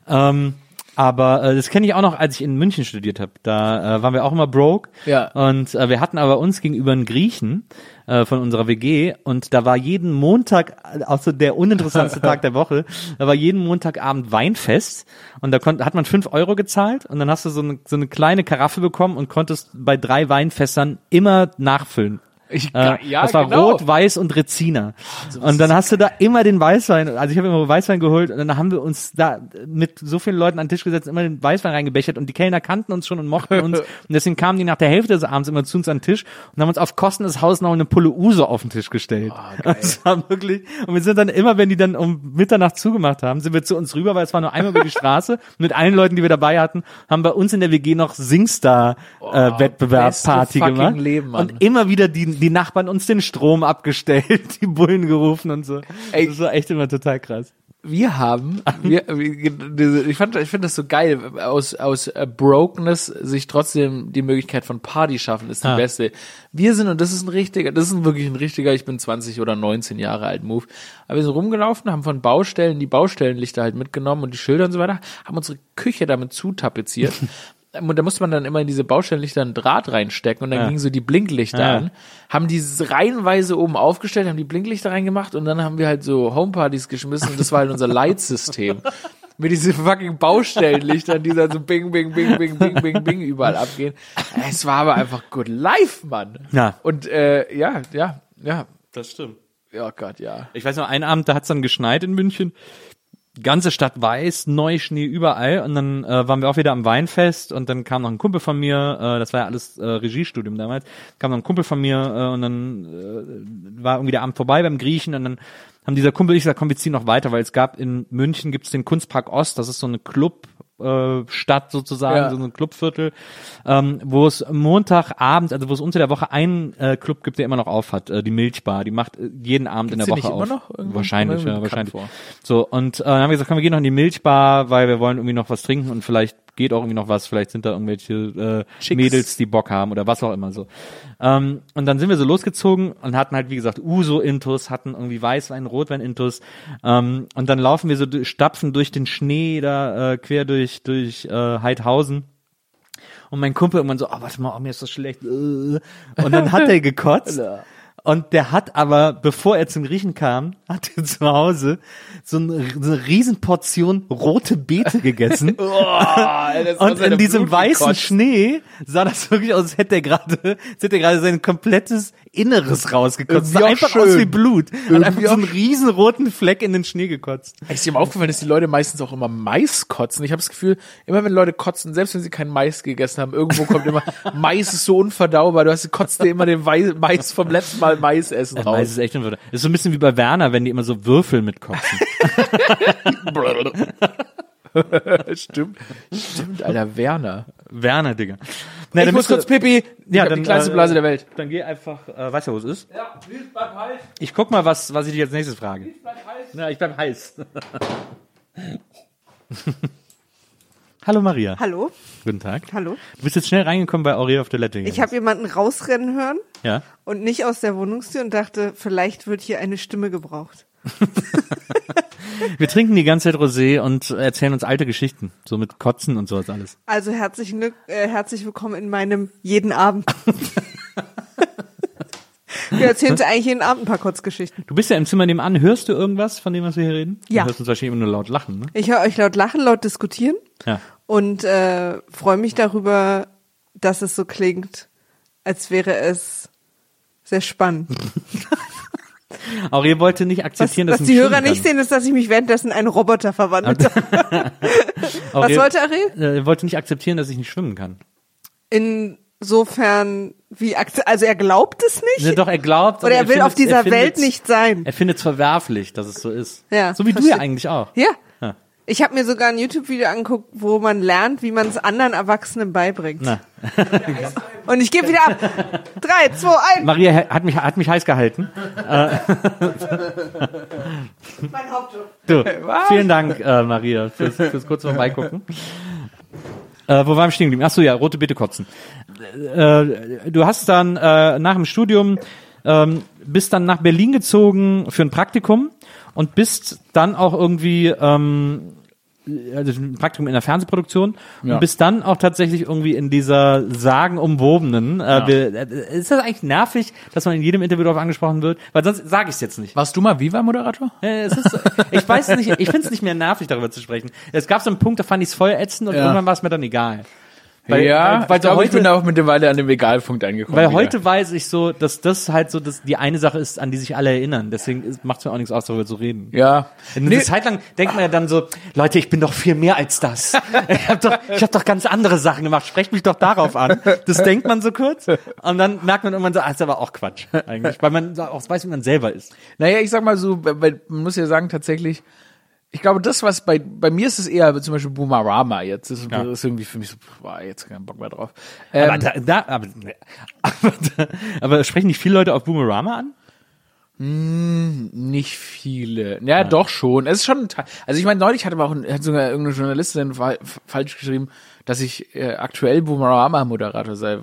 Speaker 2: Ähm, aber äh, das kenne ich auch noch, als ich in München studiert habe. Da äh, waren wir auch immer broke.
Speaker 1: Ja.
Speaker 2: Und äh, wir hatten aber uns gegenüber einen Griechen äh, von unserer WG und da war jeden Montag, äh, auch so der uninteressanteste *laughs* Tag der Woche, da war jeden Montagabend Weinfest und da konnte, hat man fünf Euro gezahlt und dann hast du so eine, so eine kleine Karaffe bekommen und konntest bei drei Weinfässern immer nachfüllen.
Speaker 1: Ich,
Speaker 2: Äh,
Speaker 1: ja,
Speaker 2: das war
Speaker 1: genau.
Speaker 2: Rot, Weiß und Rezina. und dann hast du da immer den Weißwein, also ich habe immer Weißwein geholt und dann haben wir uns da mit so vielen Leuten an den Tisch gesetzt, immer den Weißwein reingebechert und die Kellner kannten uns schon und mochten *laughs* uns und deswegen kamen die nach der Hälfte des Abends immer zu uns an den Tisch und haben uns auf Kosten des Hauses noch eine Pulle Uso auf den Tisch gestellt. *laughs* das war wirklich, und wir sind dann immer, wenn die dann um Mitternacht zugemacht haben, sind wir zu uns rüber, weil es war nur einmal über die *laughs* Straße mit allen Leuten, die wir dabei hatten, haben bei uns in der WG noch Singstar äh,
Speaker 1: fucking
Speaker 2: gemacht
Speaker 1: Leben,
Speaker 2: und immer wieder die, die Nachbarn uns den Strom abgestellt, *laughs* die Bullen gerufen und so.
Speaker 1: Ey.
Speaker 2: das war echt immer total krass.
Speaker 1: wir haben, wir, wir- ich fand, ich finde das so geil, aus, aus äh, Brokenness sich trotzdem die Möglichkeit von Party schaffen, ist die
Speaker 2: Ah.
Speaker 1: beste. Wir sind, und das ist ein richtiger, das ist wirklich ein richtiger, ich bin 20 oder 19 Jahre alt Move, aber wir sind rumgelaufen, haben von Baustellen die Baustellenlichter halt mitgenommen und die Schilder und so weiter, haben unsere Küche damit zutapeziert *laughs* da musste man dann immer in diese Baustellenlichter einen Draht reinstecken und dann
Speaker 2: Ja.
Speaker 1: gingen so die Blinklichter
Speaker 2: Ja.
Speaker 1: an. Haben die reihenweise oben aufgestellt, haben die Blinklichter reingemacht und dann haben wir halt so Homepartys geschmissen und das war halt unser Leitsystem. *laughs* Mit diesen fucking Baustellenlichtern, die dann so bing, bing, bing, bing, bing, bing, bing überall abgehen. Es war aber einfach good life, Mann.
Speaker 2: Ja.
Speaker 1: Und äh, ja, ja, ja.
Speaker 2: Das stimmt.
Speaker 1: Ja Gott, ja.
Speaker 2: Ich weiß noch, einen Abend, da hat's dann geschneit in München. Ganze Stadt weiß, Neuschnee überall. Und dann äh, waren wir auch wieder am Weinfest und dann kam noch ein Kumpel von mir, äh, das war ja alles äh, Regiestudium damals, kam noch ein Kumpel von mir äh, und dann äh, war irgendwie der Abend vorbei beim Griechen und dann haben dieser Kumpel ich gesagt, komm, wir ziehen noch weiter, weil es gab in München gibt's den Kunstpark Ost, das ist so eine Club, Stadt sozusagen,
Speaker 1: Ja.
Speaker 2: so ein Clubviertel, ähm, wo es Montagabend, also wo es unter der Woche einen äh, Club gibt, der immer noch auf hat, äh, die Milchbar, die macht äh, jeden Abend in
Speaker 1: Gibt's
Speaker 2: der
Speaker 1: die
Speaker 2: Woche auf. Wahrscheinlich, ja, wahrscheinlich.
Speaker 1: vor.
Speaker 2: So, und äh, dann haben wir gesagt, komm, wir gehen noch in die Milchbar, weil wir wollen irgendwie noch was trinken und vielleicht geht auch irgendwie noch was, vielleicht sind da irgendwelche äh. Mädels, die Bock haben oder was auch immer so. Ähm, und dann sind wir so losgezogen und hatten halt, wie gesagt, Uso-Intus, hatten irgendwie Weißwein, Rotwein-Intus. Ähm, und dann laufen wir so, stapfen durch den Schnee da äh, quer durch, durch äh, Heidhausen. Und mein Kumpel irgendwann so, oh, warte mal, oh, mir ist das schlecht. äh. Und dann hat er gekotzt. *laughs* Und der hat aber, bevor er zum Griechen kam, hat er zu Hause so eine, so eine Riesenportion rote Beete *laughs* gegessen. Und in diesem weißen Schnee sah das wirklich aus, als hätte er gerade, hätte er gerade sein komplettes Inneres rausgekotzt. Sah einfach
Speaker 1: schön.
Speaker 2: aus wie Blut. Hat
Speaker 1: Irgendwie
Speaker 2: einfach so einen riesen roten Fleck in den Schnee gekotzt.
Speaker 1: Ist dir mal aufgefallen, dass die Leute meistens auch immer Mais kotzen? Ich habe das Gefühl, immer wenn Leute kotzen, selbst wenn sie kein Mais gegessen haben, irgendwo kommt immer *laughs* Mais ist so unverdaubar. Du hast kotzt dir immer den Mais vom letzten Mal Mais essen
Speaker 2: Ja, Mais
Speaker 1: raus.
Speaker 2: ist echt unwürdig. Ist so ein bisschen wie bei Werner, wenn die immer so Würfel mitkotzen. *laughs*
Speaker 1: Stimmt, stimmt, Alter Werner.
Speaker 2: Werner, Digga. Na,
Speaker 1: ich
Speaker 2: dann
Speaker 1: muss kurz Pipi.
Speaker 2: Ja, dann,
Speaker 1: die kleinste
Speaker 2: äh,
Speaker 1: Blase der Welt.
Speaker 2: Dann geh einfach, äh, weißt du, wo es ist?
Speaker 1: Ja, bleib heiß.
Speaker 2: Ich guck mal, was, was ich dich als nächstes frage.
Speaker 1: Bleib heiß.
Speaker 2: Ja, ich bleib heiß. *laughs* Hallo Maria.
Speaker 4: Hallo,
Speaker 2: Guten Tag.
Speaker 4: hallo.
Speaker 2: Du bist jetzt schnell reingekommen bei Aurea auf Toilette.
Speaker 4: Ich habe jemanden rausrennen hören
Speaker 2: ja.
Speaker 4: und nicht aus der Wohnungstür und dachte, vielleicht wird hier eine Stimme gebraucht. *laughs*
Speaker 2: Wir trinken die ganze Zeit Rosé und erzählen uns alte Geschichten. So mit Kotzen und sowas alles.
Speaker 4: Also herzlichen Glück, äh, herzlich willkommen in meinem jeden Abend. *laughs* Wir erzählen uns eigentlich jeden Abend ein paar Kurzgeschichten.
Speaker 2: Du bist ja im Zimmer nebenan. Hörst du irgendwas von dem, was wir hier reden?
Speaker 4: Ja.
Speaker 2: Du hörst uns wahrscheinlich immer nur laut lachen, ne?
Speaker 4: Ich höre euch laut lachen, laut diskutieren
Speaker 2: Ja.
Speaker 4: Und äh, freue mich darüber, dass es so klingt, als wäre es sehr spannend. *laughs*
Speaker 2: Aurea wollte nicht
Speaker 4: Was,
Speaker 2: akzeptieren,
Speaker 4: was
Speaker 2: dass
Speaker 4: die
Speaker 2: ein
Speaker 4: Hörer nicht sehen, ist, dass ich mich währenddessen in einen Roboter verwandelt habe. *laughs* Was wollte Ariel?
Speaker 2: Er wollte nicht akzeptieren, dass ich nicht schwimmen kann.
Speaker 4: Insofern, wie also er glaubt es nicht?
Speaker 2: Ne, doch, er glaubt.
Speaker 4: Oder er will auf dieser
Speaker 2: er
Speaker 4: Welt nicht sein.
Speaker 2: Er findet es verwerflich, dass es so ist.
Speaker 4: Ja,
Speaker 2: So wie du
Speaker 4: verstehe.
Speaker 2: ja eigentlich auch.
Speaker 4: Ja. Ich habe mir sogar ein YouTube-Video angeguckt, wo man lernt, wie man es anderen Erwachsenen beibringt.
Speaker 2: Na. *laughs*
Speaker 4: Und ich gebe wieder ab. Drei, zwei, eins.
Speaker 2: Maria hat mich, hat mich heiß gehalten. *laughs*
Speaker 4: Mein Hauptjob.
Speaker 2: Du, vielen Dank, äh, Maria, fürs, fürs kurze Vorbeigucken. Äh, wo waren wir stehen geblieben? Ach so, ja, rote Bitte kotzen. Äh, du hast dann äh, nach dem Studium ähm, bist dann nach Berlin gezogen für ein Praktikum und bist dann auch irgendwie ähm, also ein Praktikum in der Fernsehproduktion
Speaker 1: Ja.
Speaker 2: und bist dann auch tatsächlich irgendwie in dieser sagenumwobenen. Äh, wir- äh, ist das eigentlich nervig, dass man in jedem Interview darauf angesprochen wird? Weil sonst sage ich es jetzt nicht.
Speaker 1: Warst du mal Viva-Moderator?
Speaker 2: Äh, ich weiß nicht, ich finde es nicht mehr nervig, darüber zu sprechen. Es gab so einen Punkt, da fand ich es voll ätzend und
Speaker 1: Ja.
Speaker 2: irgendwann war es mir dann egal. Weil,
Speaker 1: ja,
Speaker 2: weil, weil
Speaker 1: ich glaube, ich
Speaker 2: heute,
Speaker 1: bin da auch mittlerweile an dem Egalpunkt angekommen.
Speaker 2: weil
Speaker 1: wieder.
Speaker 2: heute weiß ich so, dass das halt so das, die eine Sache ist, an die sich alle erinnern. Deswegen macht es mir auch nichts aus, darüber zu reden.
Speaker 1: Ja.
Speaker 2: Eine
Speaker 1: Nee,
Speaker 2: Zeit lang denkt man ja dann so, Leute, ich bin doch viel mehr als das. *laughs* Ich habe doch, ich hab doch ganz andere Sachen gemacht. Sprecht mich doch darauf an. Das denkt man so kurz. Und dann merkt man irgendwann so, ah, ist aber auch Quatsch eigentlich. Weil man auch weiß, wie man selber ist.
Speaker 1: Naja, ich sag mal so, man muss ja sagen, tatsächlich, ich glaube, das, was bei, bei mir ist es eher zum Beispiel Boomerama jetzt. Das ist,
Speaker 2: Ja.
Speaker 1: ist irgendwie für mich so, boah, jetzt keinen Bock mehr drauf. Ähm,
Speaker 2: Aber, da, da, aber, aber, da, aber sprechen nicht viele Leute auf Boomerama an?
Speaker 1: Nicht viele. Ja, doch schon. Es ist schon ein Teil. Also ich meine, neulich hatte auch hat sogar irgendeine Journalistin fa falsch geschrieben, dass ich äh, aktuell Boomerama-Moderator sei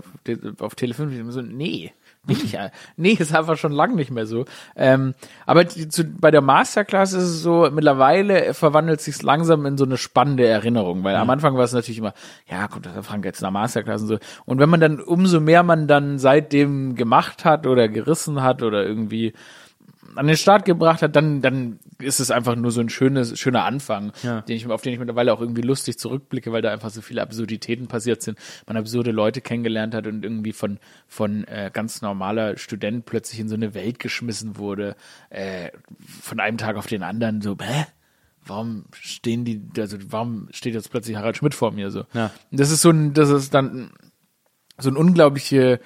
Speaker 1: auf Tele 5. Ich so, nee, Bin ich ja. Nee, ist einfach schon lang nicht mehr so. Ähm, aber zu, bei der Masterclass ist es so, mittlerweile verwandelt sich langsam in so eine spannende Erinnerung, weil am Anfang war es natürlich immer, ja, kommt der Frank jetzt nach Masterclass und so. Und wenn man dann, umso mehr man dann seitdem gemacht hat oder gerissen hat oder irgendwie an den Start gebracht hat, dann, dann ist es einfach nur so ein schönes, schöner Anfang,
Speaker 2: Ja.
Speaker 1: den ich, auf den ich mittlerweile auch irgendwie lustig zurückblicke, weil da einfach so viele Absurditäten passiert sind. Man absurde Leute kennengelernt hat und irgendwie von, von äh, ganz normaler Student plötzlich in so eine Welt geschmissen wurde, äh, von einem Tag auf den anderen so, hä? Warum stehen die, also warum steht jetzt plötzlich Harald Schmidt vor mir so?
Speaker 2: Ja.
Speaker 1: Das ist so ein, das ist dann so ein unglaubliche,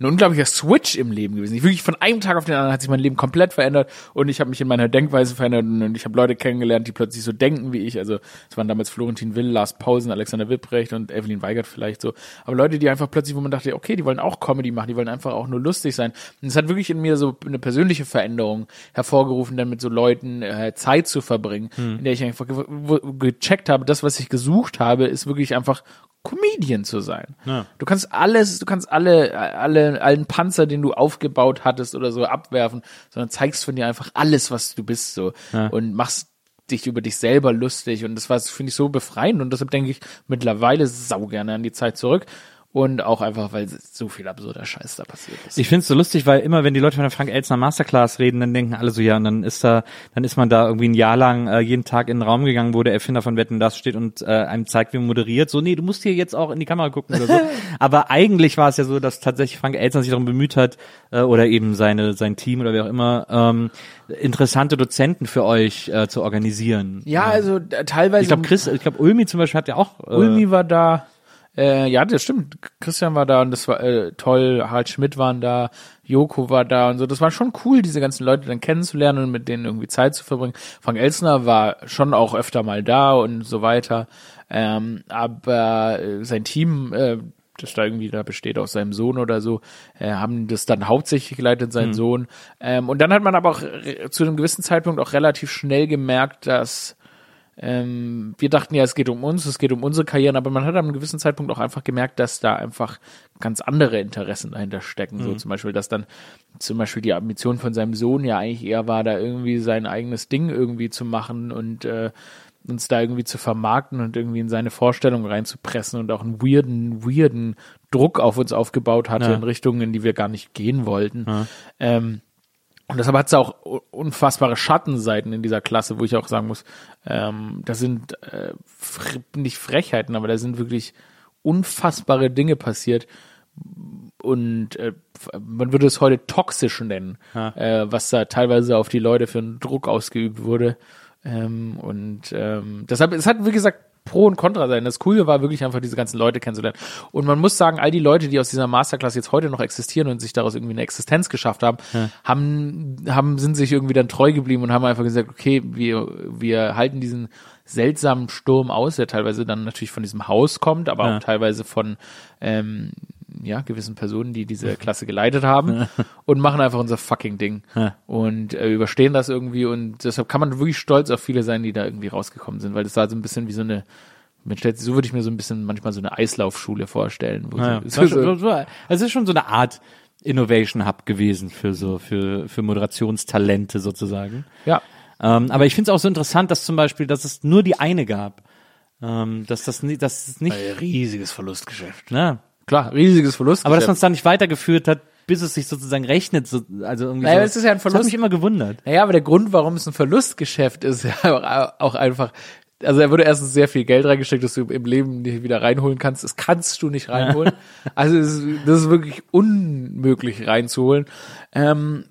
Speaker 1: ein unglaublicher Switch im Leben gewesen. Ich wirklich von einem Tag auf den anderen hat sich mein Leben komplett verändert und ich habe mich in meiner Denkweise verändert und ich habe Leute kennengelernt, die plötzlich so denken wie ich. Also es waren damals Florentin Will, Lars Pausen, Alexander Wipprecht und Evelyn Weigert vielleicht so. Aber Leute, die einfach plötzlich, wo man dachte, okay, die wollen auch Comedy machen, die wollen einfach auch nur lustig sein. Und es hat wirklich in mir so eine persönliche Veränderung hervorgerufen, dann mit so Leuten äh, Zeit zu verbringen, in der ich einfach gecheckt habe, das, was ich gesucht habe, ist wirklich einfach Comedian zu sein.
Speaker 2: Ja.
Speaker 1: Du kannst alles, du kannst alle, alle, allen Panzer, den du aufgebaut hattest oder so abwerfen, sondern zeigst von dir einfach alles, was du bist, so. Und machst dich über dich selber lustig. Und das war, finde ich, so befreiend. Und deshalb denke ich mittlerweile sau gerne an die Zeit zurück. Und auch einfach, weil so viel absurder Scheiß da passiert ist.
Speaker 2: Ich find's so lustig, weil immer, wenn die Leute von der Frank Elzner Masterclass reden, dann denken alle so, ja, und dann ist da, dann ist man da irgendwie ein Jahr lang äh, jeden Tag in den Raum gegangen, wo der Erfinder von Wetten das steht und äh, einem zeigt, wie man moderiert. So, nee, du musst hier jetzt auch in die Kamera gucken oder so. *laughs* Aber eigentlich war es ja so, dass tatsächlich Frank Elzner sich darum bemüht hat, äh, oder eben seine, sein Team oder wer auch immer, ähm, interessante Dozenten für euch äh, zu organisieren.
Speaker 1: ja, also äh, teilweise.
Speaker 2: Ich glaube, Chris, ich glaube, Ulmi zum Beispiel hat ja auch. Äh,
Speaker 1: Ulmi war da. Äh, ja, das stimmt. Christian war da und das war äh, toll. Harald Schmidt waren da, Joko war da und so. Das war schon cool, diese ganzen Leute dann kennenzulernen und mit denen irgendwie Zeit zu verbringen. Frank Elsner war schon auch öfter mal da und so weiter. Ähm, aber äh, sein Team, äh, das da irgendwie da besteht aus seinem Sohn oder so, äh, haben das dann hauptsächlich geleitet, sein Sohn. Ähm, und dann hat man aber auch äh, zu einem gewissen Zeitpunkt auch relativ schnell gemerkt, dass ähm, wir dachten ja, es geht um uns, es geht um unsere Karrieren, aber man hat an einem gewissen Zeitpunkt auch einfach gemerkt, dass da einfach ganz andere Interessen dahinter stecken. So zum Beispiel, dass dann zum Beispiel die Ambition von seinem Sohn ja eigentlich eher war, da irgendwie sein eigenes Ding irgendwie zu machen und äh, uns da irgendwie zu vermarkten und irgendwie in seine Vorstellung reinzupressen und auch einen weirden, weirden Druck auf uns aufgebaut hatte
Speaker 2: Ja.
Speaker 1: in Richtungen, in die wir gar nicht gehen wollten. Ähm, und deshalb hat es auch unfassbare Schattenseiten in dieser Klasse, wo ich auch sagen muss, ähm, das sind äh, nicht Frechheiten, aber da sind wirklich unfassbare Dinge passiert. Und äh, man würde es heute toxisch nennen, äh, was da teilweise auf die Leute für einen Druck ausgeübt wurde. Ähm, und ähm, deshalb, es hat, wie gesagt, Pro und Contra sein. Das Coole war wirklich einfach, diese ganzen Leute kennenzulernen. Und man muss sagen, all die Leute, die aus dieser Masterclass jetzt heute noch existieren und sich daraus irgendwie eine Existenz geschafft haben, haben, haben, sind sich irgendwie dann treu geblieben und haben einfach gesagt, okay, wir, wir halten diesen seltsamen Sturm aus, der teilweise dann natürlich von diesem Haus kommt, aber
Speaker 2: Ja.
Speaker 1: auch teilweise von, ähm, ja, gewissen Personen, die diese Klasse geleitet haben *laughs* und machen einfach unser fucking Ding
Speaker 2: Ja.
Speaker 1: und äh, überstehen das irgendwie und deshalb kann man wirklich stolz auf viele sein, die da irgendwie rausgekommen sind, weil das war so ein bisschen wie so eine man stellt, so würde ich mir so ein bisschen manchmal so eine Eislaufschule vorstellen. Wo
Speaker 2: Ja,
Speaker 1: so, so,
Speaker 2: war schon- also es ist schon so eine Art Innovation Hub gewesen für so für für Moderationstalente sozusagen.
Speaker 1: ja,
Speaker 2: Ähm, aber ich finde es auch so interessant, dass zum Beispiel, dass es nur die eine gab, ähm, dass das dass es nicht,
Speaker 1: ein riesiges Verlustgeschäft.
Speaker 2: ne?
Speaker 1: Klar, riesiges Verlustgeschäft.
Speaker 2: aber dass man es dann nicht weitergeführt hat, bis es sich sozusagen rechnet, so, also irgendwie.
Speaker 1: Naja,
Speaker 2: so.
Speaker 1: es ist ja ein
Speaker 2: Das hat
Speaker 1: Verlust.
Speaker 2: mich immer gewundert.
Speaker 1: Naja, aber der Grund, warum es ein Verlustgeschäft ist, *laughs* ja auch- einfach, also er wurde erstens sehr viel Geld reingesteckt, dass du im Leben nicht wieder reinholen kannst. Das kannst du nicht reinholen. *laughs* Also es ist, das ist wirklich unmöglich reinzuholen. Ähm,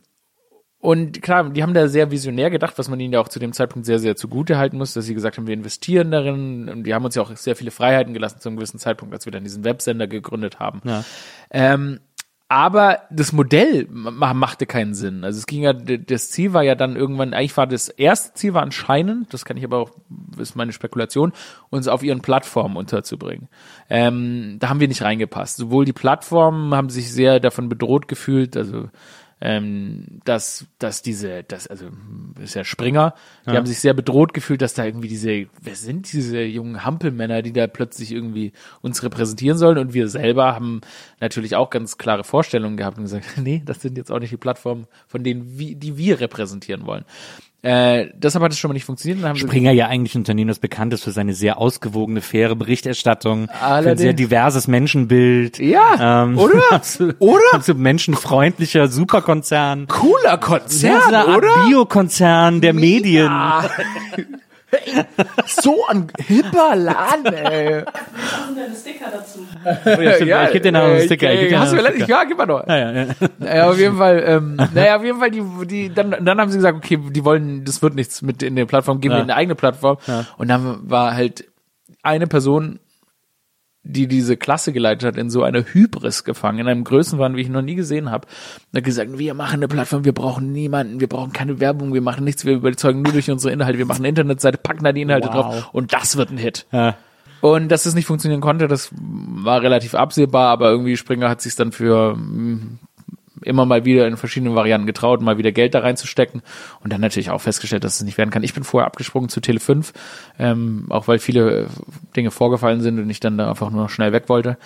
Speaker 1: und klar, die haben da sehr visionär gedacht, was man ihnen ja auch zu dem Zeitpunkt sehr, sehr zugute halten muss, dass sie gesagt haben, wir investieren darin. Und die haben uns ja auch sehr viele Freiheiten gelassen zu einem gewissen Zeitpunkt, als wir dann diesen Websender gegründet haben.
Speaker 2: Ja.
Speaker 1: Ähm, aber das Modell ma- machte keinen Sinn. Also es ging ja, das Ziel war ja dann irgendwann, eigentlich war das erste Ziel war anscheinend, das kann ich aber auch, ist meine Spekulation, uns auf ihren Plattformen unterzubringen. Ähm, da haben wir nicht reingepasst. Sowohl die Plattformen haben sich sehr davon bedroht gefühlt, also ähm, dass, dass diese, das, also ist ja Springer, die haben sich sehr bedroht gefühlt, dass da irgendwie diese, wer sind diese jungen Hampelmänner, die da plötzlich irgendwie uns repräsentieren sollen und wir selber haben natürlich auch ganz klare Vorstellungen gehabt und gesagt, *laughs* nee, das sind jetzt auch nicht die Plattformen, von denen wir, die wir repräsentieren wollen. Äh, deshalb hat es schon mal nicht funktioniert. Dann haben
Speaker 2: Springer ja eigentlich ein Unternehmen, das bekannt ist für seine sehr ausgewogene, faire Berichterstattung, für ein
Speaker 1: Allerdings.
Speaker 2: sehr diverses Menschenbild.
Speaker 1: Ja,
Speaker 2: ähm,
Speaker 1: oder? *laughs* Oder?
Speaker 2: Absolut menschenfreundlicher Superkonzern.
Speaker 1: cooler
Speaker 2: Ja,
Speaker 1: Konzern,
Speaker 2: so eine Art
Speaker 1: oder?
Speaker 2: Biokonzern der Medien.
Speaker 1: Ja. *laughs* so ein hipper Laden, *laughs* ey.
Speaker 3: Deine Sticker dazu?
Speaker 2: Oh, ja, stimmt, ich gebe dir noch einen Sticker. Ich geb dir
Speaker 1: hast du
Speaker 2: Sticker.
Speaker 1: ja, gib mal noch.
Speaker 2: Ja, ja, ja.
Speaker 1: Naja, auf jeden Fall, ähm, naja, auf jeden Fall, die, die, dann, dann haben sie gesagt, okay, die wollen, das wird nichts mit in der Plattform, geben wir
Speaker 2: Ja.
Speaker 1: eine eigene Plattform. Und dann war halt eine Person, die diese Klasse geleitet hat, in so einer Hybris gefangen, in einem Größenwahn, wie ich noch nie gesehen habe. Und hat gesagt, wir machen eine Plattform, wir brauchen niemanden, wir brauchen keine Werbung, wir machen nichts, wir überzeugen nur durch unsere Inhalte, wir machen eine Internetseite, packen da die Inhalte
Speaker 2: Wow.
Speaker 1: drauf und das wird ein Hit.
Speaker 2: Ja.
Speaker 1: Und dass es nicht funktionieren konnte, das war relativ absehbar, aber irgendwie Springer hat sich dann für mm, immer mal wieder in verschiedenen Varianten getraut, mal wieder Geld da reinzustecken und dann natürlich auch festgestellt, dass es nicht werden kann. Ich bin vorher abgesprungen zu Tele5, ähm, auch weil viele äh, Dinge vorgefallen sind und ich dann da einfach nur noch schnell weg wollte.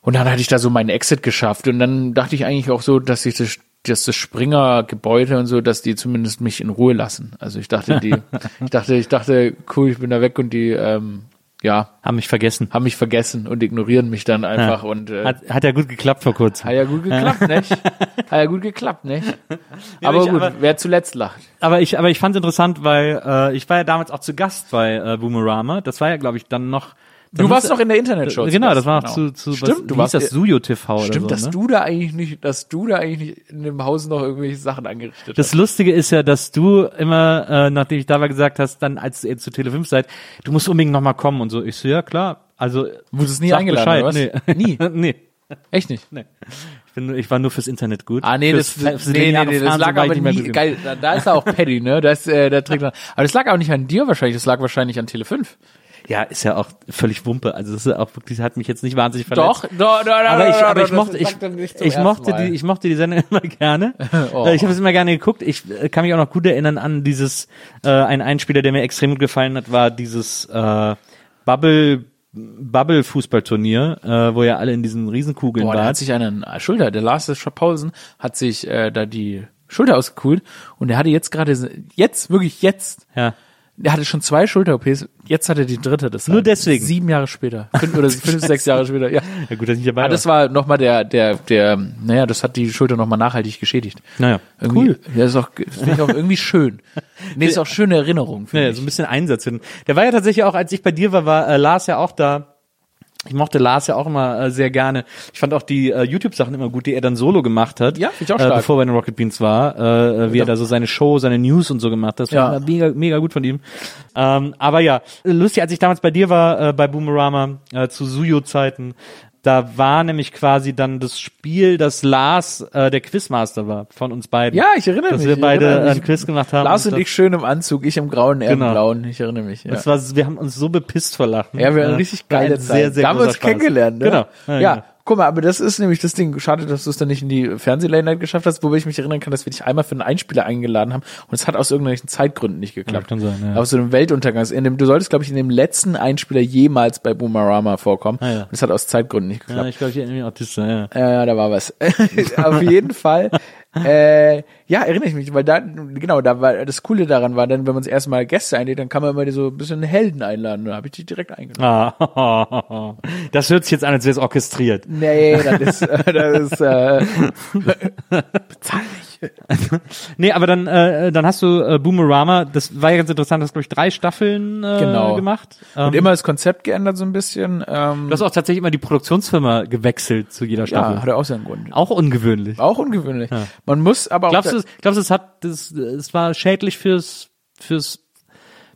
Speaker 1: Und dann hatte ich da so meinen Exit geschafft und dann dachte ich eigentlich auch so, dass ich das dass das Springer-Gebäude und so, dass die zumindest mich in Ruhe lassen. Also ich dachte, die, *laughs* ich dachte, ich dachte, cool, ich bin da weg und die, ähm, ja,
Speaker 2: Haben mich vergessen.
Speaker 1: haben mich vergessen und ignorieren mich dann einfach und äh, hat,
Speaker 2: Hat, hat ja gut geklappt vor kurzem.
Speaker 1: ja gut geklappt, nicht? Hat ja gut geklappt, nicht? *laughs*
Speaker 2: aber
Speaker 1: gut,
Speaker 2: aber-
Speaker 1: wer zuletzt lacht.
Speaker 2: Aber ich, aber ich fand es interessant, weil äh, ich war ja damals auch zu Gast bei äh, Boomerama. Das war ja, glaube ich, dann noch.
Speaker 1: Du warst noch in der Internetshow. zu
Speaker 2: Genau, das war noch
Speaker 1: genau.
Speaker 2: zu, zu
Speaker 1: Stimmt,
Speaker 2: was,
Speaker 1: du warst
Speaker 2: das Suyo TV oder
Speaker 1: Stimmt,
Speaker 2: so,
Speaker 1: dass
Speaker 2: ne?
Speaker 1: du da eigentlich nicht, dass du da eigentlich nicht in dem Haus noch irgendwelche Sachen angerichtet
Speaker 2: Das
Speaker 1: hast.
Speaker 2: Lustige ist ja, dass du immer, äh, nachdem ich da war, gesagt hast, dann als ihr zu Tele5 seid, du musst unbedingt nochmal kommen und so. Ich so, ja klar. Also
Speaker 1: Wurdest nie eingeladen,
Speaker 2: Bescheid.
Speaker 1: oder was?
Speaker 2: Nee. *laughs*
Speaker 1: Nie? *laughs*
Speaker 2: nee.
Speaker 1: Echt nicht?
Speaker 2: nee. Ich, bin, ich war nur fürs Internet gut.
Speaker 1: Ah, nee,
Speaker 2: fürs,
Speaker 1: das, nee, nee, nee, das lag
Speaker 2: ich
Speaker 1: aber
Speaker 2: nicht mehr
Speaker 1: nie, geil, da, da ist er auch Paddy, ne, das, äh, der noch, *laughs* aber das lag auch nicht an dir wahrscheinlich, das lag wahrscheinlich an Tele5.
Speaker 2: Ja, ist ja auch völlig Wumpe. Also das ist auch wirklich, hat mich jetzt nicht wahnsinnig verletzt.
Speaker 1: Doch, doch, doch, doch,
Speaker 2: aber ich,
Speaker 1: doch,
Speaker 2: aber ich mochte, ich, ich mochte die, ich mochte die Sendung immer gerne. *laughs*
Speaker 1: Oh.
Speaker 2: Äh, Ich habe es immer gerne geguckt. Ich äh, kann mich auch noch gut erinnern an dieses, äh, ein Einspieler, der mir extrem gut gefallen hat, war dieses äh, Bubble Bubble Fußballturnier, äh, wo ja alle in diesen Riesenkugeln
Speaker 1: Boah, da
Speaker 2: waren.
Speaker 1: hat sich einen Schulter, der Lars Paulsen hat sich äh, da die Schulter ausgekühlt und der hatte jetzt gerade, jetzt, wirklich jetzt,
Speaker 2: ja.
Speaker 1: Der hatte schon zwei Schulter-OPs, jetzt hat er die dritte. Das
Speaker 2: Nur deswegen?
Speaker 1: Sieben Jahre später. Fünf oder fünf, *laughs* sechs Jahre später, ja.
Speaker 2: ja gut, dass ich nicht dabei
Speaker 1: Aber das war nochmal der, der, der, naja, das hat die Schulter nochmal nachhaltig geschädigt.
Speaker 2: Naja,
Speaker 1: Irgendwie,
Speaker 2: cool.
Speaker 1: Ja, ist auch, das finde ich auch irgendwie schön. Nee, ist auch schöne Erinnerung. finde
Speaker 2: Ja,
Speaker 1: ich.
Speaker 2: so ein bisschen Einsatz hin. Der war ja tatsächlich auch, als ich bei dir war, war äh, Lars ja auch da. Ich mochte Lars ja auch immer äh, sehr gerne. Ich fand auch die äh, YouTube-Sachen immer gut, die er dann solo gemacht hat.
Speaker 1: Ja, ich auch
Speaker 2: Äh,
Speaker 1: stark.
Speaker 2: bevor er den Rocket Beans war, äh, wie er da so seine Show, seine News und so gemacht hat. Das
Speaker 1: Ja.
Speaker 2: war mega, mega gut von ihm. Ähm, aber ja, lustig, als ich damals bei dir war, äh, bei Boomerama, äh, zu Suyo-Zeiten, da war nämlich quasi dann das Spiel, dass Lars äh, der Quizmaster war von uns beiden.
Speaker 1: Ja, ich erinnere
Speaker 2: dass
Speaker 1: mich.
Speaker 2: wir
Speaker 1: ich
Speaker 2: beide
Speaker 1: erinnere mich.
Speaker 2: ein Quiz gemacht haben.
Speaker 1: Lars und ich schön im Anzug, ich im grauen, er
Speaker 2: Genau.
Speaker 1: im blauen. Ich erinnere mich. Ja.
Speaker 2: Das war, wir haben uns so bepisst vor Lachen.
Speaker 1: Ja, wir hatten
Speaker 2: Äh,
Speaker 1: richtig geile Zeit.
Speaker 2: Sehr, sehr
Speaker 1: da haben wir uns
Speaker 2: Spaß.
Speaker 1: kennengelernt, ne?
Speaker 2: Genau.
Speaker 1: Ja,
Speaker 2: genau.
Speaker 1: Guck mal, aber das ist nämlich das Ding. Schade, dass du es dann nicht in die Fernseh-Late Night geschafft hast, wobei ich mich erinnern kann, dass wir dich einmal für einen Einspieler eingeladen haben und es hat aus irgendwelchen Zeitgründen nicht geklappt.
Speaker 2: Ja, kann sein, ja.
Speaker 1: Aus so einem Weltuntergang. In dem, du solltest, glaube ich, in dem letzten Einspieler jemals bei Boomerama vorkommen.
Speaker 2: Ah, ja.
Speaker 1: Und es hat aus Zeitgründen nicht
Speaker 2: Ja,
Speaker 1: geklappt.
Speaker 2: ich glaube, ich erinnere mich auch das, ja.
Speaker 1: Ja, ja, da war was. *laughs* Auf jeden Fall. *laughs* Äh, ja, erinnere ich mich, weil da, genau, da war, das Coole daran war dann, wenn man das erste Mal Gäste einlädt, dann kann man immer so ein bisschen Helden einladen. Da habe ich die direkt eingeladen.
Speaker 2: Ah, *laughs* das hört sich jetzt an, als wäre es orchestriert.
Speaker 1: Nee, das ist, äh, das ist, äh, *laughs* bezahl mich. *laughs*
Speaker 2: Nee, aber dann, äh, dann hast du äh, Boomerama, das war ja ganz interessant, du hast, glaube ich, drei Staffeln äh,
Speaker 1: Genau.
Speaker 2: gemacht. Ähm,
Speaker 1: Und immer das Konzept geändert so ein bisschen. Ähm,
Speaker 2: du hast auch tatsächlich immer die Produktionsfirma gewechselt zu jeder Staffel.
Speaker 1: ja, hat er auch seinen Grund.
Speaker 2: Auch ungewöhnlich.
Speaker 1: Auch ungewöhnlich. Man muss aber auch.
Speaker 2: Glaubst du, glaubst du, es hat, das, es war schädlich fürs, fürs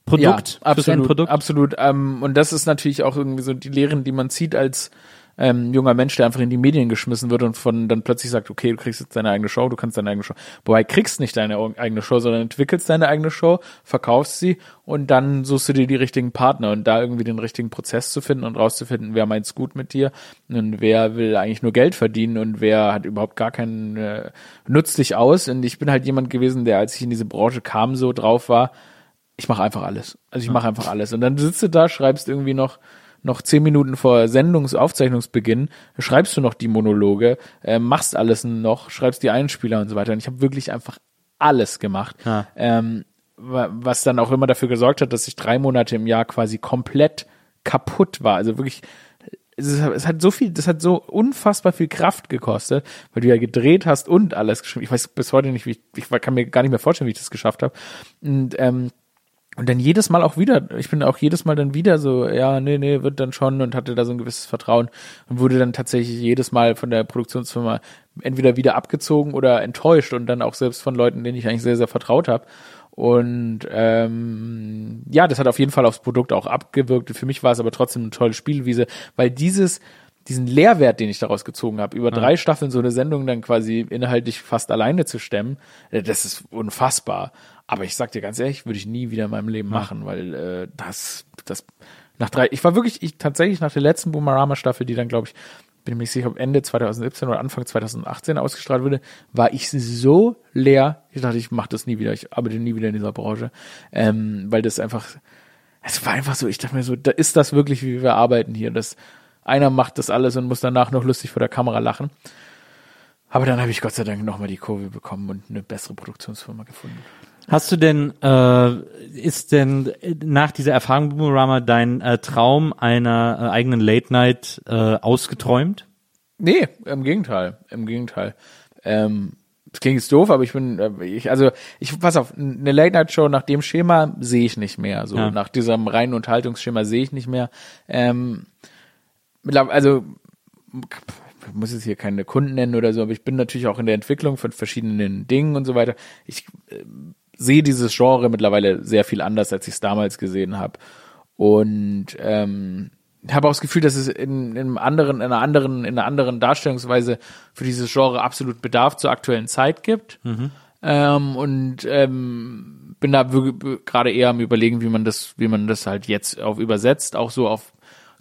Speaker 2: Produkt,
Speaker 1: ja,
Speaker 2: fürs
Speaker 1: absolut,
Speaker 2: Endprodukt?
Speaker 1: absolut. Ähm, und das ist natürlich auch irgendwie so die Lehren, die man zieht als ähm, junger Mensch, der einfach in die Medien geschmissen wird und von dann plötzlich sagt, okay, du kriegst jetzt deine eigene Show, du kannst deine eigene Show. Wobei kriegst nicht deine eigene Show, sondern entwickelst deine eigene Show, verkaufst sie und dann suchst du dir die richtigen Partner und da irgendwie den richtigen Prozess zu finden und rauszufinden, wer meint's gut mit dir und wer will eigentlich nur Geld verdienen und wer hat überhaupt gar keinen, äh, nutzt dich aus. Und ich bin halt jemand gewesen, der, als ich in diese Branche kam, so drauf war, ich mache einfach alles. Also ich mache einfach alles. Und dann sitzt du da, schreibst irgendwie noch noch zehn Minuten vor Sendungs-, Aufzeichnungsbeginn, schreibst du noch die Monologe, äh, machst alles noch, schreibst die Einspieler und so weiter. Und ich habe wirklich einfach alles gemacht.
Speaker 2: Ja.
Speaker 1: Ähm, wa- was dann auch immer dafür gesorgt hat, dass ich drei Monate im Jahr quasi komplett kaputt war. Also wirklich, es hat so viel, das hat so unfassbar viel Kraft gekostet, weil du ja gedreht hast und alles geschrieben. Ich weiß bis heute nicht, wie ich, ich kann mir gar nicht mehr vorstellen, wie ich das geschafft habe. Und ähm, und dann jedes Mal auch wieder, ich bin auch jedes Mal dann wieder so, ja, nee, nee, wird dann schon und hatte da so ein gewisses Vertrauen und wurde dann tatsächlich jedes Mal von der Produktionsfirma entweder wieder abgezogen oder enttäuscht und dann auch selbst von Leuten, denen ich eigentlich sehr, sehr vertraut habe. Und ähm, ja, das hat auf jeden Fall aufs Produkt auch abgewirkt. Für mich war es aber trotzdem eine tolle Spielwiese, weil dieses diesen Lehrwert, den ich daraus gezogen habe, über drei Staffeln so eine Sendung dann quasi inhaltlich fast alleine zu stemmen, äh, das ist unfassbar. Aber ich sag dir ganz ehrlich, würde ich nie wieder in meinem Leben machen, weil äh, das, das nach drei, ich war wirklich, ich tatsächlich nach der letzten Boomerama-Staffel, die dann, glaube ich, bin mir nicht sicher, ob Ende 2017 oder Anfang 2018 ausgestrahlt wurde, war ich so leer. Ich dachte, ich mache das nie wieder. Ich arbeite nie wieder in dieser Branche, ähm, weil das einfach, es war einfach so. Ich dachte mir so, da ist das wirklich, wie wir arbeiten hier. Das einer macht das alles und muss danach noch lustig vor der Kamera lachen. Aber dann habe ich Gott sei Dank nochmal die Kurve bekommen und eine bessere Produktionsfirma gefunden.
Speaker 2: Hast du denn, äh, ist denn äh, nach dieser Erfahrung Boomerama dein äh, Traum einer äh, eigenen Late Night äh, ausgeträumt?
Speaker 1: Nee, im Gegenteil, im Gegenteil. Ähm, das klingt jetzt doof, aber ich bin, äh, ich, also ich pass auf, eine Late Night Show nach dem Schema sehe ich nicht mehr. So
Speaker 2: Ja.
Speaker 1: nach diesem reinen Unterhaltungsschema sehe ich nicht mehr. Ähm, mittlerweile- also ich muss jetzt hier keine Kunden nennen oder so, aber ich bin natürlich auch in der Entwicklung von verschiedenen Dingen und so weiter. Ich äh, sehe dieses Genre mittlerweile sehr viel anders, als ich es damals gesehen habe. Und ähm, habe auch das Gefühl, dass es in, in einem anderen, in einer anderen, in einer anderen Darstellungsweise für dieses Genre absolut Bedarf zur aktuellen Zeit gibt. Ähm, und ähm, bin da gerade eher am überlegen, wie man das, wie man das halt jetzt auf übersetzt, auch so auf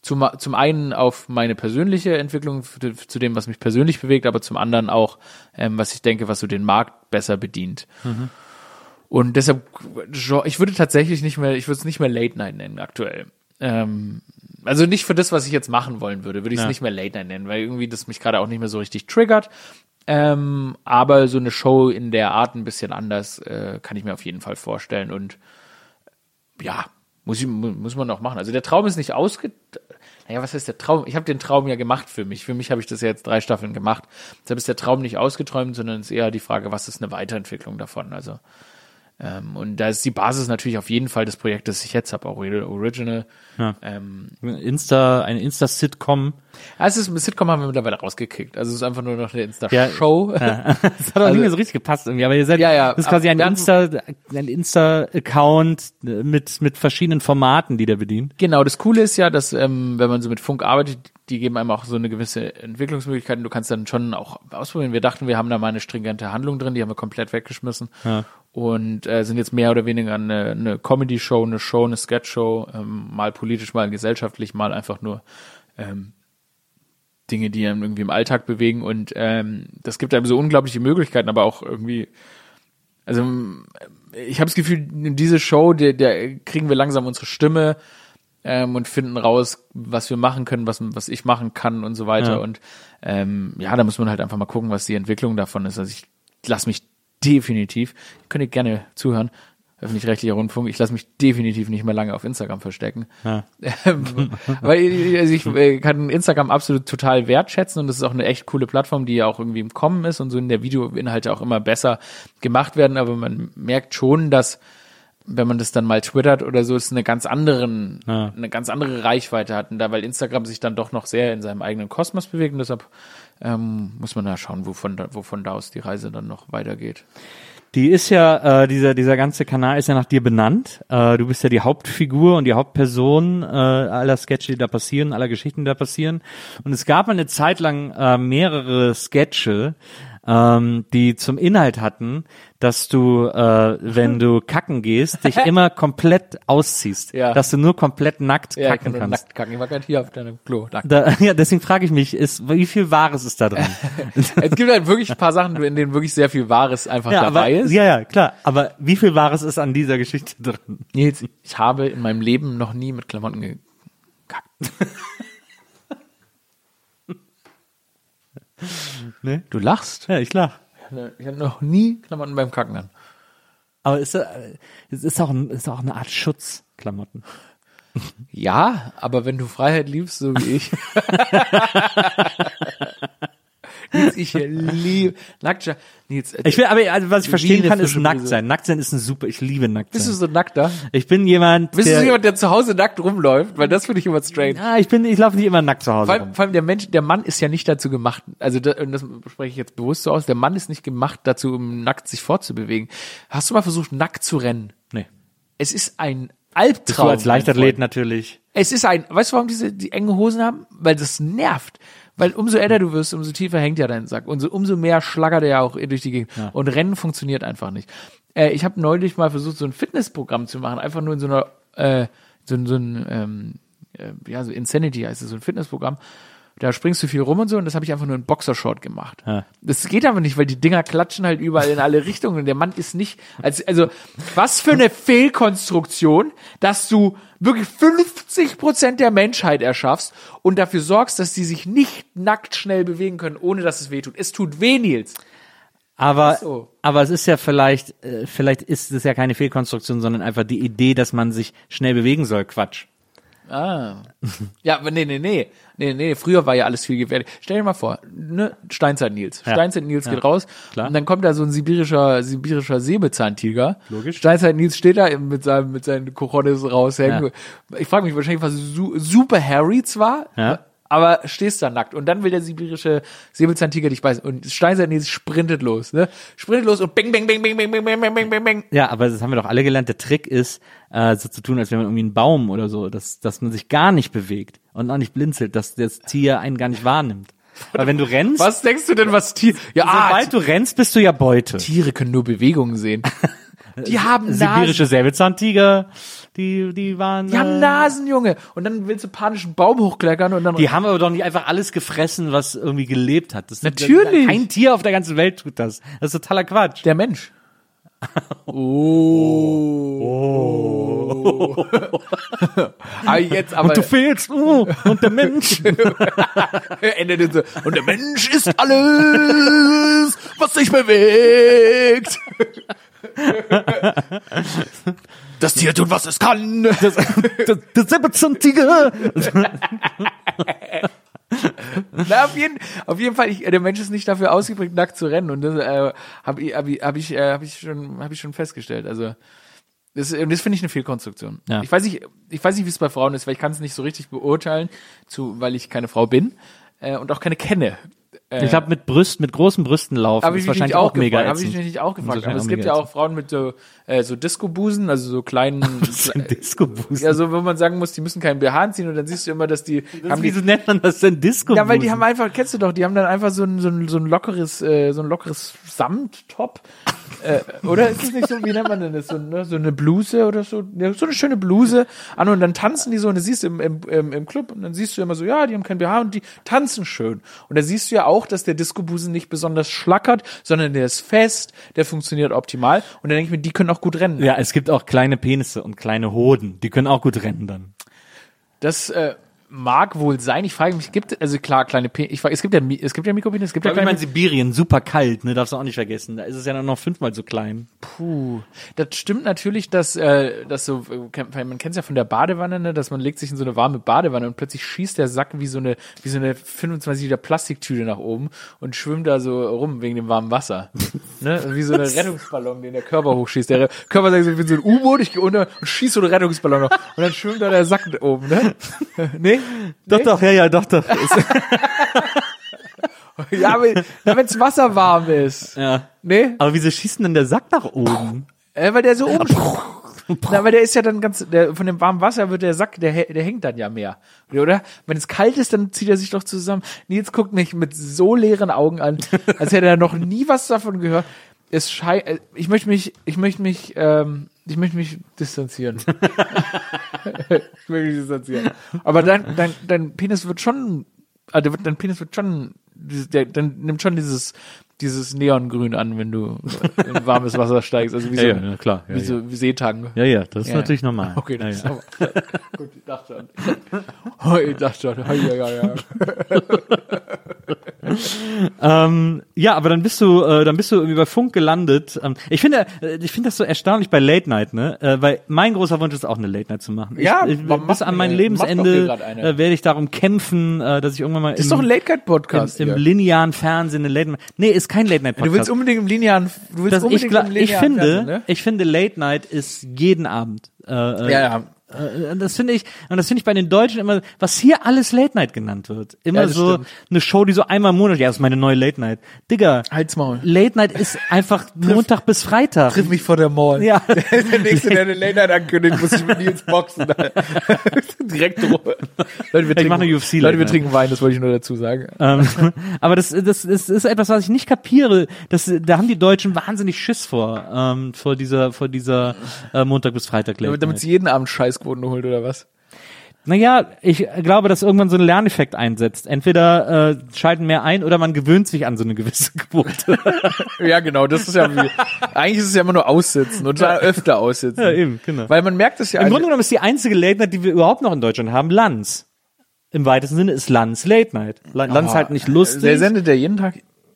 Speaker 1: zum, zum einen auf meine persönliche Entwicklung, zu dem, was mich persönlich bewegt, aber zum anderen auch, ähm, was ich denke, was so den Markt besser bedient. Und deshalb, ich würde tatsächlich nicht mehr, ich würde es nicht mehr Late Night nennen aktuell. Ähm, also nicht für das, was ich jetzt machen wollen würde, würde ich es
Speaker 2: Ja.
Speaker 1: nicht mehr Late Night nennen, weil irgendwie das mich gerade auch nicht mehr so richtig triggert. Ähm, aber so eine Show in der Art ein bisschen anders äh, kann ich mir auf jeden Fall vorstellen und ja, muss, ich, mu- muss man auch machen. Also der Traum ist nicht ausge... Naja, was heißt der Traum? Ich habe den Traum ja gemacht für mich. Für mich habe ich das ja jetzt drei Staffeln gemacht. Deshalb ist der Traum nicht ausgeträumt, sondern es ist eher die Frage, was ist eine Weiterentwicklung davon? Also ähm, und da ist die Basis natürlich auf jeden Fall das Projekt, das ich jetzt habe, auch Original.
Speaker 2: Ja.
Speaker 1: Ähm,
Speaker 2: Insta, eine Insta-Sitcom.
Speaker 1: also es ist, Sitcom haben wir mittlerweile rausgekickt. Also es ist einfach nur noch eine
Speaker 2: Ja.
Speaker 1: Insta-Show. *laughs*
Speaker 2: Das hat auch nicht mehr so richtig gepasst irgendwie, aber ihr seid,
Speaker 1: Ja, ja,
Speaker 2: das ist quasi ein Insta, ein Insta-Account mit, mit verschiedenen Formaten, die der bedient.
Speaker 1: Genau, das Coole ist ja, dass ähm, wenn man so mit Funk arbeitet, die geben einem auch so eine gewisse Entwicklungsmöglichkeit. Du kannst dann schon auch ausprobieren. Wir dachten, wir haben da mal eine stringente Handlung drin, die haben wir komplett weggeschmissen
Speaker 2: Ja.
Speaker 1: und äh, sind jetzt mehr oder weniger eine, eine Comedy-Show, eine Show, eine Sketch-Show, ähm, mal politisch, mal gesellschaftlich, mal einfach nur ähm, Dinge, die einem irgendwie im Alltag bewegen und ähm, das gibt einem so unglaubliche Möglichkeiten, aber auch irgendwie also ähm, ich habe das Gefühl, in diese Show, der, der kriegen wir langsam unsere Stimme ähm, und finden raus, was wir machen können, was, was ich machen kann und so weiter.
Speaker 2: Ja.
Speaker 1: Und ähm, ja, da muss man halt einfach mal gucken, was die Entwicklung davon ist. Also ich lasse mich definitiv, könnt ihr gerne zuhören, öffentlich-rechtlicher Rundfunk, ich lasse mich definitiv nicht mehr lange auf Instagram verstecken.
Speaker 2: Ja.
Speaker 1: Ähm, Weil also ich äh, kann Instagram absolut total wertschätzen und das ist auch eine echt coole Plattform, die ja auch irgendwie im Kommen ist und so in der Videoinhalte auch immer besser gemacht werden, aber man merkt schon, dass wenn man das dann mal twittert oder so, es eine ganz anderen,
Speaker 2: Ja.
Speaker 1: eine ganz andere Reichweite hat. Und da, weil Instagram sich dann doch noch sehr in seinem eigenen Kosmos bewegt und deshalb ähm, muss man da schauen, wovon da, wovon da aus die Reise dann noch weitergeht.
Speaker 2: Die ist ja, äh, dieser, dieser ganze Kanal ist ja nach dir benannt. Äh, du bist ja die Hauptfigur und die Hauptperson äh, aller Sketche, die da passieren, aller Geschichten, die da passieren. Und es gab eine Zeit lang äh, mehrere Sketche, ähm, die zum Inhalt hatten, dass du, äh, wenn du *laughs* kacken gehst, dich immer komplett ausziehst.
Speaker 1: Ja.
Speaker 2: Dass du nur komplett nackt
Speaker 1: Ja, ich
Speaker 2: kacken
Speaker 1: kann nur
Speaker 2: kannst.
Speaker 1: nackt kacken. Ich war gerade hier auf deinem Klo. Nackt.
Speaker 2: Da, *laughs* ja, deswegen frage ich mich, ist, wie viel Wahres ist da drin? *laughs*
Speaker 1: Es gibt halt wirklich ein paar Sachen, in denen wirklich sehr viel Wahres einfach
Speaker 2: ja,
Speaker 1: dabei
Speaker 2: aber,
Speaker 1: ist.
Speaker 2: ja, ja, klar. Aber wie viel Wahres ist an dieser Geschichte drin?
Speaker 1: Nils, ich habe in meinem Leben noch nie mit Klamotten gekackt.
Speaker 2: Ne?
Speaker 1: Du lachst?
Speaker 2: Ja, ich lach.
Speaker 1: Ich habe noch nie Klamotten beim Kacken an.
Speaker 2: Aber es ist, äh, es ist auch, ein- ist auch eine Art Schutz, Klamotten.
Speaker 1: Ja, aber wenn du Freiheit liebst, so wie ich. *laughs* Nils, ich liebe nackt. Nils, äh,
Speaker 2: Ich will, aber also, was ich verstehen kann, ist nackt sein. Nackt sein ist ein super, ich liebe nackt
Speaker 1: bist du
Speaker 2: sein.
Speaker 1: so nackt da?
Speaker 2: Ich bin jemand,
Speaker 1: Bist du
Speaker 2: der,
Speaker 1: so jemand, der zu Hause nackt rumläuft? Weil das finde ich immer strange.
Speaker 2: ah, ich bin, ich laufe nicht immer nackt zu Hause
Speaker 1: Vor allem,
Speaker 2: rum.
Speaker 1: vor allem der Mensch, der Mann ist ja nicht dazu gemacht, also da, und das spreche ich jetzt bewusst so aus, der Mann ist nicht gemacht dazu, um nackt sich fortzubewegen. Hast du mal versucht, nackt zu rennen?
Speaker 2: Nee.
Speaker 1: Es ist ein Albtraum.
Speaker 2: du als Leichtathlet natürlich.
Speaker 1: Es ist ein, weißt du, warum diese die engen Hosen haben? Weil das nervt. Weil umso älter du wirst, umso tiefer hängt ja dein Sack. Und so, umso mehr schlaggert er ja auch durch die Gegend. Und Rennen funktioniert einfach nicht. Äh, ich habe neulich mal versucht, so ein Fitnessprogramm zu machen, einfach nur in so einer, äh, so, so ein, ähm, äh, ja, so Insanity heißt es, so ein Fitnessprogramm. Da springst du viel rum und so, und das habe ich einfach nur in Boxershort gemacht.
Speaker 2: Ja.
Speaker 1: Das geht aber nicht, weil die Dinger klatschen halt überall in alle Richtungen. Und der Mann ist nicht, also, also was für eine Fehlkonstruktion, dass du wirklich 50 Prozent der Menschheit erschaffst und dafür sorgst, dass die sich nicht nackt schnell bewegen können, ohne dass es weh tut. Es tut weh, Nils.
Speaker 2: Aber,
Speaker 1: so.
Speaker 2: aber es ist ja vielleicht, äh, vielleicht ist es ja keine Fehlkonstruktion, sondern einfach die Idee, dass man sich schnell bewegen soll. Quatsch.
Speaker 1: Ah. Ja, aber nee, nee, nee. Nee, nee, früher war ja alles viel gefährlich. Stell dir mal vor, ne, Steinzeit Nils.
Speaker 2: Ja.
Speaker 1: Steinzeit Nils
Speaker 2: Ja.
Speaker 1: geht raus
Speaker 2: Klar.
Speaker 1: und dann kommt da so ein sibirischer, sibirischer Säbelzahntiger.
Speaker 2: Logisch.
Speaker 1: Steinzeit Nils steht da mit seinem, mit seinen Kochonis raushängen. Ich frage mich wahrscheinlich, was su super Harry zwar,
Speaker 2: Ja.
Speaker 1: Aber stehst da nackt und dann will der sibirische Säbelzahntiger dich beißen und Steinzeit Nils sprintet los, ne? Sprintet los und bing, bing, bing, bing, bing, bing, bing, bing, bing, bing, bing.
Speaker 2: Ja, aber das haben wir doch alle gelernt. Der Trick ist, äh, so zu tun, als wäre man irgendwie ein Baum oder so, dass, dass man sich gar nicht bewegt und auch nicht blinzelt, dass das Tier einen gar nicht wahrnimmt. Weil wenn du rennst,
Speaker 1: Was denkst du denn, was Tier, ja, ah,
Speaker 2: sobald du rennst, bist du ja Beute.
Speaker 1: Tiere können nur Bewegungen sehen. *laughs* Die haben.
Speaker 2: Sibirische Säbelzahntiger, die, die waren.
Speaker 1: Die haben
Speaker 2: äh,
Speaker 1: Nasen, Junge. Und dann willst du panisch einen Baum hochkleckern und dann.
Speaker 2: Die haben aber doch nicht einfach alles gefressen, was irgendwie gelebt hat. Das
Speaker 1: Natürlich.
Speaker 2: Kein Tier auf der ganzen Welt tut das. Das ist totaler Quatsch.
Speaker 1: der Mensch. *laughs* Oh. aber *laughs* jetzt aber.
Speaker 2: und du fehlst. Oh, und der Mensch. *laughs*
Speaker 1: endet in so. Und der Mensch ist alles, was sich bewegt. Das Tier tut, was es kann.
Speaker 2: Das, das, der Säbelzahntiger.
Speaker 1: Na, auf jeden, auf jeden Fall, ich, der Mensch ist nicht dafür ausgeprägt, nackt zu rennen. Und das äh, habe ich, hab ich, hab ich, äh, hab ich, schon, hab ich schon festgestellt. Also das, und das finde ich eine Fehlkonstruktion.
Speaker 2: Ja.
Speaker 1: Ich weiß nicht, ich weiß nicht, wie es bei Frauen ist, weil ich kann es nicht so richtig beurteilen, zu, weil ich keine Frau bin äh, und auch keine kenne.
Speaker 2: Ich glaube, mit Brüsten, mit großen Brüsten laufen ist wahrscheinlich
Speaker 1: auch,
Speaker 2: auch mega
Speaker 1: gefragt. Habe ich
Speaker 2: ätzend.
Speaker 1: mich nicht auch gefragt.
Speaker 2: Das
Speaker 1: Aber es gibt ja auch Frauen mit so, äh, so Disco-Busen, also so kleinen, *laughs*
Speaker 2: Disco-Boost.
Speaker 1: ja, so, wo man sagen muss, die müssen keinen BH anziehen und dann siehst du immer, dass die, haben die
Speaker 2: Wieso nennt man das denn disco
Speaker 1: Ja, weil die haben einfach, kennst du doch, die haben dann einfach so ein, so ein, so ein lockeres, äh, so ein lockeres Samttop. Äh, oder ist es nicht so, wie nennt man denn das? So, ne, so eine Bluse oder so, ja, so eine schöne Bluse an und dann tanzen die so und du siehst im, im, im, im Club und dann siehst du immer so, ja, die haben kein BH und die tanzen schön. Und da siehst du ja auch, dass der Disco-Busen nicht besonders schlackert, sondern der ist fest, der funktioniert optimal und dann denke ich mir, die können auch gut rennen.
Speaker 2: Ja, es gibt auch kleine Penisse und kleine Hoden. Die können auch gut rennen dann.
Speaker 1: Das, äh, mag wohl sein. Ich frage mich, gibt also klar kleine Pe ich frage, es gibt ja es gibt ja Mikropenis, es gibt ja
Speaker 2: Ja, ich
Speaker 1: kleine
Speaker 2: meine, Sibirien, super kalt, ne, darfst du auch nicht vergessen. Da ist es ja noch fünfmal so klein.
Speaker 1: Puh, das stimmt natürlich, dass, äh, dass so, äh, man kennt es ja von der Badewanne, ne, dass man legt sich in so eine warme Badewanne und plötzlich schießt der Sack wie so eine, wie so eine 25 Liter Plastiktüte nach oben und schwimmt da so rum wegen dem warmen Wasser. *laughs* ne? Wie so ein Rettungsballon, den der Körper hochschießt. Der Körper sagt so, ich bin so ein U-Boot, ich gehe unter und schieß so einen Rettungsballon noch. Und dann schwimmt da der Sack oben, ne? *laughs* nee? *laughs*
Speaker 2: Doch, doch, ja, ja, doch, doch. *laughs*
Speaker 1: Ja, aber wenn's Wasser warm ist.
Speaker 2: Ja.
Speaker 1: Nee?
Speaker 2: Aber wieso schießt denn der Sack nach oben?
Speaker 1: Äh, weil der so oben. *laughs* Na, weil der ist ja dann ganz, der, von dem warmen Wasser wird der Sack, der, der hängt dann ja mehr. Oder? Wenn es kalt ist, dann zieht er sich doch zusammen. Nils guckt mich mit so leeren Augen an, als hätte er noch nie was davon gehört. Es schei äh, ich möchte mich, ich möchte mich, ähm, ich möchte mich distanzieren. *laughs* ich möchte mich distanzieren. Aber dein, dein, dein Penis wird schon, also dein Penis wird schon, der, dann nimmt schon dieses, dieses Neongrün an, wenn du in warmes Wasser steigst. Also wie so,
Speaker 2: Ja, ja, ja, klar. Ja,
Speaker 1: wie so wie Seetang.
Speaker 2: Ja, ja, das ist
Speaker 1: Ja.
Speaker 2: natürlich normal. *laughs*
Speaker 1: Okay,
Speaker 2: ja,
Speaker 1: das
Speaker 2: ja.
Speaker 1: ist aber, *laughs* gut, ich dachte schon. *laughs* Oh, ich dachte schon. Ja, ja, ja.
Speaker 2: Ähm, ja, aber dann bist du, äh, dann bist du irgendwie bei Funk gelandet. Ähm, ich finde, äh, ich finde das so erstaunlich bei Late Night, ne? Äh, weil mein großer Wunsch ist auch eine Late Night zu machen.
Speaker 1: Ja,
Speaker 2: ich, ich,
Speaker 1: mach-
Speaker 2: bis an mein
Speaker 1: doch
Speaker 2: Lebensende
Speaker 1: eine.
Speaker 2: äh, werde ich darum kämpfen, äh, dass ich irgendwann mal
Speaker 1: Ist
Speaker 2: im,
Speaker 1: doch ein Late-Night-Podcast.
Speaker 2: im, im
Speaker 1: hier.
Speaker 2: linearen Fernsehen eine Late Night. Nee, ist kein Late Night
Speaker 1: Du
Speaker 2: Podcast.
Speaker 1: willst unbedingt im linearen, du willst
Speaker 2: das, ich,
Speaker 1: unbedingt
Speaker 2: glaub,
Speaker 1: im
Speaker 2: ich
Speaker 1: linearen
Speaker 2: finde,
Speaker 1: Fernsehen, ne?
Speaker 2: ich finde Late Night ist jeden Abend. Äh, äh,
Speaker 1: Ja, ja.
Speaker 2: Äh, Das finde ich, und das finde ich bei den Deutschen immer, was hier alles Late Night genannt wird. Immer
Speaker 1: Ja,
Speaker 2: so
Speaker 1: stimmt.
Speaker 2: eine Show, die so einmal im Monat, ja, das ist meine neue Late Night. Digga,
Speaker 1: Halt's Maul.
Speaker 2: Late Night ist einfach *laughs* Montag bis Freitag.
Speaker 1: Triff mich vor der Mall.
Speaker 2: Ja. *laughs*
Speaker 1: Der nächste, der eine Late-Night ankündigt, muss ich mit Nils boxen. *laughs* Direkt Leute, wir trinken,
Speaker 2: mache eine UFC
Speaker 1: Leute, wir
Speaker 2: Late Night.
Speaker 1: trinken Wein, das wollte ich nur dazu sagen.
Speaker 2: Ähm, aber das, das, das ist etwas, was ich nicht kapiere. Das, da haben die Deutschen wahnsinnig Schiss vor, ähm, vor dieser, vor dieser äh, Montag bis Freitag Late
Speaker 1: Damit, damit
Speaker 2: Night.
Speaker 1: sie jeden Abend Scheißquoten holt, oder was?
Speaker 2: Naja, ich glaube, dass irgendwann so ein Lerneffekt einsetzt. Entweder äh, schalten mehr ein oder man gewöhnt sich an so eine gewisse *laughs* Quote. *laughs*
Speaker 1: Ja, genau, das ist ja wie, eigentlich ist es ja immer nur aussitzen und zwar öfter aussitzen.
Speaker 2: Ja, eben, genau.
Speaker 1: Weil man merkt es ja,
Speaker 2: Im Grunde genommen ist die einzige Late Night, die wir überhaupt noch in Deutschland haben, Lanz. Im weitesten Sinne ist Lanz Late Night. La- Lanz halt nicht lustig,
Speaker 1: der sendet ja jeden Tag.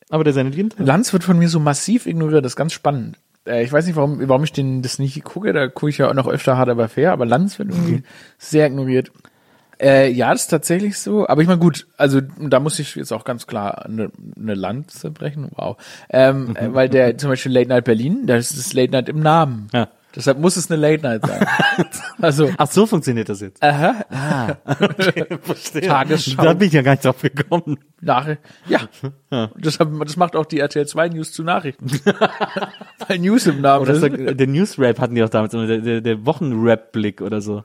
Speaker 2: aber der sendet jeden Tag.
Speaker 1: Lanz wird von mir so massiv ignoriert, das ist ganz spannend. Äh, ich weiß nicht, warum, warum ich den das nicht gucke, da gucke ich ja auch noch öfter hart aber fair, aber Lanz wird irgendwie sehr ignoriert. Äh, ja, das ist tatsächlich so. Aber ich meine, gut, also da muss ich jetzt auch ganz klar eine, eine Lanze brechen. Wow. Ähm, äh, weil der zum Beispiel Late Night Berlin, da ist das Late Night im Namen.
Speaker 2: Ja.
Speaker 1: Deshalb muss es eine Late Night sein. *laughs* also,
Speaker 2: Ach, so funktioniert das jetzt.
Speaker 1: aha, *laughs*
Speaker 2: Verstehe.
Speaker 1: Tagesschau.
Speaker 2: Da bin ich ja gar nicht drauf gekommen.
Speaker 1: Nach, ja. Deshalb, das macht auch die RTL 2 News zu Nachrichten. *laughs* Weil News im Namen
Speaker 2: Oder
Speaker 1: ist.
Speaker 2: der, der News-Rap hatten die auch damals immer, der, der, der Wochen-Rap-Blick oder so.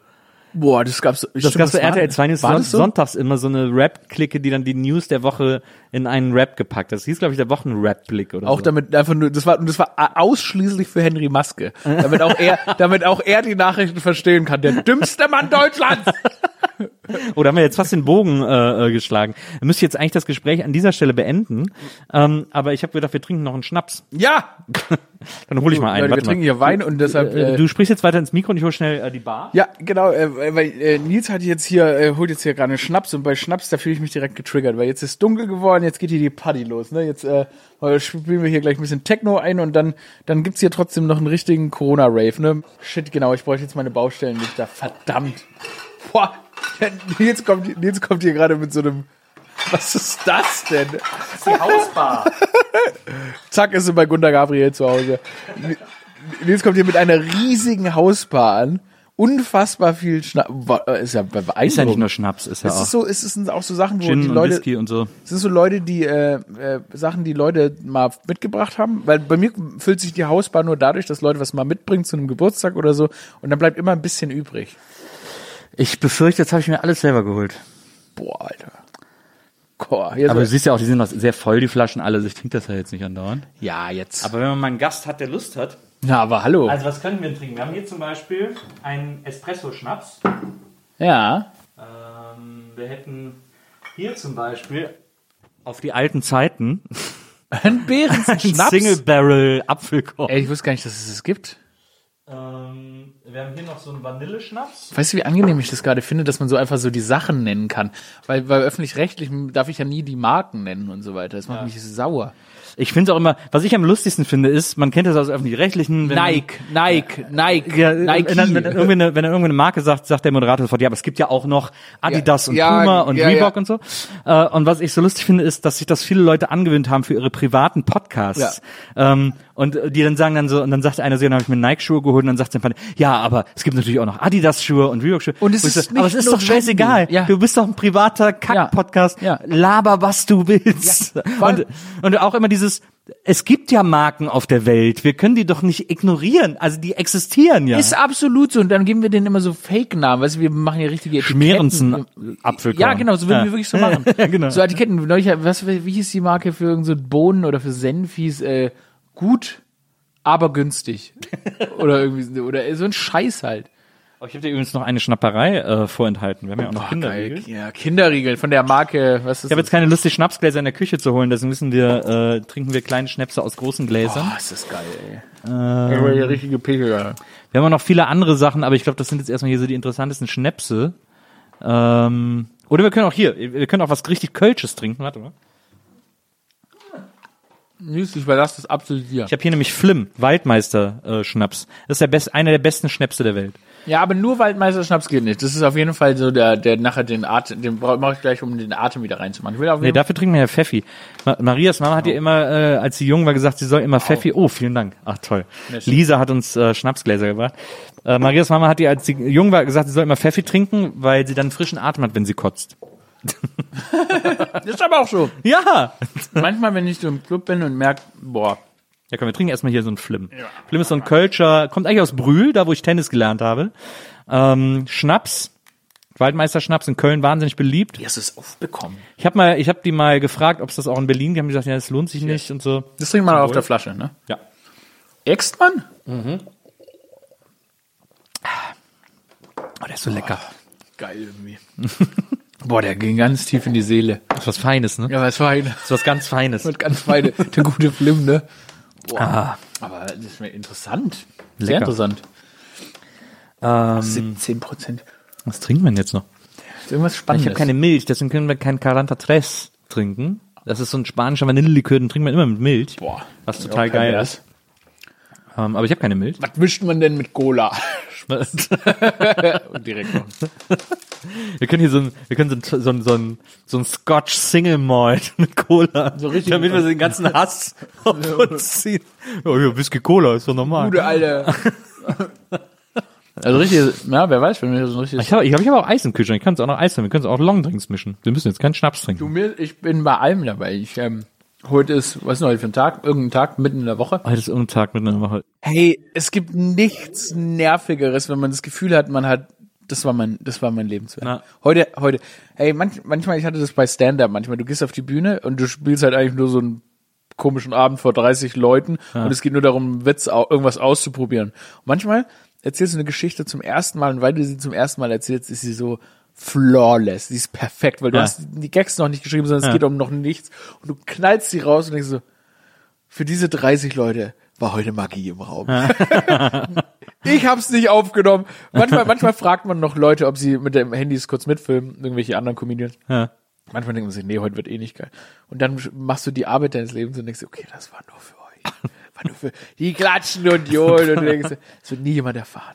Speaker 1: Boah, das gab's.
Speaker 2: Das gab's bei RTL 2 News son
Speaker 1: so?
Speaker 2: sonntags immer so eine Rap-Clique, die dann die News der Woche in einen Rap gepackt hat. Das hieß, glaube ich, der Wochen-Rap-Blick oder
Speaker 1: Auch
Speaker 2: so.
Speaker 1: damit einfach nur, das war, das war ausschließlich für Henry Maske. Damit auch er, *laughs* damit auch er die Nachrichten verstehen kann. Der dümmste Mann Deutschlands! *laughs* *laughs*
Speaker 2: Oh, da haben wir jetzt fast den Bogen äh, äh, geschlagen. Wir müssen jetzt eigentlich das Gespräch an dieser Stelle beenden. Ähm, aber ich habe gedacht, wir trinken noch einen Schnaps.
Speaker 1: Ja! *laughs*
Speaker 2: Dann hole ich mal einen.
Speaker 1: Wir trinken hier Wein und deshalb,
Speaker 2: Äh,
Speaker 1: äh,
Speaker 2: du sprichst jetzt weiter ins Mikro und ich hole schnell äh, die Bar.
Speaker 1: Ja, genau, äh, weil äh, Nils hat jetzt hier, äh, holt jetzt hier gerade einen Schnaps und bei Schnaps, da fühle ich mich direkt getriggert, weil jetzt ist dunkel geworden, jetzt geht hier die Party los, ne? Jetzt äh, heute spielen wir hier gleich ein bisschen Techno ein und dann, dann gibt's hier trotzdem noch einen richtigen Corona-Rave, ne? Shit, genau, ich bräuchte jetzt meine Baustellenlichter, verdammt. Boah, Nils kommt, Nils kommt hier gerade mit so einem, was ist das denn?
Speaker 2: Die Hausbar.
Speaker 1: Zack, ist sie bei Gunter Gabriel zu Hause. Nils kommt hier mit einer riesigen Hausbar an. Unfassbar viel Schnaps. Ist ja beeindruckend.
Speaker 2: Ist ja nicht nur Schnaps, ist ja
Speaker 1: Es
Speaker 2: auch
Speaker 1: ist so, es sind auch so Sachen, wo
Speaker 2: Gin
Speaker 1: die Leute,
Speaker 2: Whisky und so.
Speaker 1: es sind so Leute, die äh, äh, Sachen, die Leute mal mitgebracht haben, weil bei mir füllt sich die Hausbar nur dadurch, dass Leute was mal mitbringen zu einem Geburtstag oder so und dann bleibt immer ein bisschen übrig.
Speaker 2: Ich befürchte, jetzt habe ich mir alles selber geholt.
Speaker 1: Boah, Alter. Boah,
Speaker 2: Aber du siehst ja auch, die sind noch sehr voll, die Flaschen alle. Also ich trinke das ja jetzt nicht andauernd.
Speaker 1: ja, jetzt.
Speaker 2: Aber wenn man mal einen Gast hat, der Lust hat.
Speaker 1: Na, aber hallo.
Speaker 2: Also was können wir denn trinken? Wir haben hier zum Beispiel einen Espresso-Schnaps.
Speaker 1: ja.
Speaker 2: Ähm, wir hätten hier zum Beispiel auf die alten Zeiten *laughs*
Speaker 1: Ein Behrens
Speaker 2: ein
Speaker 1: Schnaps.
Speaker 2: Single Barrel Apfelkorn.
Speaker 1: Ey, ich wusste gar nicht, dass es das gibt.
Speaker 2: Ähm, wir haben hier noch so einen Vanilleschnaps.
Speaker 1: Weißt du, wie angenehm ich das gerade finde, dass man so einfach so die Sachen nennen kann? Weil bei öffentlich-rechtlich darf ich ja nie die Marken nennen und so weiter. Das macht mich sauer.
Speaker 2: Ich finde es auch immer, was ich am lustigsten finde, ist, man kennt das aus öffentlich-rechtlichen. wenn-
Speaker 1: Nike, Nike, Nike,
Speaker 2: Ja,
Speaker 1: Nike.
Speaker 2: Wenn, dann, wenn, dann irgendwie eine, wenn dann irgendwie eine Marke sagt, sagt der Moderator sofort, ja, aber es gibt ja auch noch Adidas
Speaker 1: Ja,
Speaker 2: und
Speaker 1: ja,
Speaker 2: Puma und
Speaker 1: ja,
Speaker 2: Reebok
Speaker 1: ja.
Speaker 2: und so. Äh, und was ich so lustig finde, ist, dass sich das viele Leute angewöhnt haben für ihre privaten Podcasts. Ähm, und die dann sagen dann so, und dann sagt einer so, dann habe ich mir Nike-Schuhe geholt und dann sagt sein Vater, ja, aber es gibt natürlich auch noch Adidas-Schuhe und Reebok-Schuhe.
Speaker 1: Und es
Speaker 2: ich
Speaker 1: ist
Speaker 2: so, aber es ist doch scheißegal.
Speaker 1: Ja.
Speaker 2: Du bist doch ein privater Kack-Podcast.
Speaker 1: Ja.
Speaker 2: Laber, was du willst.
Speaker 1: Vor
Speaker 2: und, und auch immer dieses, es gibt ja Marken auf der Welt. Wir können die doch nicht ignorieren. Also die existieren ja.
Speaker 1: Ist absolut so. Und dann geben wir denen immer so Fake-Namen. Weißt du, wir machen ja richtige Etiketten.
Speaker 2: Schmierensen Apfelkorn.
Speaker 1: Ja, genau, so würden
Speaker 2: Ja.
Speaker 1: wir wirklich so machen. *laughs*
Speaker 2: Ja, genau.
Speaker 1: So Etiketten. Neulich, was, wie hieß die Marke für irgend so Bohnen oder für Senf hieß, äh, gut, aber günstig. oder irgendwie, oder so ein Scheiß halt.
Speaker 2: Oh, ich habe dir übrigens noch eine Schnapperei äh, vorenthalten. Wir haben ja auch noch Kinderriegel.
Speaker 1: Geil. Ja, Kinderriegel von der Marke, was ist
Speaker 2: Ich habe jetzt keine Lust, die Schnapsgläser in der Küche zu holen, deswegen müssen wir, äh, trinken wir kleine Schnäpse aus großen Gläsern.
Speaker 1: Oh, ist das geil, ey. Äh, der richtige Pegel.
Speaker 2: Wir haben auch noch viele andere Sachen, aber ich glaube, das sind jetzt erstmal hier so die interessantesten Schnäpse. Ähm, oder wir können auch hier, wir können auch was richtig Kölsches trinken. Warte mal.
Speaker 1: Nils, ich überlasse das absolut dir.
Speaker 2: Ich habe hier nämlich Flim, Waldmeister äh. Das ist der best, einer der besten Schnäpse der Welt.
Speaker 1: Ja, aber nur Waldmeister Schnaps geht nicht. Das ist auf jeden Fall so der, der nachher den Atem, den mache ich gleich, um den Atem wieder reinzumachen. Ich will auf
Speaker 2: Nee,
Speaker 1: jeden
Speaker 2: dafür trinken wir ja Pfeffi. Ma Marias Mama hat ja immer, äh, als sie jung war, gesagt, sie soll immer Pfeffi. Oh, vielen Dank. Ach toll. Lisa hat uns äh, Schnapsgläser gebracht. Äh, Marias Mama hat ihr, als sie jung war, gesagt, sie soll immer Pfeffi trinken, weil sie dann frischen Atem hat, wenn sie kotzt.
Speaker 1: Das *laughs* ist aber auch so.
Speaker 2: Ja!
Speaker 1: Manchmal, wenn ich so im Club bin und merke, boah,
Speaker 2: Ja, komm, wir trinken erstmal hier so einen Flim. Flim ist so ein Kölscher, kommt eigentlich aus Brühl, da wo ich Tennis gelernt habe. Ähm, Schnaps, Waldmeister Schnaps in Köln wahnsinnig beliebt.
Speaker 1: wie hast du es aufbekommen?
Speaker 2: Ich habe mal, ich habe die mal gefragt, ob es das auch in Berlin gibt. Die haben gesagt, ja, das lohnt sich nicht und so.
Speaker 1: Das trinkt man auf der Flasche, ne?
Speaker 2: Ja.
Speaker 1: Extmann?
Speaker 2: Oh, der ist so lecker.
Speaker 1: Geil irgendwie. *laughs* boah, der ging ganz tief in die Seele.
Speaker 2: Das ist was Feines, ne?
Speaker 1: Ja, was fein.
Speaker 2: Das ist was ganz Feines.
Speaker 1: Mit ganz feine, der gute Flim, ne? Boah. Aber das ist mir interessant. Sehr
Speaker 2: Lecker.
Speaker 1: interessant.
Speaker 2: Ähm,
Speaker 1: 17 Prozent.
Speaker 2: was trinken wir denn jetzt noch?
Speaker 1: Irgendwas
Speaker 2: Ich
Speaker 1: Spannendes.
Speaker 2: habe keine Milch, deswegen können wir kein Caranta Tres trinken. Das ist so ein spanischer Vanillelikör, den trinkt man immer mit Milch.
Speaker 1: Boah.
Speaker 2: Was total geil ist. Ähm, aber ich habe keine Milch.
Speaker 1: Was mischt man denn mit Cola? *laughs* Und direkt noch.
Speaker 2: Wir können hier so ein, wir können so ein, so ein, so ein, so ein Scotch Single Malt mit Cola. So
Speaker 1: richtig-
Speaker 2: Damit wir den ganzen Hass *laughs* auf uns ziehen. Oh, ja, Whisky Cola ist doch normal.
Speaker 1: Gute alte. *laughs* Also richtig, ja, wer weiß, wenn wir so ein richtiges
Speaker 2: Ich glaube, ich, glaub, ich habe auch Eis im Kühlschrank. Ich kann es auch noch Eis haben. Wir können es auch Longdrinks mischen. Wir müssen jetzt keinen Schnaps
Speaker 1: Du
Speaker 2: trinken.
Speaker 1: mir, ich bin bei allem dabei. Ich, ähm, heute ist, was ist denn heute für ein Tag? Irgendein Tag mitten in der Woche.
Speaker 2: Heute ist irgendein Tag mit einer Woche.
Speaker 1: Hey, es gibt nichts nervigeres, wenn man das Gefühl hat, man hat, das war mein, das war mein Lebenswerk.
Speaker 2: Na.
Speaker 1: Heute, heute, hey, manch, manchmal, ich hatte das bei Stand-Up manchmal, du gehst auf die Bühne und du spielst halt eigentlich nur so einen komischen Abend vor 30 Leuten und es geht nur darum, Witz, irgendwas auszuprobieren. Und manchmal erzählst du eine Geschichte zum ersten Mal und weil du sie zum ersten Mal erzählst, ist sie so flawless, sie ist perfekt, weil du
Speaker 2: Ja.
Speaker 1: hast die Gags noch nicht geschrieben, sondern es
Speaker 2: Ja.
Speaker 1: geht um noch nichts und du knallst sie raus und denkst so, für diese 30 Leute war heute Magie im Raum. *laughs* ich hab's nicht aufgenommen. Manchmal, manchmal fragt man noch Leute, ob sie mit dem Handys kurz mitfilmen, irgendwelche anderen Comedians.
Speaker 2: Ja.
Speaker 1: Manchmal denkt man sich, nee, heute wird eh nicht geil. Und dann machst du die Arbeit deines Lebens und denkst, okay, das war nur für euch. War nur für die klatschen und johlen und *laughs* du denkst, das wird nie jemand erfahren.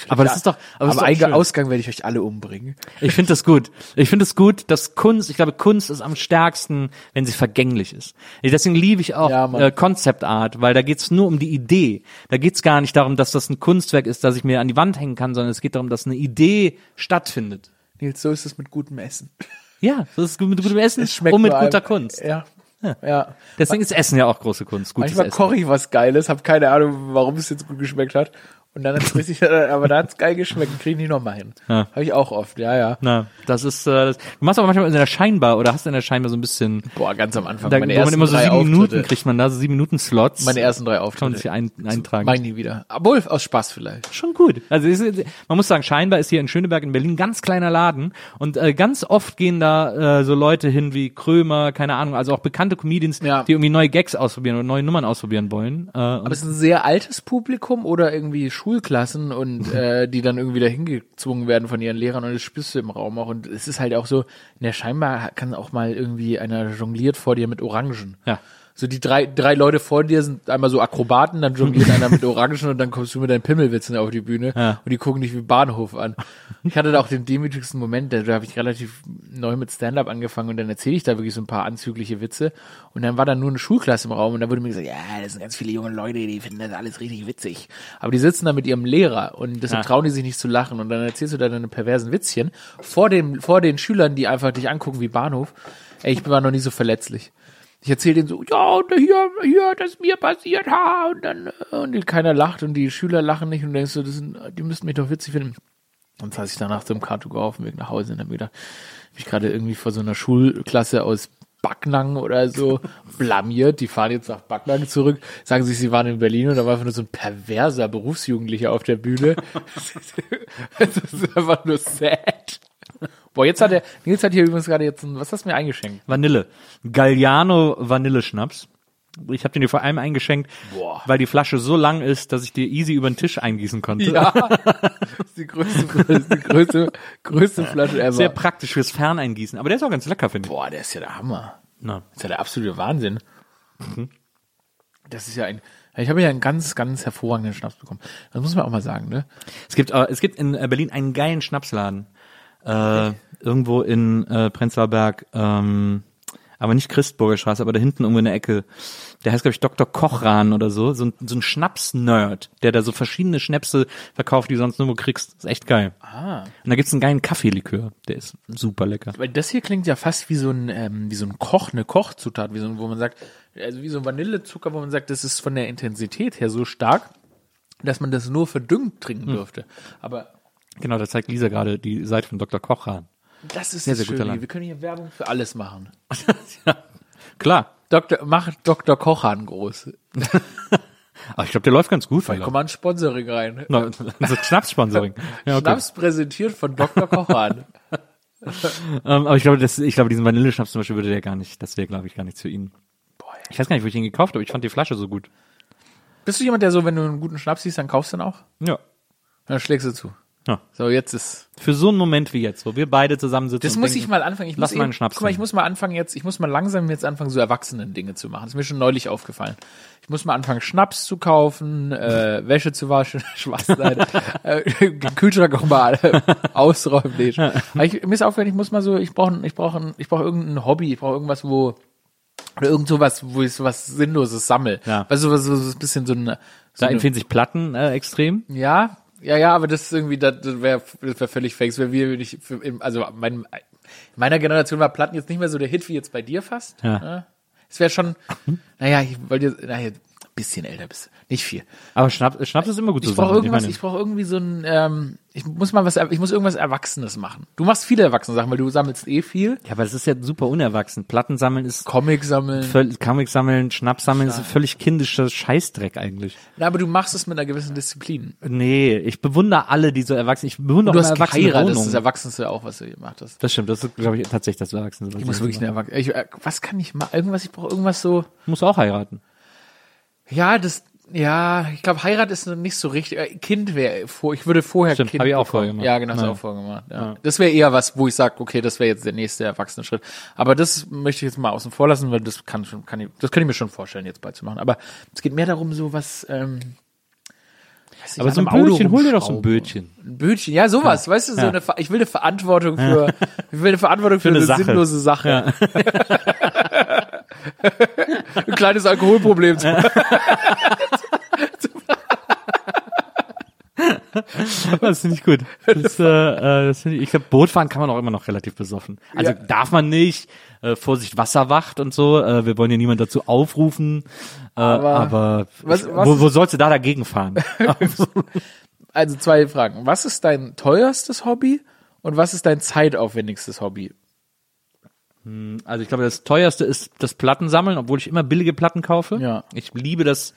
Speaker 1: *laughs*
Speaker 2: Aber das ist doch- aber das
Speaker 1: am
Speaker 2: doch
Speaker 1: Eingang-. Ausgang werde ich euch alle umbringen.
Speaker 2: Ich finde das gut. Ich finde es gut, dass Kunst, ich glaube, Kunst ist am stärksten, wenn sie vergänglich ist. Deswegen liebe ich auch
Speaker 1: Ja,
Speaker 2: äh, Concept Art, weil da geht's nur um die Idee. Da geht's gar nicht darum, dass das ein Kunstwerk ist, das ich mir an die Wand hängen kann, sondern es geht darum, dass eine Idee stattfindet.
Speaker 1: Nils, so ist es mit gutem Essen.
Speaker 2: Ja, das ist gut mit gutem Essen
Speaker 1: Es schmeckt
Speaker 2: und mit guter Kunst.
Speaker 1: Ja. Ja.
Speaker 2: Deswegen ist Essen ja auch große Kunst. Gutes
Speaker 1: Manchmal koche ich was Geiles, habe keine Ahnung, warum es jetzt gut geschmeckt hat. Und dann hat's richtig, aber da hat's geil geschmeckt, kriege ich nicht nochmal hin.
Speaker 2: Ja.
Speaker 1: Habe ich auch oft, ja, ja.
Speaker 2: Na, das ist, äh, das, du machst aber manchmal in der Scheinbar oder hast in der Scheinbar so ein bisschen,
Speaker 1: Boah, ganz am Anfang.
Speaker 2: da,
Speaker 1: meine ersten
Speaker 2: immer so
Speaker 1: drei
Speaker 2: sieben Minuten
Speaker 1: Auftritte.
Speaker 2: kriegt man da, so sieben Minuten Slots.
Speaker 1: Meine ersten drei
Speaker 2: kann man
Speaker 1: Auftritte.
Speaker 2: sich ein, eintragen.
Speaker 1: Ich nie wieder. Obwohl, aus Spaß vielleicht.
Speaker 2: Schon gut. Also ist, man muss sagen, Scheinbar ist hier in Schöneberg in Berlin ein ganz kleiner Laden und äh, ganz oft gehen da äh, so Leute hin wie Krömer, keine Ahnung, also auch bekannte Comedians,
Speaker 1: Ja.
Speaker 2: die irgendwie neue Gags ausprobieren oder neue Nummern ausprobieren wollen. Äh,
Speaker 1: Aber es ist ein sehr altes Publikum oder irgendwie Schulklassen und *laughs* äh, die dann irgendwie dahin gezwungen werden von ihren Lehrern und das spürst du im Raum auch. Und es ist halt auch so, der Scheinbar kann auch mal irgendwie einer jongliert vor dir mit Orangen.
Speaker 2: ja.
Speaker 1: So die drei, drei Leute vor dir sind einmal so Akrobaten, dann jongliert einer mit *laughs* Orangen und dann kommst du mit deinen Pimmelwitzen auf die Bühne
Speaker 2: Ja.
Speaker 1: und die gucken dich wie Bahnhof an. Ich hatte da auch den demütigsten Moment, da, da habe ich relativ neu mit Stand-Up angefangen und dann erzähle ich da wirklich so ein paar anzügliche Witze und dann war da nur eine Schulklasse im Raum und da wurde mir gesagt, ja, das sind ganz viele junge Leute, die finden das alles richtig witzig. Aber die sitzen da mit ihrem Lehrer und deshalb
Speaker 2: Ja.
Speaker 1: trauen die sich nicht zu lachen und dann erzählst du da deine perversen Witzchen vor den, vor den Schülern, die einfach dich angucken wie Bahnhof. Ey, ich war noch nie so verletzlich. Ich erzähle denen so, ja, und hier, hier, das ist mir passiert, ha, und dann, äh, und keiner lacht und die Schüler lachen nicht und du denkst so, das sind, die müssten mich doch witzig finden. Und saß ich danach zum Cartogo auf dem Weg nach Hause und hab mir gedacht, hab ich gerade irgendwie vor so einer Schulklasse aus Backnang oder so *laughs* blamiert. Die fahren jetzt nach Backnang zurück, sagen sich, sie waren in Berlin und da war einfach nur so ein perverser Berufsjugendlicher auf der Bühne. *laughs* *laughs* das ist einfach nur sad. Boah, jetzt hat er, Nils hat hier übrigens gerade jetzt ein, was hast du mir eingeschenkt?
Speaker 2: Vanille. Galliano Vanilleschnaps. Ich habe den dir vor allem eingeschenkt,
Speaker 1: Boah.
Speaker 2: weil die Flasche so lang ist, dass ich dir easy über den Tisch eingießen konnte.
Speaker 1: Ja. *laughs* Das ist die größte, die größte, größte Flasche ever.
Speaker 2: Sehr praktisch fürs Ferneingießen. Aber der ist auch ganz lecker, finde ich.
Speaker 1: Boah, der ist ja der Hammer.
Speaker 2: Na.
Speaker 1: Das ist ja der absolute Wahnsinn. Das ist ja ein, ich habe ja einen ganz, ganz hervorragenden Schnaps bekommen. Das muss man auch mal sagen, ne?
Speaker 2: Es gibt, äh, es gibt in äh, Berlin einen geilen Schnapsladen. Äh, irgendwo in äh, Prenzlauer Berg, ähm, aber nicht Christburger Straße, aber da hinten irgendwo in der Ecke. Der heißt, glaube ich, Dr. Kochran oder so. So ein, so ein Schnaps-Nerd, der da so verschiedene Schnäpse verkauft, die du sonst nirgendwo kriegst. Das ist echt geil.
Speaker 1: Ah.
Speaker 2: Und da gibt's einen geilen Kaffeelikör. Der ist super lecker.
Speaker 1: Weil das hier klingt ja fast wie so ein, ähm, wie so ein Koch, eine Kochzutat, wie so ein, wo man sagt, also wie so ein Vanillezucker, wo man sagt, das ist von der Intensität her so stark, dass man das nur verdünnt trinken dürfte. Aber
Speaker 2: Genau, da zeigt Lisa gerade die Seite von Dr. Kochran.
Speaker 1: Das ist
Speaker 2: Sehr, sehr guter. Laden.
Speaker 1: Wir können hier Werbung für alles machen. *laughs*
Speaker 2: Klar.
Speaker 1: Dr. Mach Dr. Kochan groß. *laughs*
Speaker 2: Aber ich glaube, der läuft ganz gut.
Speaker 1: Vielleicht kommt mal ein Sponsoring rein.
Speaker 2: No, so Schnaps-Sponsoring. *laughs* Ja, okay.
Speaker 1: Schnaps präsentiert von Dr. Kochan.
Speaker 2: Ähm, aber ich glaube, das, ich glaube, diesen Vanilleschnaps zum Beispiel würde der gar nicht, das wäre, glaube ich, gar nichts für ihn. Ich weiß gar nicht, wo ich ihn gekauft habe, ich fand die Flasche so gut.
Speaker 1: Bist du jemand, der so, wenn du einen guten Schnaps siehst, dann kaufst du ihn auch?
Speaker 2: Ja.
Speaker 1: Dann schlägst du zu.
Speaker 2: Ja.
Speaker 1: So, jetzt ist.
Speaker 2: Für so einen Moment wie jetzt, wo wir beide zusammensitzen.
Speaker 1: Das
Speaker 2: und
Speaker 1: muss
Speaker 2: denken,
Speaker 1: ich mal anfangen. Ich
Speaker 2: lass
Speaker 1: muss
Speaker 2: mal einen Schnaps
Speaker 1: Guck mal, ich muss mal anfangen jetzt, ich muss mal langsam jetzt anfangen, so erwachsenen Dinge zu machen. Das ist mir schon neulich aufgefallen. Ich muss mal anfangen, Schnaps zu kaufen, äh, Wäsche zu waschen, *laughs* Spaß, nein, äh, Kühlschrank auch mal äh, ausräumen. Nee. Aber ich, mir ist aufgefallen, ich muss mal so, ich brauche ich brauche ich brauche irgendein Hobby, ich brauche irgendwas, wo oder irgend sowas, wo ich sowas Sinnloses sammel.
Speaker 2: Ja.
Speaker 1: Weißt du, was so, so ein bisschen so ein so
Speaker 2: Da empfehlen sich Platten äh, extrem.
Speaker 1: ja, ja, ja, aber das ist irgendwie, das wäre das wär völlig fake. Das wär wie, wenn ich, für, im, also mein, in meiner Generation war Platten jetzt nicht mehr so der Hit wie jetzt bei dir fast.
Speaker 2: Ja.
Speaker 1: Ne? Es wäre schon, naja, ich wollte jetzt, naja, bisschen älter bist, nicht viel.
Speaker 2: Aber Schnaps, Schnaps ist immer gut zu
Speaker 1: Ich brauche irgendwas,
Speaker 2: meine-
Speaker 1: ich brauche irgendwie so ein, ähm, ich muss mal was, ich muss irgendwas Erwachsenes machen. Du machst viele erwachsene Sachen, weil du sammelst eh viel.
Speaker 2: ja, aber das ist ja super unerwachsen. Platten sammeln ist
Speaker 1: Comic sammeln.
Speaker 2: Comic sammeln, Schnaps sammeln ist völlig kindischer Scheißdreck eigentlich.
Speaker 1: Na, aber du machst es mit einer gewissen Disziplin.
Speaker 2: Nee, ich bewundere alle, die so erwachsen, ich bewundere
Speaker 1: Du
Speaker 2: auch
Speaker 1: hast
Speaker 2: erwachsene
Speaker 1: geheiratet, das ist
Speaker 2: Wohnung.
Speaker 1: das Erwachsenste auch, was du gemacht hast.
Speaker 2: Das stimmt, das ist, glaube ich, tatsächlich das Erwachsene. was
Speaker 1: Ich muss wirklich eine Erwachsene, ich, äh, was kann ich machen? Irgendwas, ich brauche irgendwas so,
Speaker 2: muss auch heiraten.
Speaker 1: Ja, das, ja, ich glaube, Heirat ist noch nicht so richtig. Äh, Kind wäre vor, ich würde vorher
Speaker 2: Stimmt,
Speaker 1: Kind
Speaker 2: hab ich auch vorher gemacht.
Speaker 1: Ja, genau, du
Speaker 2: Ja.
Speaker 1: auch vorher gemacht. Ja. Das wäre eher was, wo ich sage, okay, das wäre jetzt der nächste erwachsene Schritt. Aber das möchte ich jetzt mal außen vor lassen, weil das kann schon, kann ich, das kann ich mir schon vorstellen, jetzt bald zu machen. Aber es geht mehr darum, so was. Ähm, nicht,
Speaker 2: Aber so ein Bötchen, hol dir doch so ein. Bötchen.
Speaker 1: Ein Bötchen, ja, sowas, weißt du, so
Speaker 2: Ja.
Speaker 1: eine, ich will eine Verantwortung für, ich will eine Verantwortung für,
Speaker 2: eine
Speaker 1: eine,
Speaker 2: Sache.
Speaker 1: sinnlose Sache. *laughs* ein kleines Alkoholproblem zu *laughs*
Speaker 2: Das finde ich gut. Das, äh, äh, das find ich, ich glaube, Bootfahren kann man auch immer noch relativ besoffen. Also
Speaker 1: Ja.
Speaker 2: darf man nicht. Äh, Vorsicht, Wasserwacht und so. Äh, wir wollen ja niemand dazu aufrufen. Äh, aber aber
Speaker 1: was- was
Speaker 2: wo, wo sollst du da dagegen fahren? *laughs*
Speaker 1: Also zwei Fragen. Was ist dein teuerstes Hobby und was ist dein zeitaufwendigstes Hobby?
Speaker 2: Also ich glaube, das teuerste ist das Plattensammeln, obwohl ich immer billige Platten kaufe.
Speaker 1: Ja.
Speaker 2: Ich liebe das,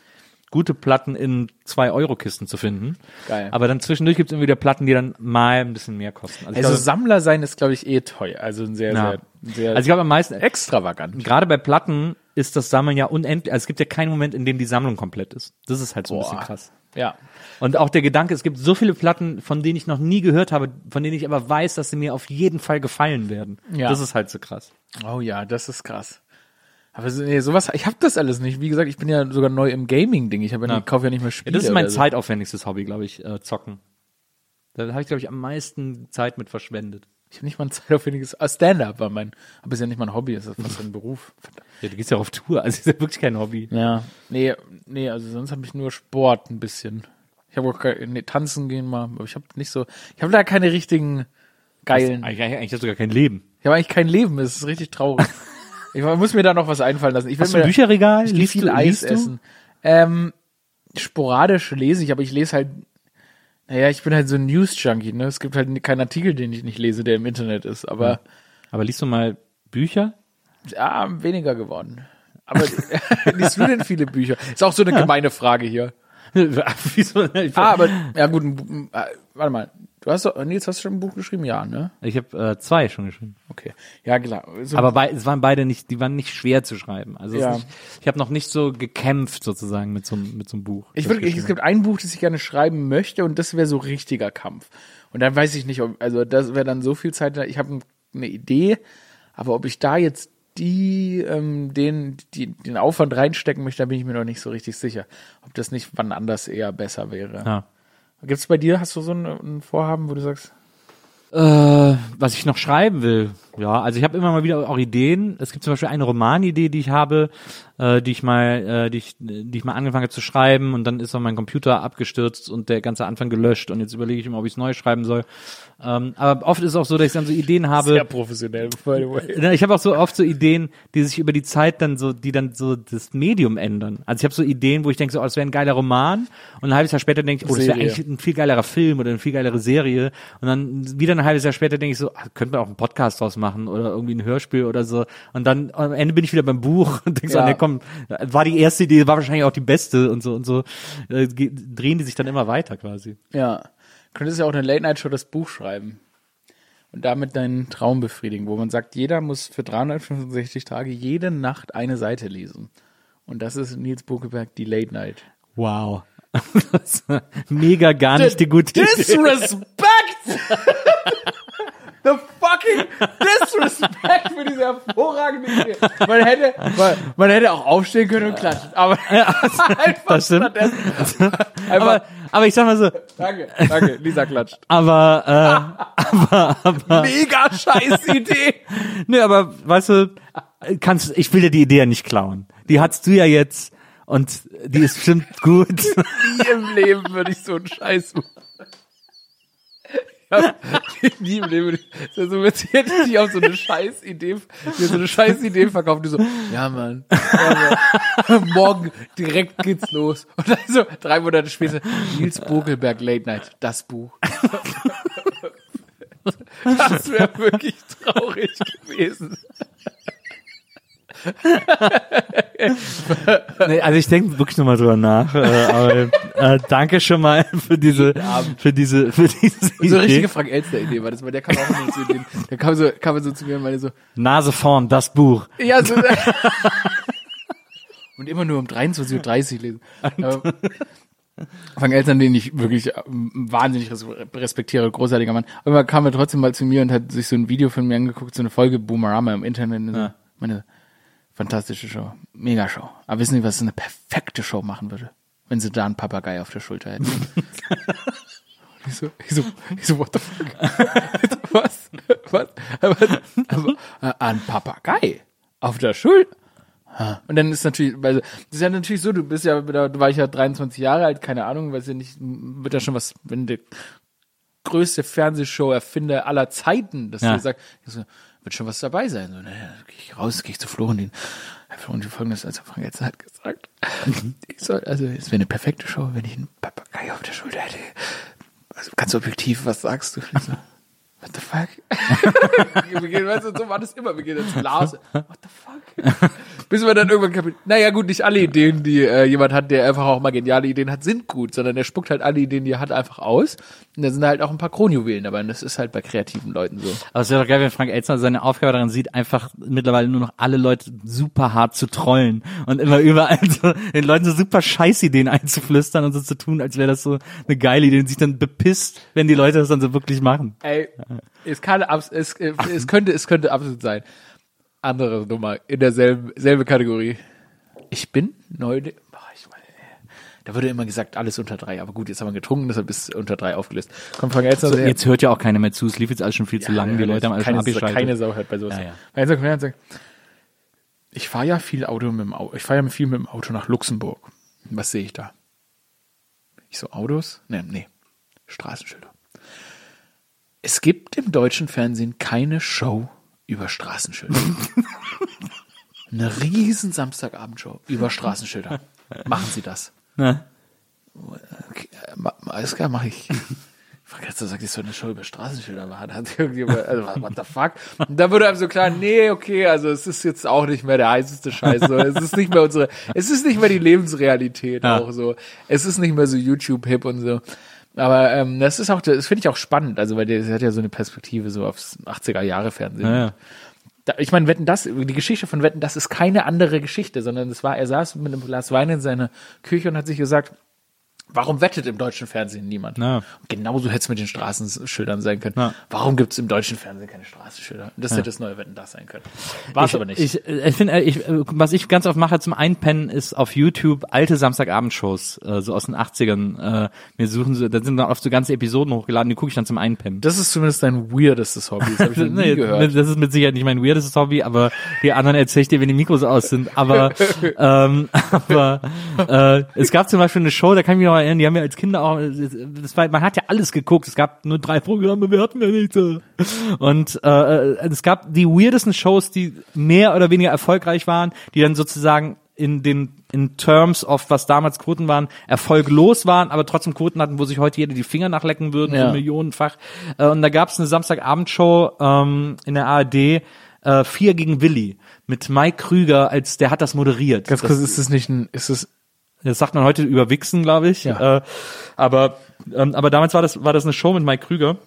Speaker 2: gute Platten in zwei Euro Kisten zu finden.
Speaker 1: Geil.
Speaker 2: Aber dann zwischendurch gibt es immer wieder Platten, die dann mal ein bisschen mehr kosten. Also,
Speaker 1: Also
Speaker 2: glaube,
Speaker 1: Sammler sein ist, glaube ich, eh teuer. Also ein sehr, sehr, sehr
Speaker 2: also ich glaube am meisten,
Speaker 1: extravagant.
Speaker 2: gerade bei Platten ist das Sammeln ja unendlich. Also es gibt ja keinen Moment, in dem die Sammlung komplett ist. Das ist halt so ein bisschen
Speaker 1: Boah.
Speaker 2: krass.
Speaker 1: Ja.
Speaker 2: Und auch der Gedanke, es gibt so viele Platten, von denen ich noch nie gehört habe, von denen ich aber weiß, dass sie mir auf jeden Fall gefallen werden.
Speaker 1: Ja.
Speaker 2: Das ist halt so krass.
Speaker 1: Oh ja, das ist krass. Aber so- nee, sowas, ich habe das alles nicht. Wie gesagt, ich bin ja sogar neu im Gaming-Ding. Ich habe ja,
Speaker 2: Ja.
Speaker 1: nicht- kaufe ja nicht mehr
Speaker 2: Ja,
Speaker 1: Spiele.
Speaker 2: das ist mein
Speaker 1: so.
Speaker 2: zeitaufwendigstes Hobby, glaube ich, äh, zocken. Da habe ich, glaube ich, am meisten Zeit mit verschwendet.
Speaker 1: Ich habe nicht mal ein zeitaufwendiges ah, Stand-up war mein, aber ist ja nicht mein Hobby, ist das fast ein Beruf.
Speaker 2: Ja, du gehst ja auf Tour, also ist ja wirklich kein Hobby.
Speaker 1: Ja, nee, nee, also sonst habe ich nur Sport ein bisschen. Ich habe auch kein, nee, tanzen gehen mal, aber ich habe nicht so, ich habe da keine richtigen geilen.
Speaker 2: Eigentlich, eigentlich hast du gar kein Leben.
Speaker 1: Ich habe eigentlich kein Leben, es ist richtig traurig. *laughs* ich muss mir da noch was einfallen lassen. Ich will
Speaker 2: Hast du ein Bücherregal?
Speaker 1: Ich
Speaker 2: Liest
Speaker 1: viel
Speaker 2: du-
Speaker 1: Eis essen. Ähm, sporadisch lese ich, aber ich lese halt, naja, ich bin halt so ein News-Junkie, ne? Es gibt halt keinen Artikel, den ich nicht lese, der im Internet ist, aber
Speaker 2: Aber liest du mal Bücher?
Speaker 1: ja, weniger geworden. Aber *laughs* liest du denn viele Bücher? Ist auch so eine gemeine Frage hier. *laughs*
Speaker 2: Wieso?
Speaker 1: Ah, aber, ja gut, äh, warte mal. Du hast doch, Nils, hast du schon ein Buch geschrieben? Ja, ne?
Speaker 2: ich habe äh, zwei schon geschrieben.
Speaker 1: Okay. Ja, klar. So,
Speaker 2: Aber bei, es waren beide nicht, die waren nicht schwer zu schreiben. Also
Speaker 1: Ja.
Speaker 2: nicht, ich habe noch nicht so gekämpft sozusagen mit so, einem- mit so einem Buch.
Speaker 1: Ich würde, es gibt ein Buch, das ich gerne schreiben möchte und das wäre so richtiger Kampf. Und dann weiß ich nicht, ob, also das wäre dann so viel Zeit, ich habe eine Idee, aber ob ich da jetzt die, ähm, den, die, den Aufwand reinstecken möchte, da bin ich mir noch nicht so richtig sicher. Ob das nicht wann anders eher besser wäre.
Speaker 2: Ja.
Speaker 1: Gibt's bei dir, hast du so ein, ein Vorhaben, wo du sagst,
Speaker 2: Äh, was ich noch schreiben will. Ja, also ich habe immer mal wieder auch Ideen. Es gibt zum Beispiel eine Romanidee, die ich habe, äh, die ich mal, äh, die ich, die ich mal angefangen habe zu schreiben und dann ist auch mein Computer abgestürzt und der ganze Anfang gelöscht und jetzt überlege ich immer, ob ich es neu schreiben soll. Ähm, aber oft ist es auch so, dass ich dann so Ideen habe.
Speaker 1: sehr professionell, by the way.
Speaker 2: Ich habe auch so oft so Ideen, die sich über die Zeit dann so, die dann so das Medium ändern. Also ich habe so Ideen, wo ich denke, so, oh, das wäre ein geiler Roman und ein halbes Jahr später denke ich, oh, das wäre eigentlich ein viel geilerer Film oder eine viel geilere Serie. Und dann wieder ein halbes Jahr später denke ich so, ah, könnte man auch einen Podcast draus machen oder irgendwie ein Hörspiel oder so. Und dann am Ende bin ich wieder beim Buch *laughs* und denke so,
Speaker 1: Ja.
Speaker 2: nee, komm, war die erste Idee, war wahrscheinlich auch die beste und so und so äh, drehen die sich dann immer weiter quasi.
Speaker 1: Ja. Könntest ja auch eine Late-Night-Show das Buch schreiben. Und damit deinen Traum befriedigen, wo man sagt, jeder muss für 365 Tage jede Nacht eine Seite lesen. Und das ist Nils Buckeberg, die Late Night.
Speaker 2: Wow. *laughs* Mega gar nicht die gute Idee. *laughs*
Speaker 1: The fucking disrespect für diese hervorragende Idee. Man hätte, man, man hätte auch aufstehen können und klatschen. Aber *laughs* einfach
Speaker 2: das stimmt. *laughs* aber, aber ich sag mal so,
Speaker 1: danke, danke, Lisa klatscht.
Speaker 2: aber, äh, *laughs*
Speaker 1: Mega scheiß Idee.
Speaker 2: nee, aber weißt du, kannst, ich will dir die Idee ja nicht klauen. Die hattest du ja jetzt und die ist bestimmt gut.
Speaker 1: Nie im Leben würde ich so einen Scheiß machen. Ja, nie im Leben das ist so witzig, hätte ich auf so eine scheiß Idee, mir so eine scheiß Idee verkauft, die so, ja Mann, Mann. morgen direkt geht's los. Und dann so, drei Monate später, Nils Bogelberg Late Night, das Buch. Das wäre wirklich traurig gewesen.
Speaker 2: Nee, also ich denke wirklich nochmal drüber nach. Äh, aber äh, danke schon mal für diese, für diese, für diese
Speaker 1: So eine richtige
Speaker 2: Idee.
Speaker 1: Frank Elster Idee war das, weil der kam auch immer zu Ideen. Der kam so, kam so zu mir und meinte so,
Speaker 2: Nase vorn, das Buch.
Speaker 1: Ja, so. Und immer nur um 23.30 Uhr lesen. Aber Frank Elstern, den ich wirklich ähm, wahnsinnig res- respektiere, großartiger Mann. Aber er kam er trotzdem mal zu mir und hat sich so ein Video von mir angeguckt, so eine Folge Boomerama im Internet. Und so, Meine fantastische Show. Mega Show. Aber wissen Sie, was eine perfekte Show machen würde? Wenn sie da einen Papagei auf der Schulter hätten. *laughs* Ich so, ich so, ich so, what the fuck? *laughs* Was? Was? Was? Aber, äh, ein Papagei auf der Schulter? Und dann ist natürlich, weil das ist ja natürlich so, du bist ja, da war ich ja 23 Jahre alt, keine Ahnung, weiß ja nicht, wird ja schon was, wenn der größte Fernsehshow-Erfinder aller Zeiten, dass
Speaker 2: Ja.
Speaker 1: du sagst, ich so, wird schon was dabei sein. So, naja, gehe ich raus, gehe ich zu Florentin. Herr Florentin folgendes, also Frank jetzt hat gesagt, ich soll, also es wäre eine perfekte Show, wenn ich einen Papagei auf der Schulter hätte. Also ganz objektiv, was sagst du? So, *laughs* What the fuck? *laughs* wir gehen, weißt du, so war das immer. Wir gehen jetzt Lars. What the fuck? Bis wir dann irgendwann kapiert. Naja, gut, nicht alle Ideen, die äh, jemand hat, der einfach auch mal geniale Ideen hat, sind gut, sondern er spuckt halt alle Ideen, die er hat, einfach aus. Und da sind halt auch ein paar Kronjuwelen dabei. Und das ist halt bei kreativen Leuten so.
Speaker 2: Aber es wäre doch geil, wenn Frank Elzner seine Aufgabe darin sieht, einfach mittlerweile nur noch alle Leute super hart zu trollen und immer überall so den Leuten so super Scheißideen einzuflüstern und so zu tun, als wäre das so eine geile Idee und sich dann bepisst, wenn die Leute das dann so wirklich machen.
Speaker 1: Ey, es kann, es, äh, es könnte, es könnte absolut sein. Andere Nummer in derselben selbe Kategorie. Ich bin neu. Boah, ich meine, da wurde immer gesagt, alles unter drei. Aber gut, jetzt haben wir getrunken, deshalb ist unter drei aufgelöst. Komm, fang jetzt an.
Speaker 2: So, jetzt hört ja auch keiner mehr zu. Es lief jetzt alles schon viel zu lang. Die Leute haben alles schon
Speaker 1: keine,
Speaker 2: abgeschaltet.
Speaker 1: keine Sau hört bei sowas.
Speaker 2: Ja, ja.
Speaker 1: Ich fahre ja viel Auto mit dem Auto. Ich fahre ja viel mit dem Auto nach Luxemburg. Was sehe ich da? Ich so Autos? Nee, nee. Straßenschilder. Es gibt im deutschen Fernsehen keine Show über Straßenschilder. *laughs* Eine riesen Samstagabendshow über Straßenschilder. Machen Sie das. Okay, äh, alles klar, mache ich. Ich frage jetzt, sagt, ich soll eine Show über Straßenschilder machen. Hat irgendjemand, also, what the fuck? Und da wurde einem so klar, nee, okay, also es ist jetzt auch nicht mehr der heißeste Scheiß. So. Es ist nicht mehr unsere, es ist nicht mehr die Lebensrealität
Speaker 2: Ja.
Speaker 1: auch so. Es ist nicht mehr so YouTube-Hip und so. Aber ähm, das ist auch, das finde ich auch spannend, also weil der hat ja so eine Perspektive so aufs 80er Jahre Fernsehen.
Speaker 2: Ja, ja.
Speaker 1: Da, ich meine, Wetten das, die Geschichte von Wetten das ist keine andere Geschichte, sondern es war, er saß mit einem Glas Wein in seiner Küche und hat sich gesagt, warum wettet im deutschen Fernsehen niemand?
Speaker 2: Ja.
Speaker 1: Genauso hätte es mit den Straßenschildern sein können.
Speaker 2: Ja.
Speaker 1: Warum gibt es im deutschen Fernsehen keine Straßenschilder? Das hätte das neue Wetten das sein können. War es aber nicht.
Speaker 2: Ich, ich finde, ich, äh, was ich ganz oft mache zum Einpennen, ist auf YouTube alte Samstagabendshows, äh, so aus den 80ern. Äh, mir suchen so, da sind dann oft so ganze Episoden hochgeladen, die gucke ich dann zum Einpennen.
Speaker 1: das ist zumindest dein weirdestes Hobby. Das habe ich noch *laughs* nie
Speaker 2: Nee,
Speaker 1: gehört.
Speaker 2: Das ist mit Sicherheit nicht mein weirdestes Hobby, aber die anderen erzähle ich dir, wenn die Mikros aus sind. Aber, *laughs* ähm, *laughs* aber äh, es gab zum Beispiel eine Show, da kann ich mich noch erinnern, die haben wir als Kinder auch, das war, man hat ja alles geguckt, es gab nur drei Programme, wir hatten ja nichts. Und äh, es gab die weirdesten Shows, die mehr oder weniger erfolgreich waren, die dann sozusagen in den in Terms of was damals Quoten waren, erfolglos waren, aber trotzdem Quoten hatten, wo sich heute jeder die Finger nachlecken würden,
Speaker 1: Ja.
Speaker 2: so millionenfach. Äh, und da gab es eine Samstagabendshow ähm, in der ARD, äh, Vier gegen Willi, mit Mike Krüger, als der hat das moderiert.
Speaker 1: Ganz
Speaker 2: das,
Speaker 1: kurz, ist es nicht ein, ist es,
Speaker 2: das sagt man heute über Wichsen, glaube ich.
Speaker 1: Ja.
Speaker 2: Äh, aber, ähm, aber damals war das, war das eine Show mit Mike Krüger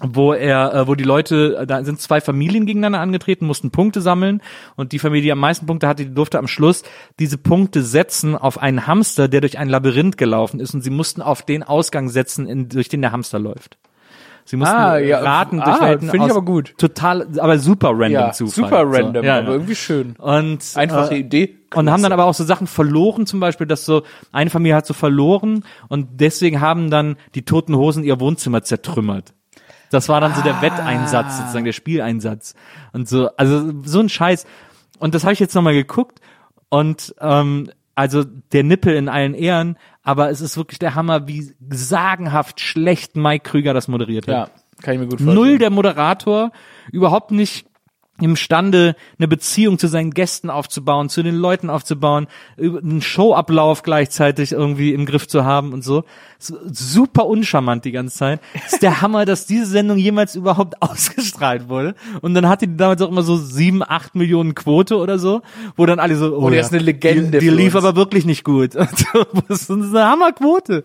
Speaker 2: wo er, äh, wo die Leute, da sind zwei Familien gegeneinander angetreten, mussten Punkte sammeln und die Familie, die am meisten Punkte hatte, die durfte am Schluss diese Punkte setzen auf einen Hamster, der durch ein Labyrinth gelaufen ist und sie mussten auf den Ausgang setzen, in, durch den der Hamster läuft. Sie mussten
Speaker 1: Ah, ja,
Speaker 2: raten
Speaker 1: ah,
Speaker 2: durch welchen
Speaker 1: finde ich aber gut.
Speaker 2: Total, aber super random
Speaker 1: ja,
Speaker 2: Zufall.
Speaker 1: super
Speaker 2: So,
Speaker 1: random,
Speaker 2: ja,
Speaker 1: aber
Speaker 2: ja.
Speaker 1: irgendwie schön.
Speaker 2: Und
Speaker 1: Einfache
Speaker 2: äh,
Speaker 1: Idee.
Speaker 2: und haben dann
Speaker 1: Klasse.
Speaker 2: aber auch so Sachen verloren, zum Beispiel, dass so eine Familie hat so verloren und deswegen haben dann die Toten Hosen ihr Wohnzimmer zertrümmert. Das war dann so der Wetteinsatz, sozusagen der Spieleinsatz und so, also so ein Scheiß. Und das habe ich jetzt nochmal geguckt und ähm, also der Nippel in allen Ehren, aber es ist wirklich der Hammer, wie sagenhaft schlecht Mike Krüger das moderiert hat.
Speaker 1: Ja, kann ich mir gut vorstellen.
Speaker 2: Null der Moderator, überhaupt nicht imstande, eine Beziehung zu seinen Gästen aufzubauen, zu den Leuten aufzubauen, über- einen Showablauf gleichzeitig irgendwie im Griff zu haben und so. Super uncharmant die ganze Zeit. ist der *laughs* Hammer, dass diese Sendung jemals überhaupt *laughs* ausgestrahlt wurde. Und dann hatte die damals auch immer so sieben, acht Millionen Quote oder so, wo dann alle so, oh,
Speaker 1: der
Speaker 2: ja,
Speaker 1: ist eine Legende
Speaker 2: Die, die lief
Speaker 1: uns.
Speaker 2: aber wirklich nicht gut. *laughs* das ist eine Hammerquote.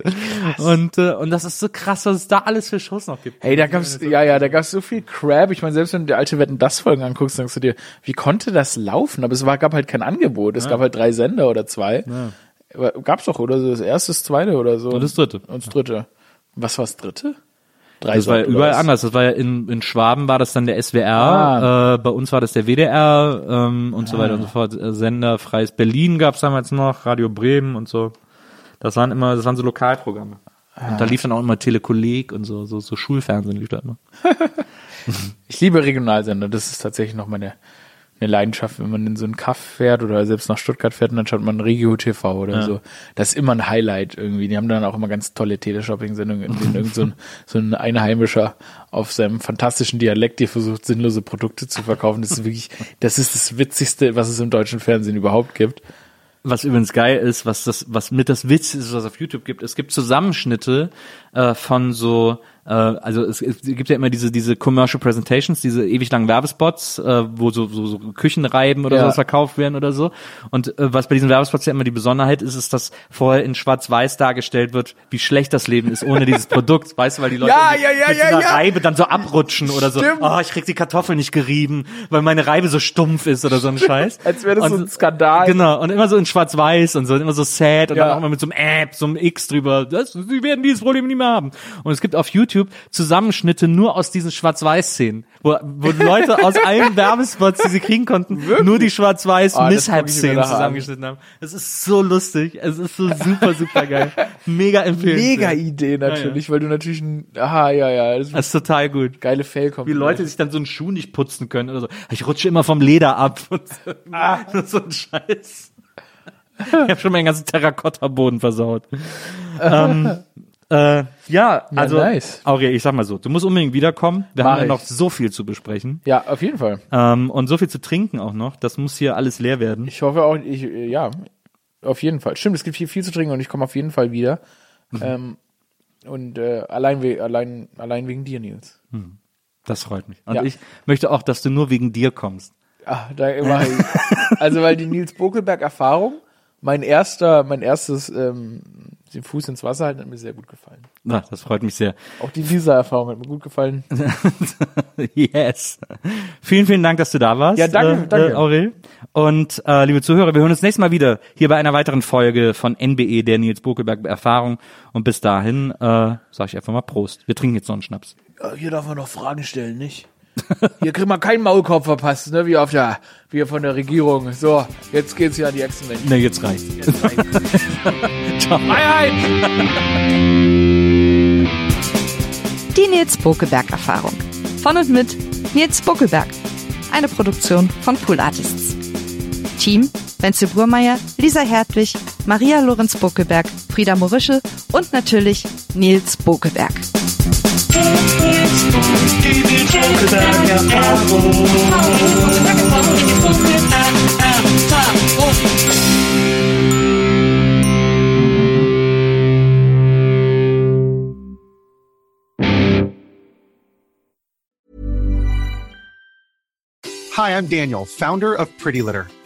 Speaker 2: Und, äh, und das ist so krass, was es da alles für Shows noch gibt.
Speaker 1: Hey, da gab's, ja, ja, da gab's so viel Crap. Ich meine, selbst wenn dir alte Wetten das Folgen anguckst, denkst du dir, wie konnte das laufen? Aber es war, gab halt kein Angebot. Es gab halt drei Sender oder zwei. Aber Gab's doch, oder das erste, das zweite oder so.
Speaker 2: Und das dritte.
Speaker 1: Und das dritte. Was war das dritte? Drei
Speaker 2: Das war ja überall anders. Das war ja in, in Schwaben war das dann der SWR,
Speaker 1: Ah.
Speaker 2: äh, bei uns war das der WDR ähm, und so weiter und so fort. Äh, Sender Freies Berlin gab's damals noch, Radio Bremen und so. Das waren immer, das waren so Lokalprogramme. Und da lief dann auch immer Telekolleg und so, so, so Schulfernsehen lief da immer. *laughs*
Speaker 1: Ich liebe Regionalsender. Das ist tatsächlich noch meine eine Leidenschaft, wenn man in so einen Kaff fährt oder selbst nach Stuttgart fährt und dann schaut man Regio TV oder so. Das ist immer ein Highlight irgendwie. Die haben dann auch immer ganz tolle Teleshopping-Sendungen, in denen irgend so ein, so ein Einheimischer auf seinem fantastischen Dialekt dir versucht, sinnlose Produkte zu verkaufen. Das ist wirklich, das ist das Witzigste, was es im deutschen Fernsehen überhaupt gibt.
Speaker 2: Was übrigens geil ist, was das, was mit das Witz ist, was es auf YouTube gibt. Es gibt Zusammenschnitte äh, von so, äh, also es, es gibt ja immer diese diese Commercial Presentations, diese ewig langen Werbespots, äh, wo so, so, so Küchenreiben oder
Speaker 1: Ja.
Speaker 2: sowas verkauft werden oder so. Und äh, was bei diesen Werbespots ja immer die Besonderheit ist, ist, dass vorher in Schwarz-Weiß dargestellt wird, wie schlecht das Leben ist ohne dieses Produkt. *laughs* Weißt du, weil die Leute
Speaker 1: Ja, ja, ja,
Speaker 2: mit
Speaker 1: ja,
Speaker 2: so
Speaker 1: ja.
Speaker 2: Reibe dann so abrutschen oder so.
Speaker 1: Stimmt.
Speaker 2: Oh, ich krieg die Kartoffel nicht gerieben, weil meine Reibe so stumpf ist oder so ein *laughs* Scheiß.
Speaker 1: Als wäre das so
Speaker 2: Und-
Speaker 1: ein Skandal.
Speaker 2: Genau, und immer so in schwarz-weiß und so, immer so sad und
Speaker 1: Ja.
Speaker 2: dann auch immer mit so einem App, so einem X drüber. Das, sie werden dieses Problem nie mehr haben. Und es gibt auf YouTube Zusammenschnitte nur aus diesen Schwarz-Weiß-Szenen, wo, wo Leute aus *laughs* allen Werbespots, die sie kriegen konnten, nur die Schwarz-Weiß
Speaker 1: Ah, an.
Speaker 2: zusammengeschnitten haben. Es ist so lustig, es ist so super, super geil. Mega empfehlenswert.
Speaker 1: Mega Idee natürlich, weil du natürlich ein, aha, ja, ja, das ist
Speaker 2: Das ist total gut.
Speaker 1: geile Fail
Speaker 2: Wie Leute sich dann so einen Schuh nicht putzen können oder so. Ich rutsche immer vom Leder ab. *laughs* Und so,
Speaker 1: Ah. *laughs*
Speaker 2: so ein Scheiß. Ich habe schon meinen ganzen Terrakotta-Boden versaut. ähm, äh, ja, also
Speaker 1: nice.
Speaker 2: Aurel, ich sag mal so, du musst unbedingt wiederkommen. Wir
Speaker 1: Mach
Speaker 2: haben ja
Speaker 1: ich.
Speaker 2: noch so viel zu besprechen
Speaker 1: Ja, auf jeden Fall.
Speaker 2: ähm, und so viel zu trinken auch noch. Das muss hier alles leer werden.
Speaker 1: Ich hoffe auch, ich, ja, auf jeden Fall. Stimmt, es gibt hier viel zu trinken und ich komme auf jeden Fall wieder. Ähm, und äh, allein, we allein, allein wegen dir, Nils.
Speaker 2: Das freut mich. Und
Speaker 1: Ja.
Speaker 2: ich möchte auch, dass du nur wegen dir kommst.
Speaker 1: Ah, da immer. also weil die Nils Bokelberg Erfahrung, mein erster, mein erstes ähm, den Fuß ins Wasser halten, hat mir sehr gut gefallen.
Speaker 2: Na, das freut mich sehr.
Speaker 1: Auch die Lisa-Erfahrung hat mir gut gefallen. *laughs*
Speaker 2: yes. Vielen, vielen Dank, dass du da warst.
Speaker 1: Ja, danke,
Speaker 2: äh,
Speaker 1: danke.
Speaker 2: Äh, Aurel. Und äh, liebe Zuhörer, wir hören uns nächstes Mal wieder hier bei einer weiteren Folge von NBE, der Nils Bokelberg Erfahrung. Und bis dahin äh, sage ich einfach mal Prost. Wir trinken jetzt noch einen Schnaps.
Speaker 1: Ja, Hier darf man noch Fragen stellen, nicht? Hier kriegt man keinen Maulkorb verpasst, ne? Wie auf der, wie von der Regierung. So, jetzt geht's hier an die Echsenmenschen.
Speaker 2: Ne, jetzt reicht's.
Speaker 1: Jetzt rein. *laughs*
Speaker 2: Ciao.
Speaker 4: Die Nils Bokelberg Erfahrung. Von und mit Nils Bokelberg. Eine Produktion von Pool Artists. Team Wenzel Burmeier, Lisa Hertwig, Maria Lorenz Bokelberg, Frieda Morische und natürlich Nils Bokelberg.
Speaker 5: Hi, I'm Daniel, founder of Pretty Litter.